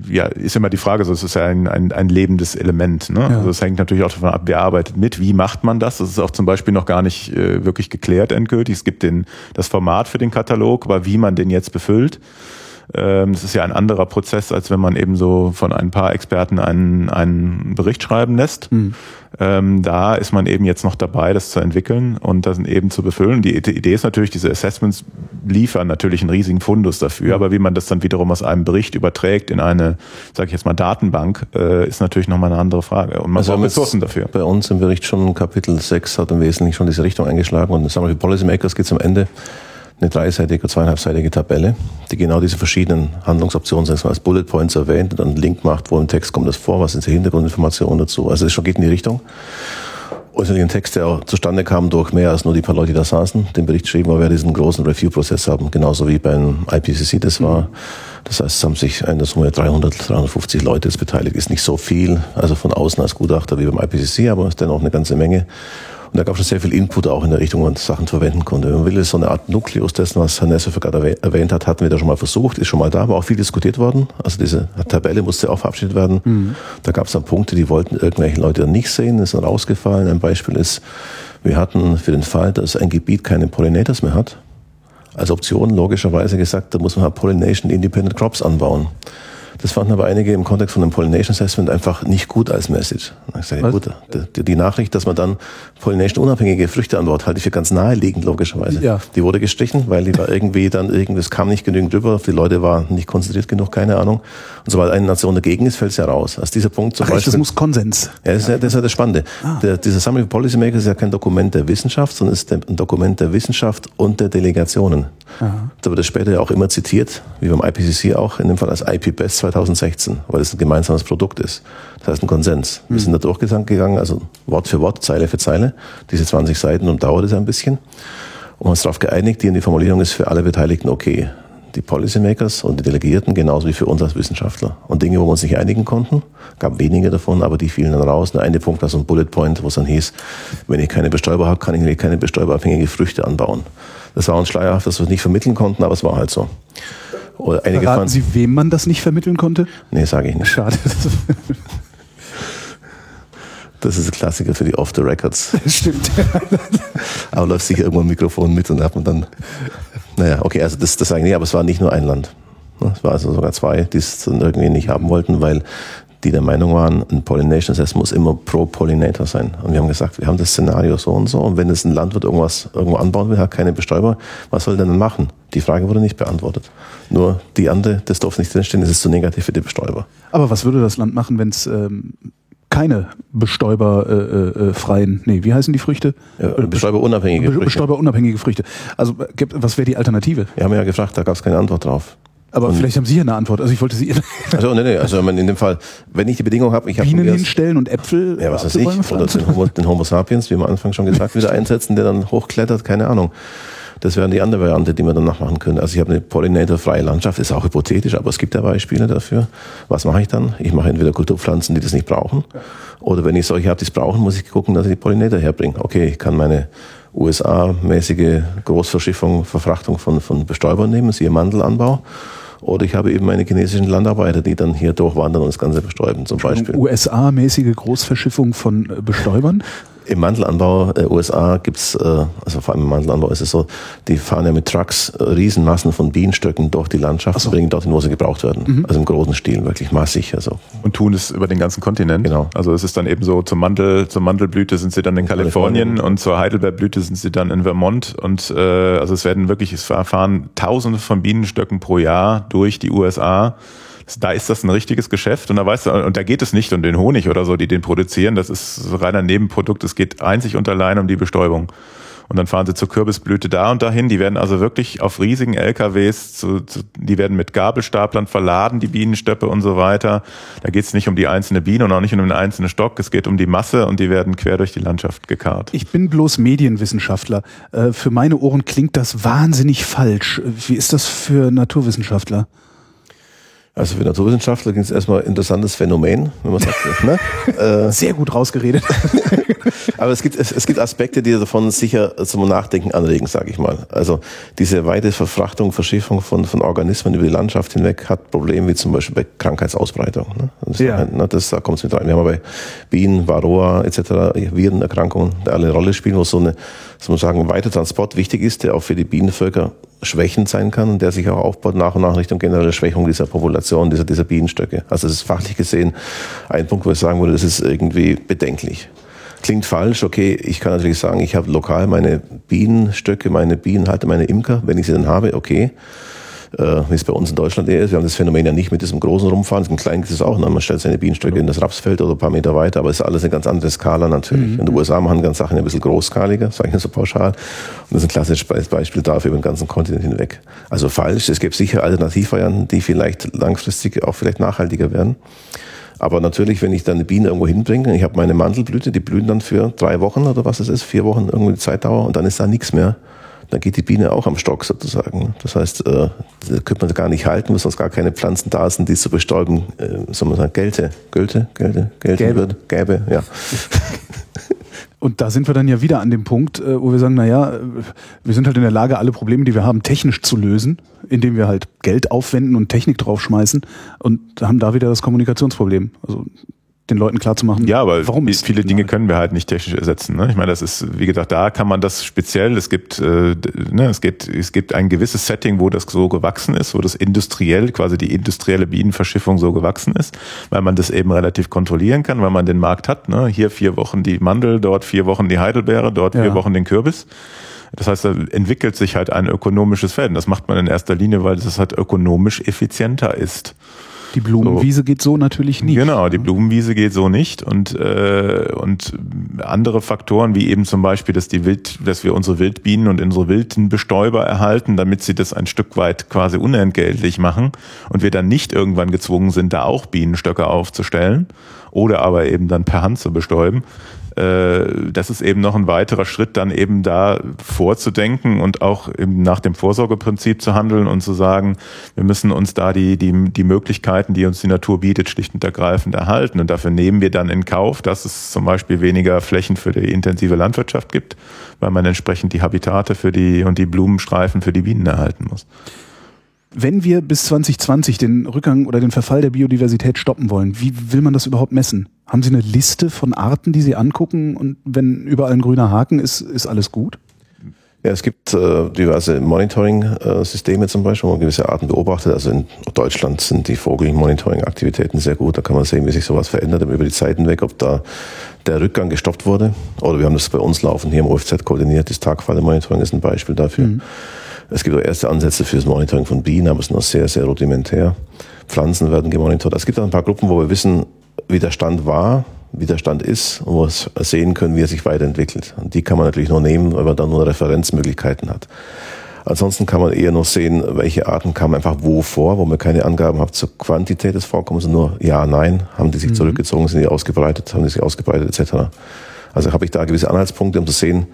ja, ist immer die Frage, so es ist ja ein, ein, ein lebendes Element. Ne? Ja. Also es hängt natürlich auch davon ab, wer arbeitet mit, wie macht man das? Das ist auch zum Beispiel noch gar nicht äh, wirklich geklärt endgültig. Es gibt den, das Format für den Katalog, aber wie man den jetzt befüllt. Ähm, das ist ja ein anderer Prozess, als wenn man eben so von ein paar Experten einen, einen Bericht schreiben lässt. Ähm, da ist man eben jetzt noch dabei, das zu entwickeln und das eben zu befüllen. Die Idee ist natürlich, diese Assessments liefern natürlich einen riesigen Fundus dafür, aber wie man das dann wiederum aus einem Bericht überträgt in eine, sage ich jetzt mal, Datenbank, äh, ist natürlich nochmal eine andere Frage. Und man Also braucht Ressourcen dafür. Bei uns im Bericht schon Kapitel 6 hat im Wesentlichen schon diese Richtung eingeschlagen und sagen wir, für Policymakers geht es am Ende eine dreiseitige, zweieinhalbseitige Tabelle, die genau diese verschiedenen Handlungsoptionen mal, als Bullet Points erwähnt und dann einen Link macht, wo im Text kommt das vor, was sind die Hintergrundinformationen dazu. Also es schon geht in die Richtung. Und ein Text, der auch zustande kam durch mehr als nur die paar Leute, die da saßen, den Bericht geschrieben, weil wir diesen großen Review-Prozess haben, genauso wie beim IPCC das war. Das heißt, es haben sich in der Summe 300, 350 Leute jetzt beteiligt. Ist nicht so viel, also von außen als Gutachter wie beim IPCC, aber ist dennoch eine ganze Menge. Und da gab es schon sehr viel Input auch in der Richtung, wo man Sachen verwenden konnte. Wenn man will, ist so eine Art Nukleus dessen, was Herr Nesser gerade erwäh- erwähnt hat, hatten wir da schon mal versucht, ist schon mal da, war auch viel diskutiert worden. Also diese Tabelle musste auch verabschiedet werden. Da gab es dann Punkte, die wollten irgendwelche Leute dann nicht sehen, ist dann rausgefallen. Ein Beispiel ist, wir hatten für den Fall, dass ein Gebiet keine Pollinators mehr hat, als Option logischerweise gesagt, da muss man halt Pollination Independent Crops anbauen. Das fanden aber einige im Kontext von dem Pollination Assessment einfach nicht gut als Message. Ich sage, gut, die, die Nachricht, dass man dann Pollination unabhängige Früchte anbaut, halte ich für ganz naheliegend logischerweise. Ja. Die wurde gestrichen, weil die war irgendwie dann irgendwas kam nicht genügend drüber, die Leute waren nicht konzentriert genug, keine Ahnung. Und sobald eine Nation dagegen ist, fällt es ja raus. Aus dieser Punkt zum Ach, Beispiel. das muss Konsens. Ja, das ist ja das, ist ja das Spannende. Der, dieser Summary of Policymakers ist ja kein Dokument der Wissenschaft, sondern ist ein Dokument der Wissenschaft und der Delegationen. Da wird es später ja auch immer zitiert, wie beim IPCC auch, in dem Fall als IP-Best 2016, weil es ein gemeinsames Produkt ist. Das heißt ein Konsens. Wir sind da durchgegangen, also Wort für Wort, Zeile für Zeile, diese 20 Seiten und dauert es ein bisschen. Und man ist darauf geeinigt, die, die Formulierung ist für alle Beteiligten okay. Die Policymakers und die Delegierten genauso wie für uns als Wissenschaftler. Und Dinge, wo wir uns nicht einigen konnten, gab wenige davon, aber die fielen dann raus. Der eine Punkt war so ein Bullet Point, wo es dann hieß, wenn ich keine Bestäuber habe, kann ich keine bestäuberabhängige Früchte anbauen. Das war uns schleierhaft, dass wir es nicht vermitteln konnten, aber es war halt so. Oder einige Verraten fanden, Sie, wem man das nicht vermitteln konnte? nee, sage ich nicht. Schade. Das ist ein Klassiker für die Off the Records. Stimmt. Aber läuft sicher irgendwo ein Mikrofon mit und hat man dann. Naja, okay, also das, das eigentlich, aber es war nicht nur ein Land. Es war also sogar zwei, die es dann irgendwie nicht haben wollten, weil die der Meinung waren, ein Pollination Assess muss immer pro Pollinator sein. Und wir haben gesagt, wir haben das Szenario so und so. Und wenn es ein Landwirt irgendwas irgendwo anbauen will, hat keine Bestäuber, was soll der denn machen? Die Frage wurde nicht beantwortet. Nur die andere, das darf nicht drinstehen, das ist zu negativ für die Bestäuber. Aber was würde das Land machen, wenn es ähm, keine bestäuberfreien, äh, äh, freien- nee, wie heißen die Früchte? Ja, bestäuberunabhängige Be- Früchte. Bestäuberunabhängige Früchte. Also äh, was wäre die Alternative? Wir haben ja gefragt, da gab es keine Antwort drauf. Aber vielleicht haben Sie ja eine Antwort. Also ich wollte Sie Also, nee, nee, also in dem Fall, wenn ich die Bedingung habe, ich habe Bienen hinstellen und Äpfel. Ja, was weiß ich. Oder den Homo, den Homo sapiens, wie am Anfang schon gesagt, wieder einsetzen, der dann hochklettert, keine Ahnung. Das wäre die andere Variante, die wir dann nachmachen können. Also ich habe eine pollinatorfreie Landschaft, ist auch hypothetisch, aber es gibt ja Beispiele dafür. Was mache ich dann? Ich mache entweder Kulturpflanzen, die das nicht brauchen, oder wenn ich solche habe, die es brauchen, muss ich gucken, dass ich die Pollinator herbringe. Okay, ich kann meine USA-mäßige Großverschiffung, Verfrachtung von, von Bestäubern nehmen, siehe Mandelanbau. Oder ich habe eben meine chinesischen Landarbeiter, die dann hier durchwandern und das Ganze bestäuben zum Beispiel. USA-mäßige Großverschiffung von Bestäubern? Im Mantelanbau äh, USA gibt's, äh, also vor allem im Mantelanbau ist es so, die fahren ja mit Trucks äh, Riesenmassen von Bienenstöcken durch die Landschaft so. und bringen dorthin, wo sie gebraucht werden. Mhm. Also im großen Stil, wirklich massig. Also Und tun es über den ganzen Kontinent. Genau. Also es ist dann eben so, zum Mandel, zur Mandelblüte sind sie dann in Kalifornien, Kalifornien. und zur Heidelbeerblüte sind sie dann in Vermont. Und äh, also es werden wirklich, es fahren tausende von Bienenstöcken pro Jahr durch die USA. Da ist das ein richtiges Geschäft und da weißt du, und da geht es nicht um den Honig oder so, die den produzieren. Das ist reiner Nebenprodukt. Es geht einzig und allein um die Bestäubung. Und dann fahren sie zur Kürbisblüte da und dahin. Die werden also wirklich auf riesigen LKWs, zu, zu, die werden mit Gabelstaplern verladen, die Bienenstöppe und so weiter. Da geht es nicht um die einzelne Biene und auch nicht um den einzelnen Stock. Es geht um die Masse und die werden quer durch die Landschaft gekarrt. Ich bin bloß Medienwissenschaftler. Äh, Für meine Ohren klingt das wahnsinnig falsch. Wie ist das für Naturwissenschaftler? Also für Naturwissenschaftler gibt es erstmal ein interessantes Phänomen, wenn man sagt, ne? äh, Sehr gut rausgeredet. aber es gibt, es, es gibt Aspekte, die davon sicher zum Nachdenken anregen, sage ich mal. Also diese weite Verfrachtung, Verschiffung von, von Organismen über die Landschaft hinweg hat Probleme wie zum Beispiel bei Krankheitsausbreitung. Ne? Das, Ja. ne, das, da kommt es mit rein. Wir haben bei Bienen, Varroa etc., Virenerkrankungen, die alle eine Rolle spielen, wo so eine, soll man sagen, ein weiter Transport wichtig ist, der auch für die Bienenvölker schwächend sein kann und der sich auch aufbaut nach und nach Richtung generelle Schwächung dieser Population, dieser, dieser Bienenstöcke. Also das ist fachlich gesehen ein Punkt, wo ich sagen würde, das ist irgendwie bedenklich. Klingt falsch, okay, ich kann natürlich sagen, ich habe lokal meine Bienenstöcke, meine Bienenhalter, meine Imker, wenn ich sie dann habe, okay. Äh, wie es bei uns in Deutschland eher ist. Wir haben das Phänomen ja nicht mit diesem großen Rumfahren, im Kleinen gibt es auch. Ne? Man stellt seine Bienenstöcke in das Rapsfeld oder ein paar Meter weiter, aber es ist alles eine ganz andere Skala natürlich. In den USA machen ganz Sachen ein bisschen großskaliger, sage ich nur so pauschal. Und das ist ein klassisches Be- Beispiel dafür über den ganzen Kontinent hinweg. Also falsch, es gibt sicher Alternativvarianten, die vielleicht langfristig auch vielleicht nachhaltiger werden. Aber natürlich, wenn ich dann eine Biene irgendwo hinbringe, ich habe meine Mandelblüte, die blühen dann für drei Wochen oder was es ist, vier Wochen irgendwie die Zeitdauer und dann ist da nichts mehr. Dann geht die Biene auch am Stock sozusagen. Das heißt, äh, da könnte man gar nicht halten, weil sonst gar keine Pflanzen da sind, die zu bestäuben, äh, soll man sagen, Gelte, Gölte, Gelte, Gelte Gäbe. wird, Gäbe, ja. Und da sind wir dann ja wieder an dem Punkt, äh, wo wir sagen, naja, äh, wir sind halt in der Lage, alle Probleme, die wir haben, technisch zu lösen, indem wir halt Geld aufwenden und Technik draufschmeißen und haben da wieder das Kommunikationsproblem. Also den Leuten klarzumachen, Ja, aber warum ist viele Dinge können wir halt nicht technisch ersetzen. Ne? Ich meine, das ist, wie gesagt, da kann man das speziell, es gibt, äh, ne, es gibt, es gibt ein gewisses Setting, wo das so gewachsen ist, wo das industriell, quasi die industrielle Bienenverschiffung so gewachsen ist, weil man das eben relativ kontrollieren kann, weil man den Markt hat. Ne? Hier vier Wochen die Mandel, dort vier Wochen die Heidelbeere, dort Ja. vier Wochen den Kürbis. Das heißt, da entwickelt sich halt ein ökonomisches Feld. Und das macht man in erster Linie, weil das halt ökonomisch effizienter ist. Die Blumenwiese geht so natürlich nicht. Genau, die Blumenwiese geht so nicht und äh, und andere Faktoren wie eben zum Beispiel, dass die Wild, dass wir unsere Wildbienen und unsere wilden Bestäuber erhalten, damit sie das ein Stück weit quasi unentgeltlich machen und wir dann nicht irgendwann gezwungen sind, da auch Bienenstöcke aufzustellen oder aber eben dann per Hand zu bestäuben. Äh, das ist eben noch ein weiterer Schritt, dann eben da vorzudenken und auch eben nach dem Vorsorgeprinzip zu handeln und zu sagen, wir müssen uns da die, die, die Möglichkeiten, die uns die Natur bietet, schlicht und ergreifend erhalten. Und dafür nehmen wir dann in Kauf, dass es zum Beispiel weniger Flächen für die intensive Landwirtschaft gibt, weil man entsprechend die Habitate für die und die Blumenstreifen für die Bienen erhalten muss. Wenn wir bis 2020 den Rückgang oder den Verfall der Biodiversität stoppen wollen, wie will man das überhaupt messen? Haben Sie eine Liste von Arten, die Sie angucken und wenn überall ein grüner Haken ist, ist alles gut? Ja, es gibt äh, diverse Monitoring-Systeme zum Beispiel, wo man gewisse Arten beobachtet. Also in Deutschland sind die Vogel-Monitoring-Aktivitäten sehr gut. Da kann man sehen, wie sich sowas verändert über die Zeit hinweg, ob da der Rückgang gestoppt wurde. Oder wir haben das bei uns laufen, hier im OFZ koordiniert. Das Tagfalle-Monitoring ist ein Beispiel dafür. Es gibt auch erste Ansätze für das Monitoring von Bienen, aber es ist noch sehr, sehr rudimentär. Pflanzen werden gemonitort. Es gibt auch ein paar Gruppen, wo wir wissen, wie der Stand war, wie der Stand ist und wo wir sehen können, wie er sich weiterentwickelt. Und die kann man natürlich nur nehmen, weil man dann nur Referenzmöglichkeiten hat. Ansonsten kann man eher noch sehen, welche Arten kamen einfach wo vor, wo man keine Angaben hat zur Quantität des Vorkommens, nur ja, nein, haben die sich zurückgezogen, sind die ausgebreitet, haben die sich ausgebreitet etc. Also habe ich da gewisse Anhaltspunkte, um zu sehen,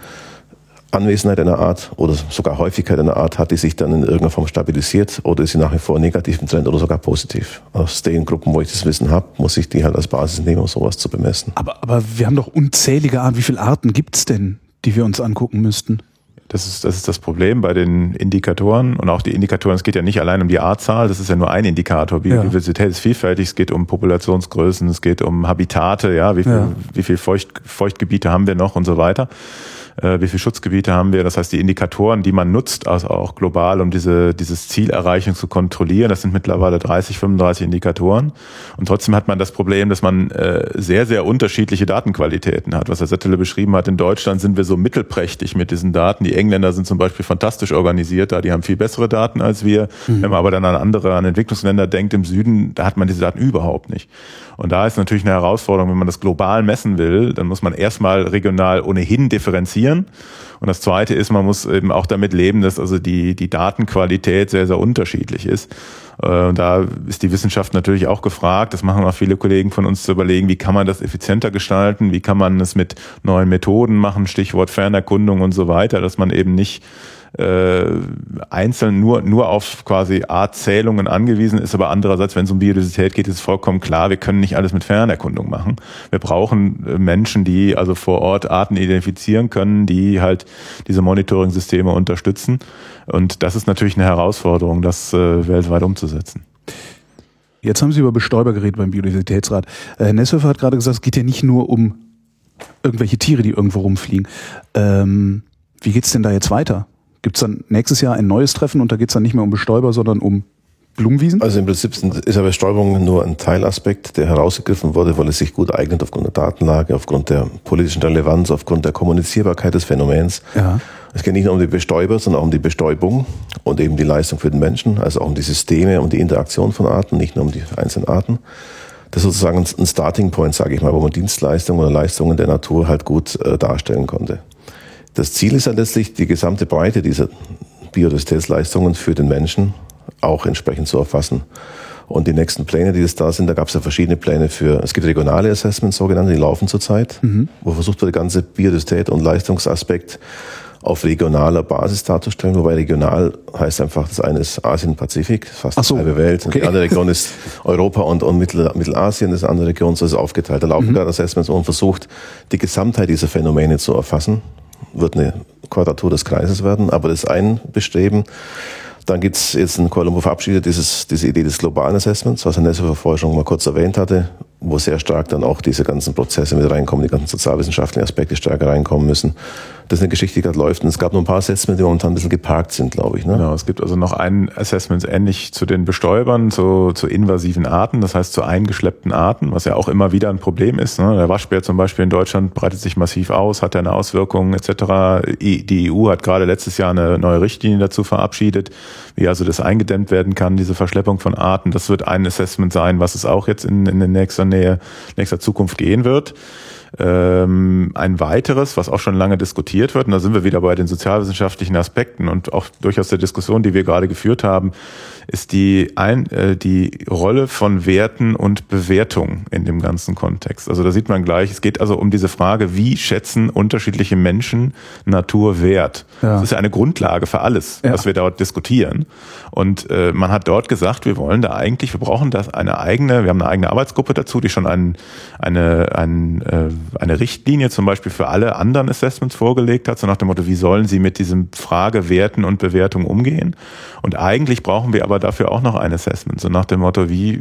Anwesenheit einer Art oder sogar Häufigkeit einer Art hat die sich dann in irgendeiner Form stabilisiert oder ist sie nach wie vor negativ im Trend oder sogar positiv. Aus den Gruppen, wo ich das Wissen habe, muss ich die halt als Basis nehmen, um sowas zu bemessen. Aber, aber wir haben doch unzählige Arten. Wie viele Arten gibt's denn, die wir uns angucken müssten? Das ist, das ist das Problem bei den Indikatoren und auch die Indikatoren. Es geht ja nicht allein um die Artzahl, das ist ja nur ein Indikator. Biodiversität ja. ist vielfältig. Es geht um Populationsgrößen, es geht um Habitate, ja, wie viel, ja. wie viel Feucht, Feuchtgebiete haben wir noch und so weiter wie viele Schutzgebiete haben wir. Das heißt, die Indikatoren, die man nutzt, also auch global, um diese, dieses Zielerreichung zu kontrollieren, das sind mittlerweile 30, 35 Indikatoren. Und trotzdem hat man das Problem, dass man äh, sehr, sehr unterschiedliche Datenqualitäten hat. Was Herr Settele beschrieben hat, in Deutschland sind wir so mittelprächtig mit diesen Daten. Die Engländer sind zum Beispiel fantastisch organisiert, da die haben viel bessere Daten als wir. Mhm. Wenn man aber dann an andere, an Entwicklungsländer denkt im Süden, da hat man diese Daten überhaupt nicht. Und da ist natürlich eine Herausforderung, wenn man das global messen will, dann muss man erstmal regional ohnehin differenzieren. Und das zweite ist, man muss eben auch damit leben, dass also die, die Datenqualität sehr, sehr unterschiedlich ist. Äh, und da ist die Wissenschaft natürlich auch gefragt, das machen auch viele Kollegen von uns zu überlegen, wie kann man das effizienter gestalten, wie kann man es mit neuen Methoden machen, Stichwort Fernerkundung und so weiter, dass man eben nicht äh, einzeln nur, nur auf quasi Artzählungen angewiesen ist, aber andererseits, wenn es um Biodiversität geht, ist vollkommen klar, wir können nicht alles mit Fernerkundung machen. Wir brauchen äh, Menschen, die also vor Ort Arten identifizieren können, die halt diese Monitoring-Systeme unterstützen. Und das ist natürlich eine Herausforderung, das äh, weltweit umzusetzen. Jetzt haben Sie über Bestäuber geredet beim Biodiversitätsrat. Herr äh, Nesshofer hat gerade gesagt, es geht ja nicht nur um irgendwelche Tiere, die irgendwo rumfliegen. Ähm, wie geht's denn da jetzt weiter? Gibt es dann nächstes Jahr ein neues Treffen und da geht es dann nicht mehr um Bestäuber, sondern um Blumenwiesen? Also im Prinzip ist ja Bestäubung nur ein Teilaspekt, der herausgegriffen wurde, weil es sich gut eignet aufgrund der Datenlage, aufgrund der politischen Relevanz, aufgrund der Kommunizierbarkeit des Phänomens. Ja. Es geht nicht nur um die Bestäuber, sondern auch um die Bestäubung und eben die Leistung für den Menschen, also auch um die Systeme und die Interaktion von Arten, nicht nur um die einzelnen Arten. Das ist sozusagen ein Starting Point, sage ich mal, wo man Dienstleistungen oder Leistungen der Natur halt gut äh, darstellen konnte. Das Ziel ist ja letztlich, die gesamte Breite dieser Biodiversitätsleistungen für den Menschen auch entsprechend zu erfassen. Und die nächsten Pläne, die jetzt da sind, da gab es ja verschiedene Pläne für, es gibt regionale Assessments, sogenannte, die laufen zurzeit, mhm. wo versucht wird, die ganze Biodiversität und Leistungsaspekt auf regionaler Basis darzustellen, wobei regional heißt einfach, das eine ist Asien-Pazifik, fast Ach so, die halbe Welt, okay. und die andere Region ist Europa und, und Mittel, Mittelasien, das andere Region so ist aufgeteilt. Da laufen mhm. gerade Assessments und versucht, die Gesamtheit dieser Phänomene zu erfassen wird eine Quadratur des Kreises werden, aber das ist ein Bestreben. Dann gibt's jetzt in Kuala Lumpur verabschiedet dieses, diese Idee des globalen Assessments, was Herr Nesse vorher schon mal kurz erwähnt hatte, wo sehr stark dann auch diese ganzen Prozesse mit reinkommen, die ganzen sozialwissenschaftlichen Aspekte stärker reinkommen müssen. Das ist eine Geschichte, die gerade läuft. Und es gab noch ein paar Assessments, die momentan ein bisschen geparkt sind, glaube ich. Ne? Genau, es gibt also noch ein Assessment ähnlich zu den Bestäubern, zu, zu invasiven Arten, das heißt zu eingeschleppten Arten, was ja auch immer wieder ein Problem ist. Ne? Der Waschbär zum Beispiel in Deutschland breitet sich massiv aus, hat ja eine Auswirkung etc. Die EU hat gerade letztes Jahr eine neue Richtlinie dazu verabschiedet, wie also das eingedämmt werden kann, diese Verschleppung von Arten. Das wird ein Assessment sein, was es auch jetzt in, in der nächsten Nähe, nächster Zukunft gehen wird. Ähm, ein weiteres, was auch schon lange diskutiert wird, und da sind wir wieder bei den sozialwissenschaftlichen Aspekten und auch durchaus der Diskussion, die wir gerade geführt haben, ist die, ein, äh, die Rolle von Werten und Bewertung in dem ganzen Kontext. Also da sieht man gleich, es geht also um diese Frage, wie schätzen unterschiedliche Menschen Natur wert? Ja. Das ist ja eine Grundlage für alles, ja. was wir dort diskutieren. Und äh, man hat dort gesagt, wir wollen da eigentlich, wir brauchen das eine eigene, wir haben eine eigene Arbeitsgruppe dazu, die schon ein, eine, ein, äh, eine Richtlinie zum Beispiel für alle anderen Assessments vorgelegt hat, so nach dem Motto, wie sollen sie mit diesem Frage Werten und Bewertung umgehen? Und eigentlich brauchen wir aber dafür auch noch ein Assessment, so nach dem Motto, wie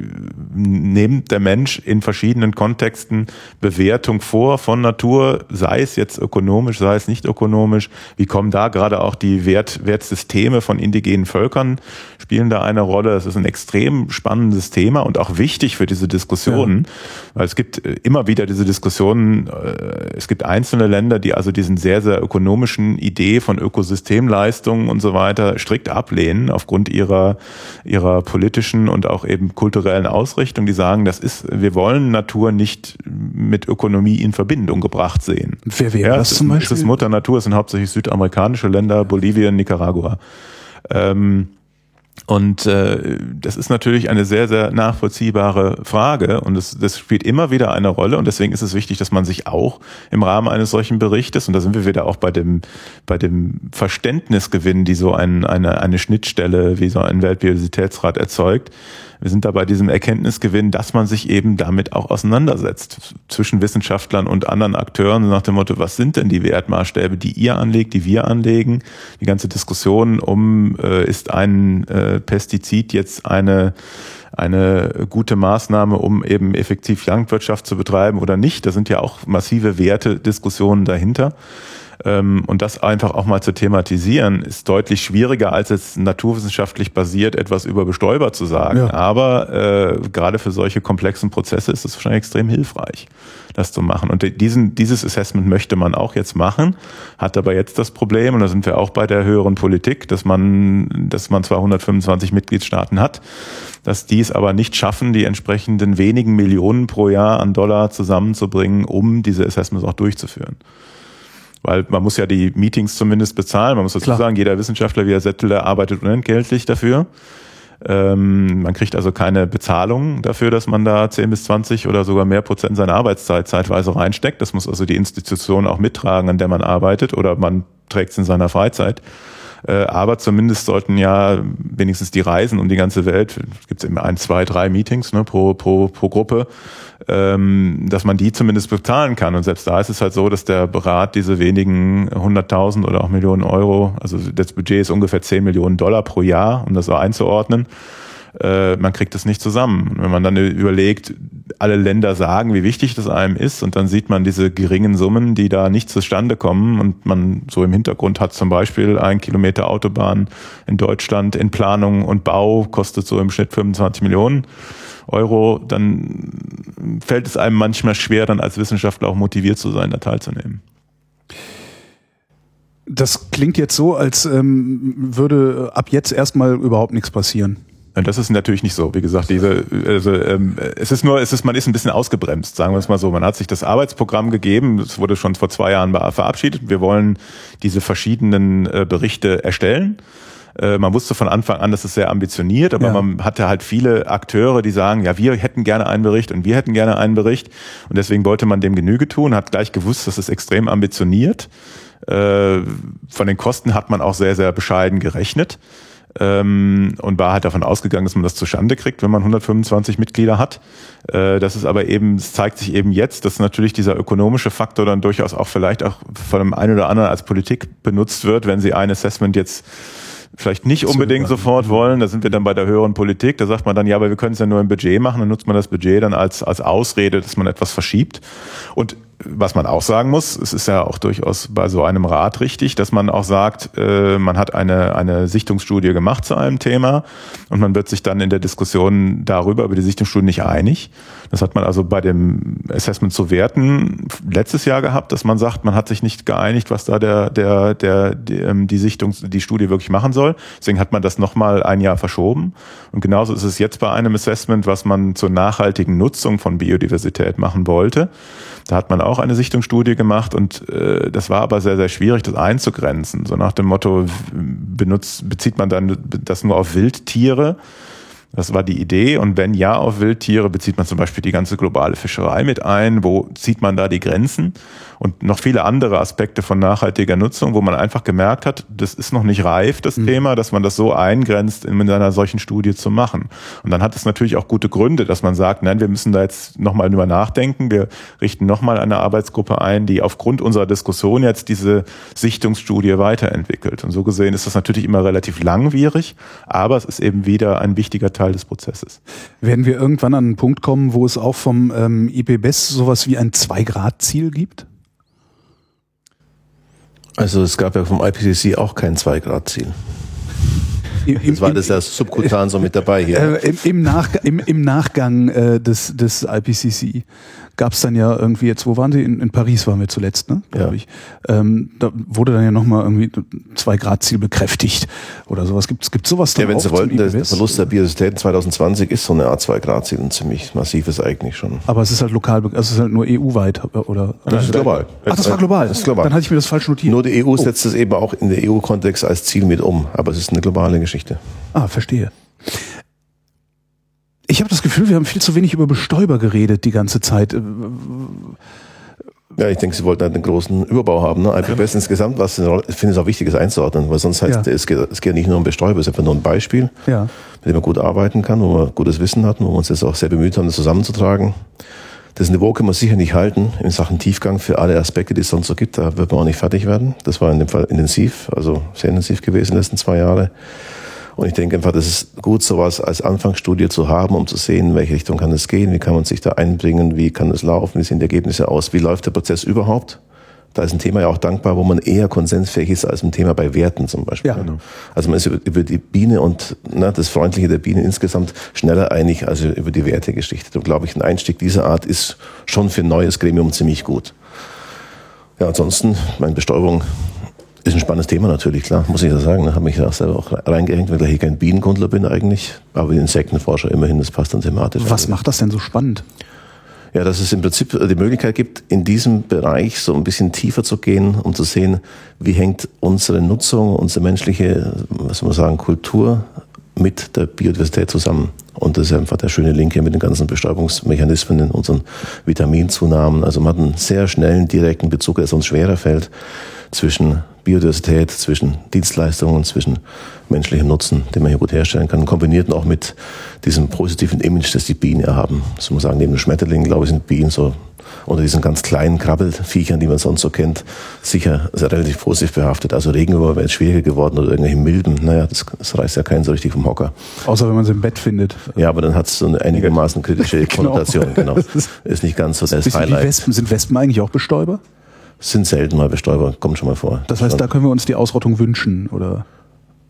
nimmt der Mensch in verschiedenen Kontexten Bewertung vor von Natur, sei es jetzt ökonomisch, sei es nicht ökonomisch, wie kommen da gerade auch die Wert, Wertsysteme von indigenen Völkern, spielen da eine Rolle. Das ist ein extrem spannendes Thema und auch wichtig für diese Diskussionen, ja. weil es gibt äh, immer wieder diese Diskussionen, äh, es gibt einzelne Länder, die also diesen sehr, sehr ökonomischen Idee von Ökosystemleistungen und so weiter strikt ablehnen aufgrund ihrer, ihrer politischen und auch eben kulturellen Ausrichtung, die sagen, das ist, wir wollen Natur nicht mit Ökonomie in Verbindung gebracht sehen. Wer wäre ja, das zum Beispiel? Das ist Mutter Natur, es sind hauptsächlich südamerikanische Länder, Bolivien, Nicaragua. Ähm, und äh, das ist natürlich eine sehr, sehr nachvollziehbare Frage und das, das spielt immer wieder eine Rolle und deswegen ist es wichtig, dass man sich auch im Rahmen eines solchen Berichtes, und da sind wir wieder auch bei dem, bei dem Verständnisgewinn, die so ein, eine, eine Schnittstelle wie so ein Weltbiodiversitätsrat erzeugt, Wir sind da bei diesem Erkenntnisgewinn, dass man sich eben damit auch auseinandersetzt zwischen Wissenschaftlern und anderen Akteuren nach dem Motto, was sind denn die Wertmaßstäbe, die ihr anlegt, die wir anlegen? Die ganze Diskussion um, äh, ist ein äh, Pestizid jetzt eine eine gute Maßnahme, um eben effektiv Landwirtschaft zu betreiben oder nicht. Da sind ja auch massive Wertediskussionen dahinter. Ähm, und das einfach auch mal zu thematisieren, ist deutlich schwieriger, als jetzt naturwissenschaftlich basiert etwas über Bestäuber zu sagen. Ja. Aber äh, gerade für solche komplexen Prozesse ist es wahrscheinlich extrem hilfreich, das zu machen. Und diesen, dieses Assessment möchte man auch jetzt machen, hat aber jetzt das Problem, und da sind wir auch bei der höheren Politik, dass man, dass man zwar 125 Mitgliedstaaten hat, dass die es aber nicht schaffen, die entsprechenden wenigen Millionen pro Jahr an Dollar zusammenzubringen, um diese Assessments auch durchzuführen. Weil man muss ja die Meetings zumindest bezahlen. Man muss dazu Klar. sagen, jeder Wissenschaftler wie Herr Settler arbeitet unentgeltlich dafür. Ähm, man kriegt also keine Bezahlung dafür, dass man da 10 bis 20 oder sogar mehr Prozent seiner Arbeitszeit zeitweise reinsteckt. Das muss also die Institution auch mittragen, an der man arbeitet, oder man trägt es in seiner Freizeit. Äh, aber zumindest sollten ja wenigstens die Reisen um die ganze Welt, es gibt immer ein, zwei, drei Meetings ne, pro, pro, pro Gruppe, ähm, dass man die zumindest bezahlen kann. Und selbst da ist es halt so, dass der Berat diese wenigen hunderttausend oder auch Millionen Euro, also das Budget ist ungefähr zehn Millionen Dollar pro Jahr, um das so einzuordnen, äh, man kriegt es nicht zusammen. Wenn man dann überlegt, alle Länder sagen, wie wichtig das einem ist und dann sieht man diese geringen Summen, die da nicht zustande kommen und man so im Hintergrund hat zum Beispiel ein Kilometer Autobahn in Deutschland in Planung und Bau kostet so im Schnitt 25 Millionen Euro, dann fällt es einem manchmal schwer, dann als Wissenschaftler auch motiviert zu sein, da teilzunehmen. Das klingt jetzt so, als ähm, würde ab jetzt erstmal überhaupt nichts passieren. Das ist natürlich nicht so. Wie gesagt, diese, also, ähm, es ist nur, es ist, man ist ein bisschen ausgebremst, sagen wir es mal so. Man hat sich das Arbeitsprogramm gegeben, es wurde schon vor zwei Jahren verabschiedet. Wir wollen diese verschiedenen äh, Berichte erstellen. Äh, man wusste von Anfang an, dass es sehr ambitioniert, aber ja. man hatte halt viele Akteure, die sagen, ja, wir hätten gerne einen Bericht und wir hätten gerne einen Bericht. Und deswegen wollte man dem Genüge tun, hat gleich gewusst, dass es extrem ambitioniert. Äh, von den Kosten hat man auch sehr, sehr bescheiden gerechnet ähm, und war halt davon ausgegangen, dass man das zustande kriegt, wenn man 125 Mitglieder hat. Äh, das ist aber eben, es zeigt sich eben jetzt, dass natürlich dieser ökonomische Faktor dann durchaus auch vielleicht auch von dem einen oder anderen als Politik benutzt wird, wenn sie ein Assessment jetzt vielleicht nicht unbedingt sofort wollen. Da sind wir dann bei der höheren Politik. Da sagt man dann, ja, aber wir können es ja nur im Budget machen. Dann nutzt man das Budget dann als, als Ausrede, dass man etwas verschiebt. Und was man auch sagen muss, es ist ja auch durchaus bei so einem Rat richtig, dass man auch sagt, äh, man hat eine, eine Sichtungsstudie gemacht zu einem Thema und man wird sich dann in der Diskussion darüber, über die Sichtungsstudie nicht einig. Das hat man also bei dem Assessment zu Werten letztes Jahr gehabt, dass man sagt, man hat sich nicht geeinigt, was da der, der, der, die, ähm, die Sichtung, die Studie wirklich machen soll. Deswegen hat man das nochmal ein Jahr verschoben. Und genauso ist es jetzt bei einem Assessment, was man zur nachhaltigen Nutzung von Biodiversität machen wollte. Da hat man auch eine Sichtungsstudie gemacht und äh, das war aber sehr, sehr schwierig, das einzugrenzen. So nach dem Motto, benutzt, bezieht man dann das nur auf Wildtiere? Das war die Idee. Und wenn ja auf Wildtiere, bezieht man zum Beispiel die ganze globale Fischerei mit ein. Wo zieht man da die Grenzen? Und noch viele andere Aspekte von nachhaltiger Nutzung, wo man einfach gemerkt hat, das ist noch nicht reif, das mhm. Thema, dass man das so eingrenzt, in einer solchen Studie zu machen. Und dann hat es natürlich auch gute Gründe, dass man sagt, nein, wir müssen da jetzt nochmal drüber nachdenken. Wir richten nochmal eine Arbeitsgruppe ein, die aufgrund unserer Diskussion jetzt diese Sichtungsstudie weiterentwickelt. Und so gesehen ist das natürlich immer relativ langwierig, aber es ist eben wieder ein wichtiger Teil Teil des Prozesses. Werden wir irgendwann an einen Punkt kommen, wo es auch vom ähm, IPBES sowas wie ein Zwei-Grad-Ziel gibt? Also es gab ja vom IPCC auch kein Zwei-Grad-Ziel. Jetzt war das ja subkutan so mit dabei hier. Äh, im, im, Nach, im, im Nachgang äh, des, des IPCC gab es dann ja irgendwie jetzt, wo waren sie? In, in Paris waren wir zuletzt, ne? Ja. Ich. Ähm, da wurde dann ja nochmal irgendwie zwei Grad Ziel bekräftigt oder sowas. Gibt es sowas dann Ja, wenn Sie wollten, der, der, Verlust der Biodiversität 2020 ist so eine Art zwei Grad Ziel ein ziemlich massives eigentlich schon. Aber es ist halt lokal, es ist halt nur EU-weit, oder? Das ist global. Ach, das war global. Das ist global. Dann hatte ich mir das falsch notiert. Nur die EU setzt es eben auch in der EU-Kontext als Ziel mit um, aber es ist eine globale Geschichte. Ah, verstehe. Ich habe das Gefühl, wir haben viel zu wenig über Bestäuber geredet die ganze Zeit. Äh, Ja, ich denke, Sie wollten halt einen großen Überbau haben. Ne? IPBS insgesamt, was ich finde es auch wichtig, das einzuordnen, weil sonst heißt Ja. es, geht, es geht nicht nur um Bestäuber, es ist einfach nur ein Beispiel, Ja. mit dem man gut arbeiten kann, wo wir gutes Wissen hatten, wo wir uns jetzt auch sehr bemüht haben, das zusammenzutragen. Das Niveau können wir sicher nicht halten in Sachen Tiefgang für alle Aspekte, die es sonst so gibt. Da wird man auch nicht fertig werden. Das war in dem Fall intensiv, also sehr intensiv gewesen die letzten zwei Jahre. Und ich denke einfach, das ist gut, sowas als Anfangsstudie zu haben, um zu sehen, in welche Richtung kann es gehen, wie kann man sich da einbringen, wie kann es laufen, wie sehen die Ergebnisse aus, wie läuft der Prozess überhaupt. Da ist ein Thema ja auch dankbar, wo man eher konsensfähig ist als ein Thema bei Werten zum Beispiel. Ja. Genau. Also man ist über, die Biene und ne, das Freundliche der Biene insgesamt schneller einig als über die Wertegeschichte. Und glaube ich, ein Einstieg dieser Art ist schon für ein neues Gremium ziemlich gut. Ja, ansonsten, meine Bestäubung ist ein spannendes Thema natürlich, klar, muss ich ja sagen. Da habe mich da selber auch reingehängt, weil ich kein Bienenkundler bin eigentlich, aber Insektenforscher immerhin, das passt dann thematisch. Was macht das denn so spannend? Ja, dass es im Prinzip die Möglichkeit gibt, in diesem Bereich so ein bisschen tiefer zu gehen, um zu sehen, wie hängt unsere Nutzung, unsere menschliche, was soll man sagen, Kultur mit der Biodiversität zusammen. Und das ist einfach der schöne Link hier mit den ganzen Bestäubungsmechanismen in unseren Vitaminzunahmen. Also man hat einen sehr schnellen, direkten Bezug, der sonst schwerer fällt, zwischen Biodiversität, zwischen Dienstleistungen, zwischen menschlichem Nutzen, den man hier gut herstellen kann, kombiniert auch mit diesem positiven Image, das die Bienen ja haben. Das muss man sagen, neben den Schmetterlingen, glaube ich, sind Bienen so unter diesen ganz kleinen Krabbelfiechern, die man sonst so kennt, sicher relativ positiv behaftet. Also Regenwürmer wäre jetzt schwieriger geworden oder irgendwelche Milben. Naja, das, das reißt ja keinen so richtig vom Hocker. Außer wenn man sie im Bett findet. Ja, aber dann hat es so eine einigermaßen kritische Konnotation. Genau. Ist- nicht ganz so das Highlight. Wespen. Sind Wespen eigentlich auch Bestäuber? Sind selten mal Bestäuber, kommt schon mal vor. Das heißt, da können wir uns die Ausrottung wünschen, oder?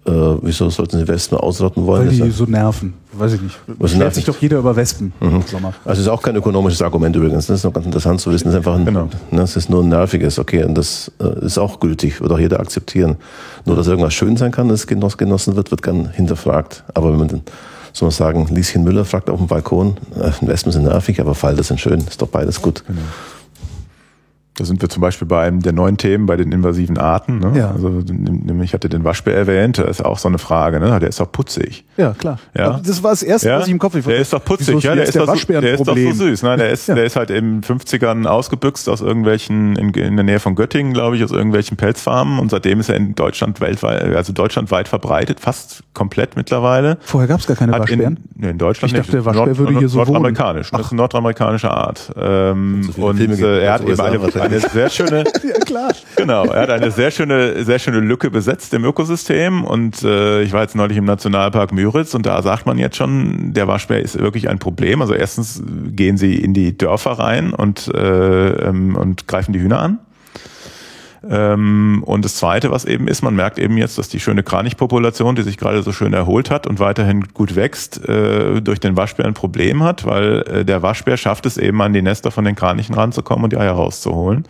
Äh, wieso sollten Sie Wespen ausrotten wollen? Weil die so nerven. Weiß ich nicht. Was nervt? sich doch jeder über Wespen im Sommer. Also ist auch kein ökonomisches Argument übrigens. Das ist noch ganz interessant zu wissen. Das ist einfach ein, Genau. ne, das ist nur ein nerviges. Okay, und das äh, ist auch gültig, wird auch jeder akzeptieren. Nur, dass irgendwas schön sein kann, das genoss, genossen wird, wird gern hinterfragt. Aber wenn man dann, soll man sagen, Lieschen Müller fragt auf dem Balkon, äh, Wespen sind nervig, aber Falter sind schön. Ist doch beides gut. Da sind wir zum Beispiel bei einem der neuen Themen, bei den invasiven Arten. Ne? Ja. Also nämlich ich hatte den Waschbär erwähnt, das ist auch so eine Frage. Ne? Der ist doch putzig. Ja, klar. Ja. Aber Das war das Erste, Ja, was ich im Kopf hatte. der ist doch putzig, ja, der ist, der doch so, Waschbär der ist doch so süß. Ne? Der, ist, Ja. der ist halt in den 50ern ausgebüxt aus irgendwelchen, in, in der Nähe von Göttingen, glaube ich, aus irgendwelchen Pelzfarmen und seitdem ist er in Deutschland weltweit, also deutschlandweit verbreitet, fast komplett mittlerweile. Vorher gab es gar keine Hat Waschbären. In, nee, in Deutschland Ich dachte, nicht. der Waschbär würde hier so wohnen. Nordamerikanisch. Das ist eine nordamerikanische Art. Ähm, So und äh, er hat eben eine, USA eine sehr schöne, ja, klar. Genau, er hat eine sehr schöne, sehr schöne Lücke besetzt im Ökosystem und äh, ich war jetzt neulich im Nationalpark Müritz und da sagt man jetzt schon, der Waschbär ist wirklich ein Problem. Also erstens gehen sie in die Dörfer rein und, äh, ähm, und greifen die Hühner an. Ähm, und das Zweite, was eben ist, man merkt eben jetzt, dass die schöne Kranichpopulation, die sich gerade so schön erholt hat und weiterhin gut wächst, äh, durch den Waschbär ein Problem hat, weil äh, der Waschbär schafft es eben an die Nester von den Kranichen ranzukommen und die Eier rauszuholen.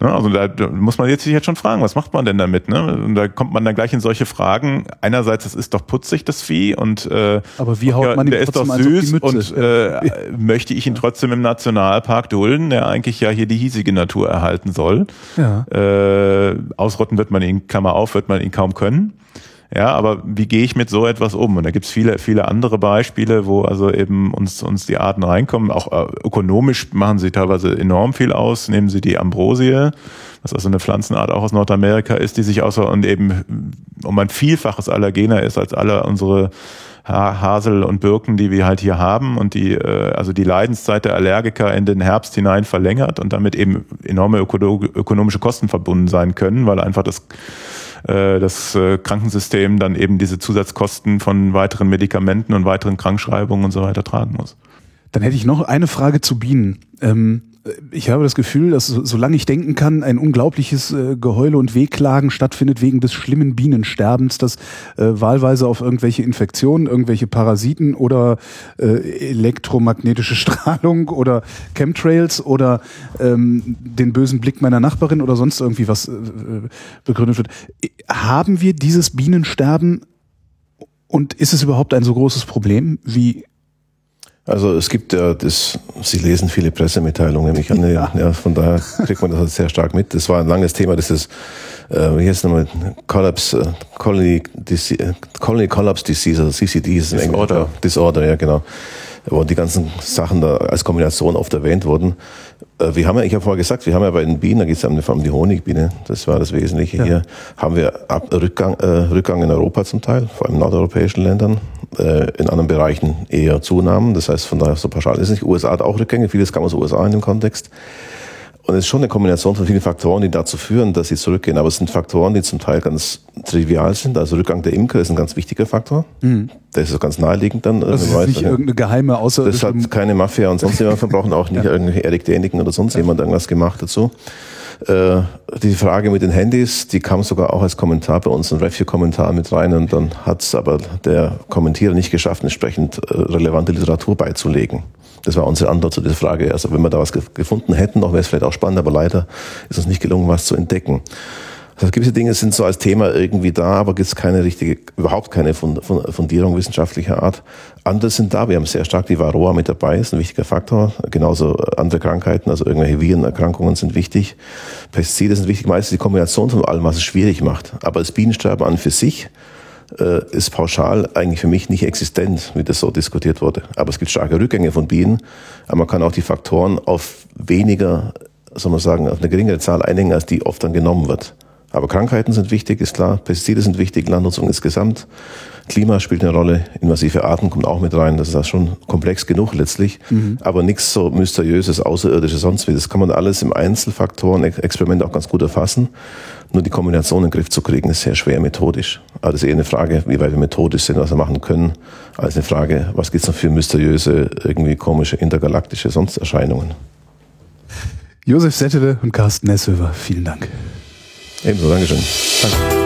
Ne? Also da, da muss man jetzt sich jetzt schon fragen, was macht man denn damit? Ne? Und da kommt man dann gleich in solche Fragen. Einerseits, das ist doch putzig, das Vieh, und äh, Aber wie haut man ihm der ist doch süß und äh, möchte ich ihn trotzdem im Nationalpark dulden, der eigentlich ja hier die hiesige Natur erhalten soll. Ja. Äh, ausrotten wird man ihn, Klammer auf, wird man ihn kaum können. Ja, aber wie gehe ich mit so etwas um? Und da gibt's viele, viele andere Beispiele, wo also eben uns, uns die Arten reinkommen. Auch äh, ökonomisch machen sie teilweise enorm viel aus. Nehmen sie die Ambrosie, was also eine Pflanzenart auch aus Nordamerika ist, die sich außer und eben um ein Vielfaches allergener ist als alle unsere Ha- Hasel und Birken, die wir halt hier haben und die äh, also die Leidenszeit der Allergiker in den Herbst hinein verlängert und damit eben enorme öko ökonomische Kosten verbunden sein können, weil einfach das äh, das äh, Krankensystem dann eben diese Zusatzkosten von weiteren Medikamenten und weiteren Krankschreibungen und so weiter tragen muss. Dann hätte ich noch eine Frage zu Bienen. Ähm, ich habe das Gefühl, dass so- solange ich denken kann, ein unglaubliches äh, Geheule und Wehklagen stattfindet wegen des schlimmen Bienensterbens, das äh, wahlweise auf irgendwelche Infektionen, irgendwelche Parasiten oder äh, elektromagnetische Strahlung oder Chemtrails oder ähm, den bösen Blick meiner Nachbarin oder sonst irgendwie was äh, äh, begründet wird. Haben wir dieses Bienensterben und ist es überhaupt ein so großes Problem wie Also es gibt ja das, Sie lesen viele Pressemitteilungen, ich an, ja. ja, von daher kriegt man das halt sehr stark mit. Das war ein langes Thema, das ist, äh, wie heißt es nochmal, Collapse, äh, Colony, äh, Colony Collapse Disease, also CCD ist es in Englisch. Disorder. Disorder, ja genau. wo die ganzen Sachen da als Kombination oft erwähnt wurden. Äh, wir haben ja, ich habe vorher gesagt, wir haben ja bei den Bienen, da geht es ja um die Honigbiene, das war das Wesentliche ja. hier, haben wir Ab Rückgang, äh, Rückgang in Europa zum Teil, vor allem in nordeuropäischen Ländern, äh, in anderen Bereichen eher Zunahmen. Das heißt, von daher so pauschal ist es nicht. USA hat auch Rückgänge, vieles kam aus den USA in dem Kontext. Und es ist schon eine Kombination von vielen Faktoren, die dazu führen, dass sie zurückgehen. Aber es sind Faktoren, die zum Teil ganz trivial sind. Also Rückgang der Imker ist ein ganz wichtiger Faktor. Mhm. Der ist so ganz naheliegend dann. Das ist nicht irgendeine geheime Außer Das hat keine Mafia und sonst jemand verbrauchen, auch nicht ja. irgendwelche Erik Däniken oder sonst ja. jemand irgendwas gemacht dazu. Äh, die Frage mit den Handys, die kam sogar auch als Kommentar bei uns, ein Review-Kommentar mit rein und dann hat es aber der Kommentierer nicht geschafft, entsprechend äh, relevante Literatur beizulegen. Das war unsere Antwort zu dieser Frage. Also wenn wir da was gefunden hätten, noch wäre es vielleicht auch spannend, aber leider ist uns nicht gelungen, was zu entdecken. Also gewisse Dinge sind so als Thema irgendwie da, aber gibt es keine richtige, überhaupt keine Fundierung wissenschaftlicher Art. Andere sind da. Wir haben sehr stark die Varroa mit dabei, ist ein wichtiger Faktor. Genauso andere Krankheiten, also irgendwelche Virenerkrankungen sind wichtig. Pestizide sind wichtig. Meistens die Kombination von allem, was es schwierig macht. Aber das Bienensterben an für sich äh, ist pauschal eigentlich für mich nicht existent, wie das so diskutiert wurde. Aber es gibt starke Rückgänge von Bienen, aber man kann auch die Faktoren auf weniger, soll man sagen, auf eine geringere Zahl einigen, als die oft dann genommen wird. Aber Krankheiten sind wichtig, ist klar. Pestizide sind wichtig, Landnutzung insgesamt. Klima spielt eine Rolle, invasive Arten kommt auch mit rein. Das ist auch schon komplex genug letztlich, mhm. aber nichts so mysteriöses, außerirdisches, sonst wie. Das kann man alles im Einzelfaktoren-Experiment auch ganz gut erfassen. Nur die Kombination in den Griff zu kriegen, ist sehr schwer methodisch. Aber das ist eher eine Frage, wie weit wir methodisch sind, was wir machen können, als eine Frage, was gibt's noch für mysteriöse, irgendwie komische, intergalaktische Sonsterscheinungen. Josef Settele und Carsten Nesshöfer, vielen Dank. Ebenso, Dankeschön. Danke.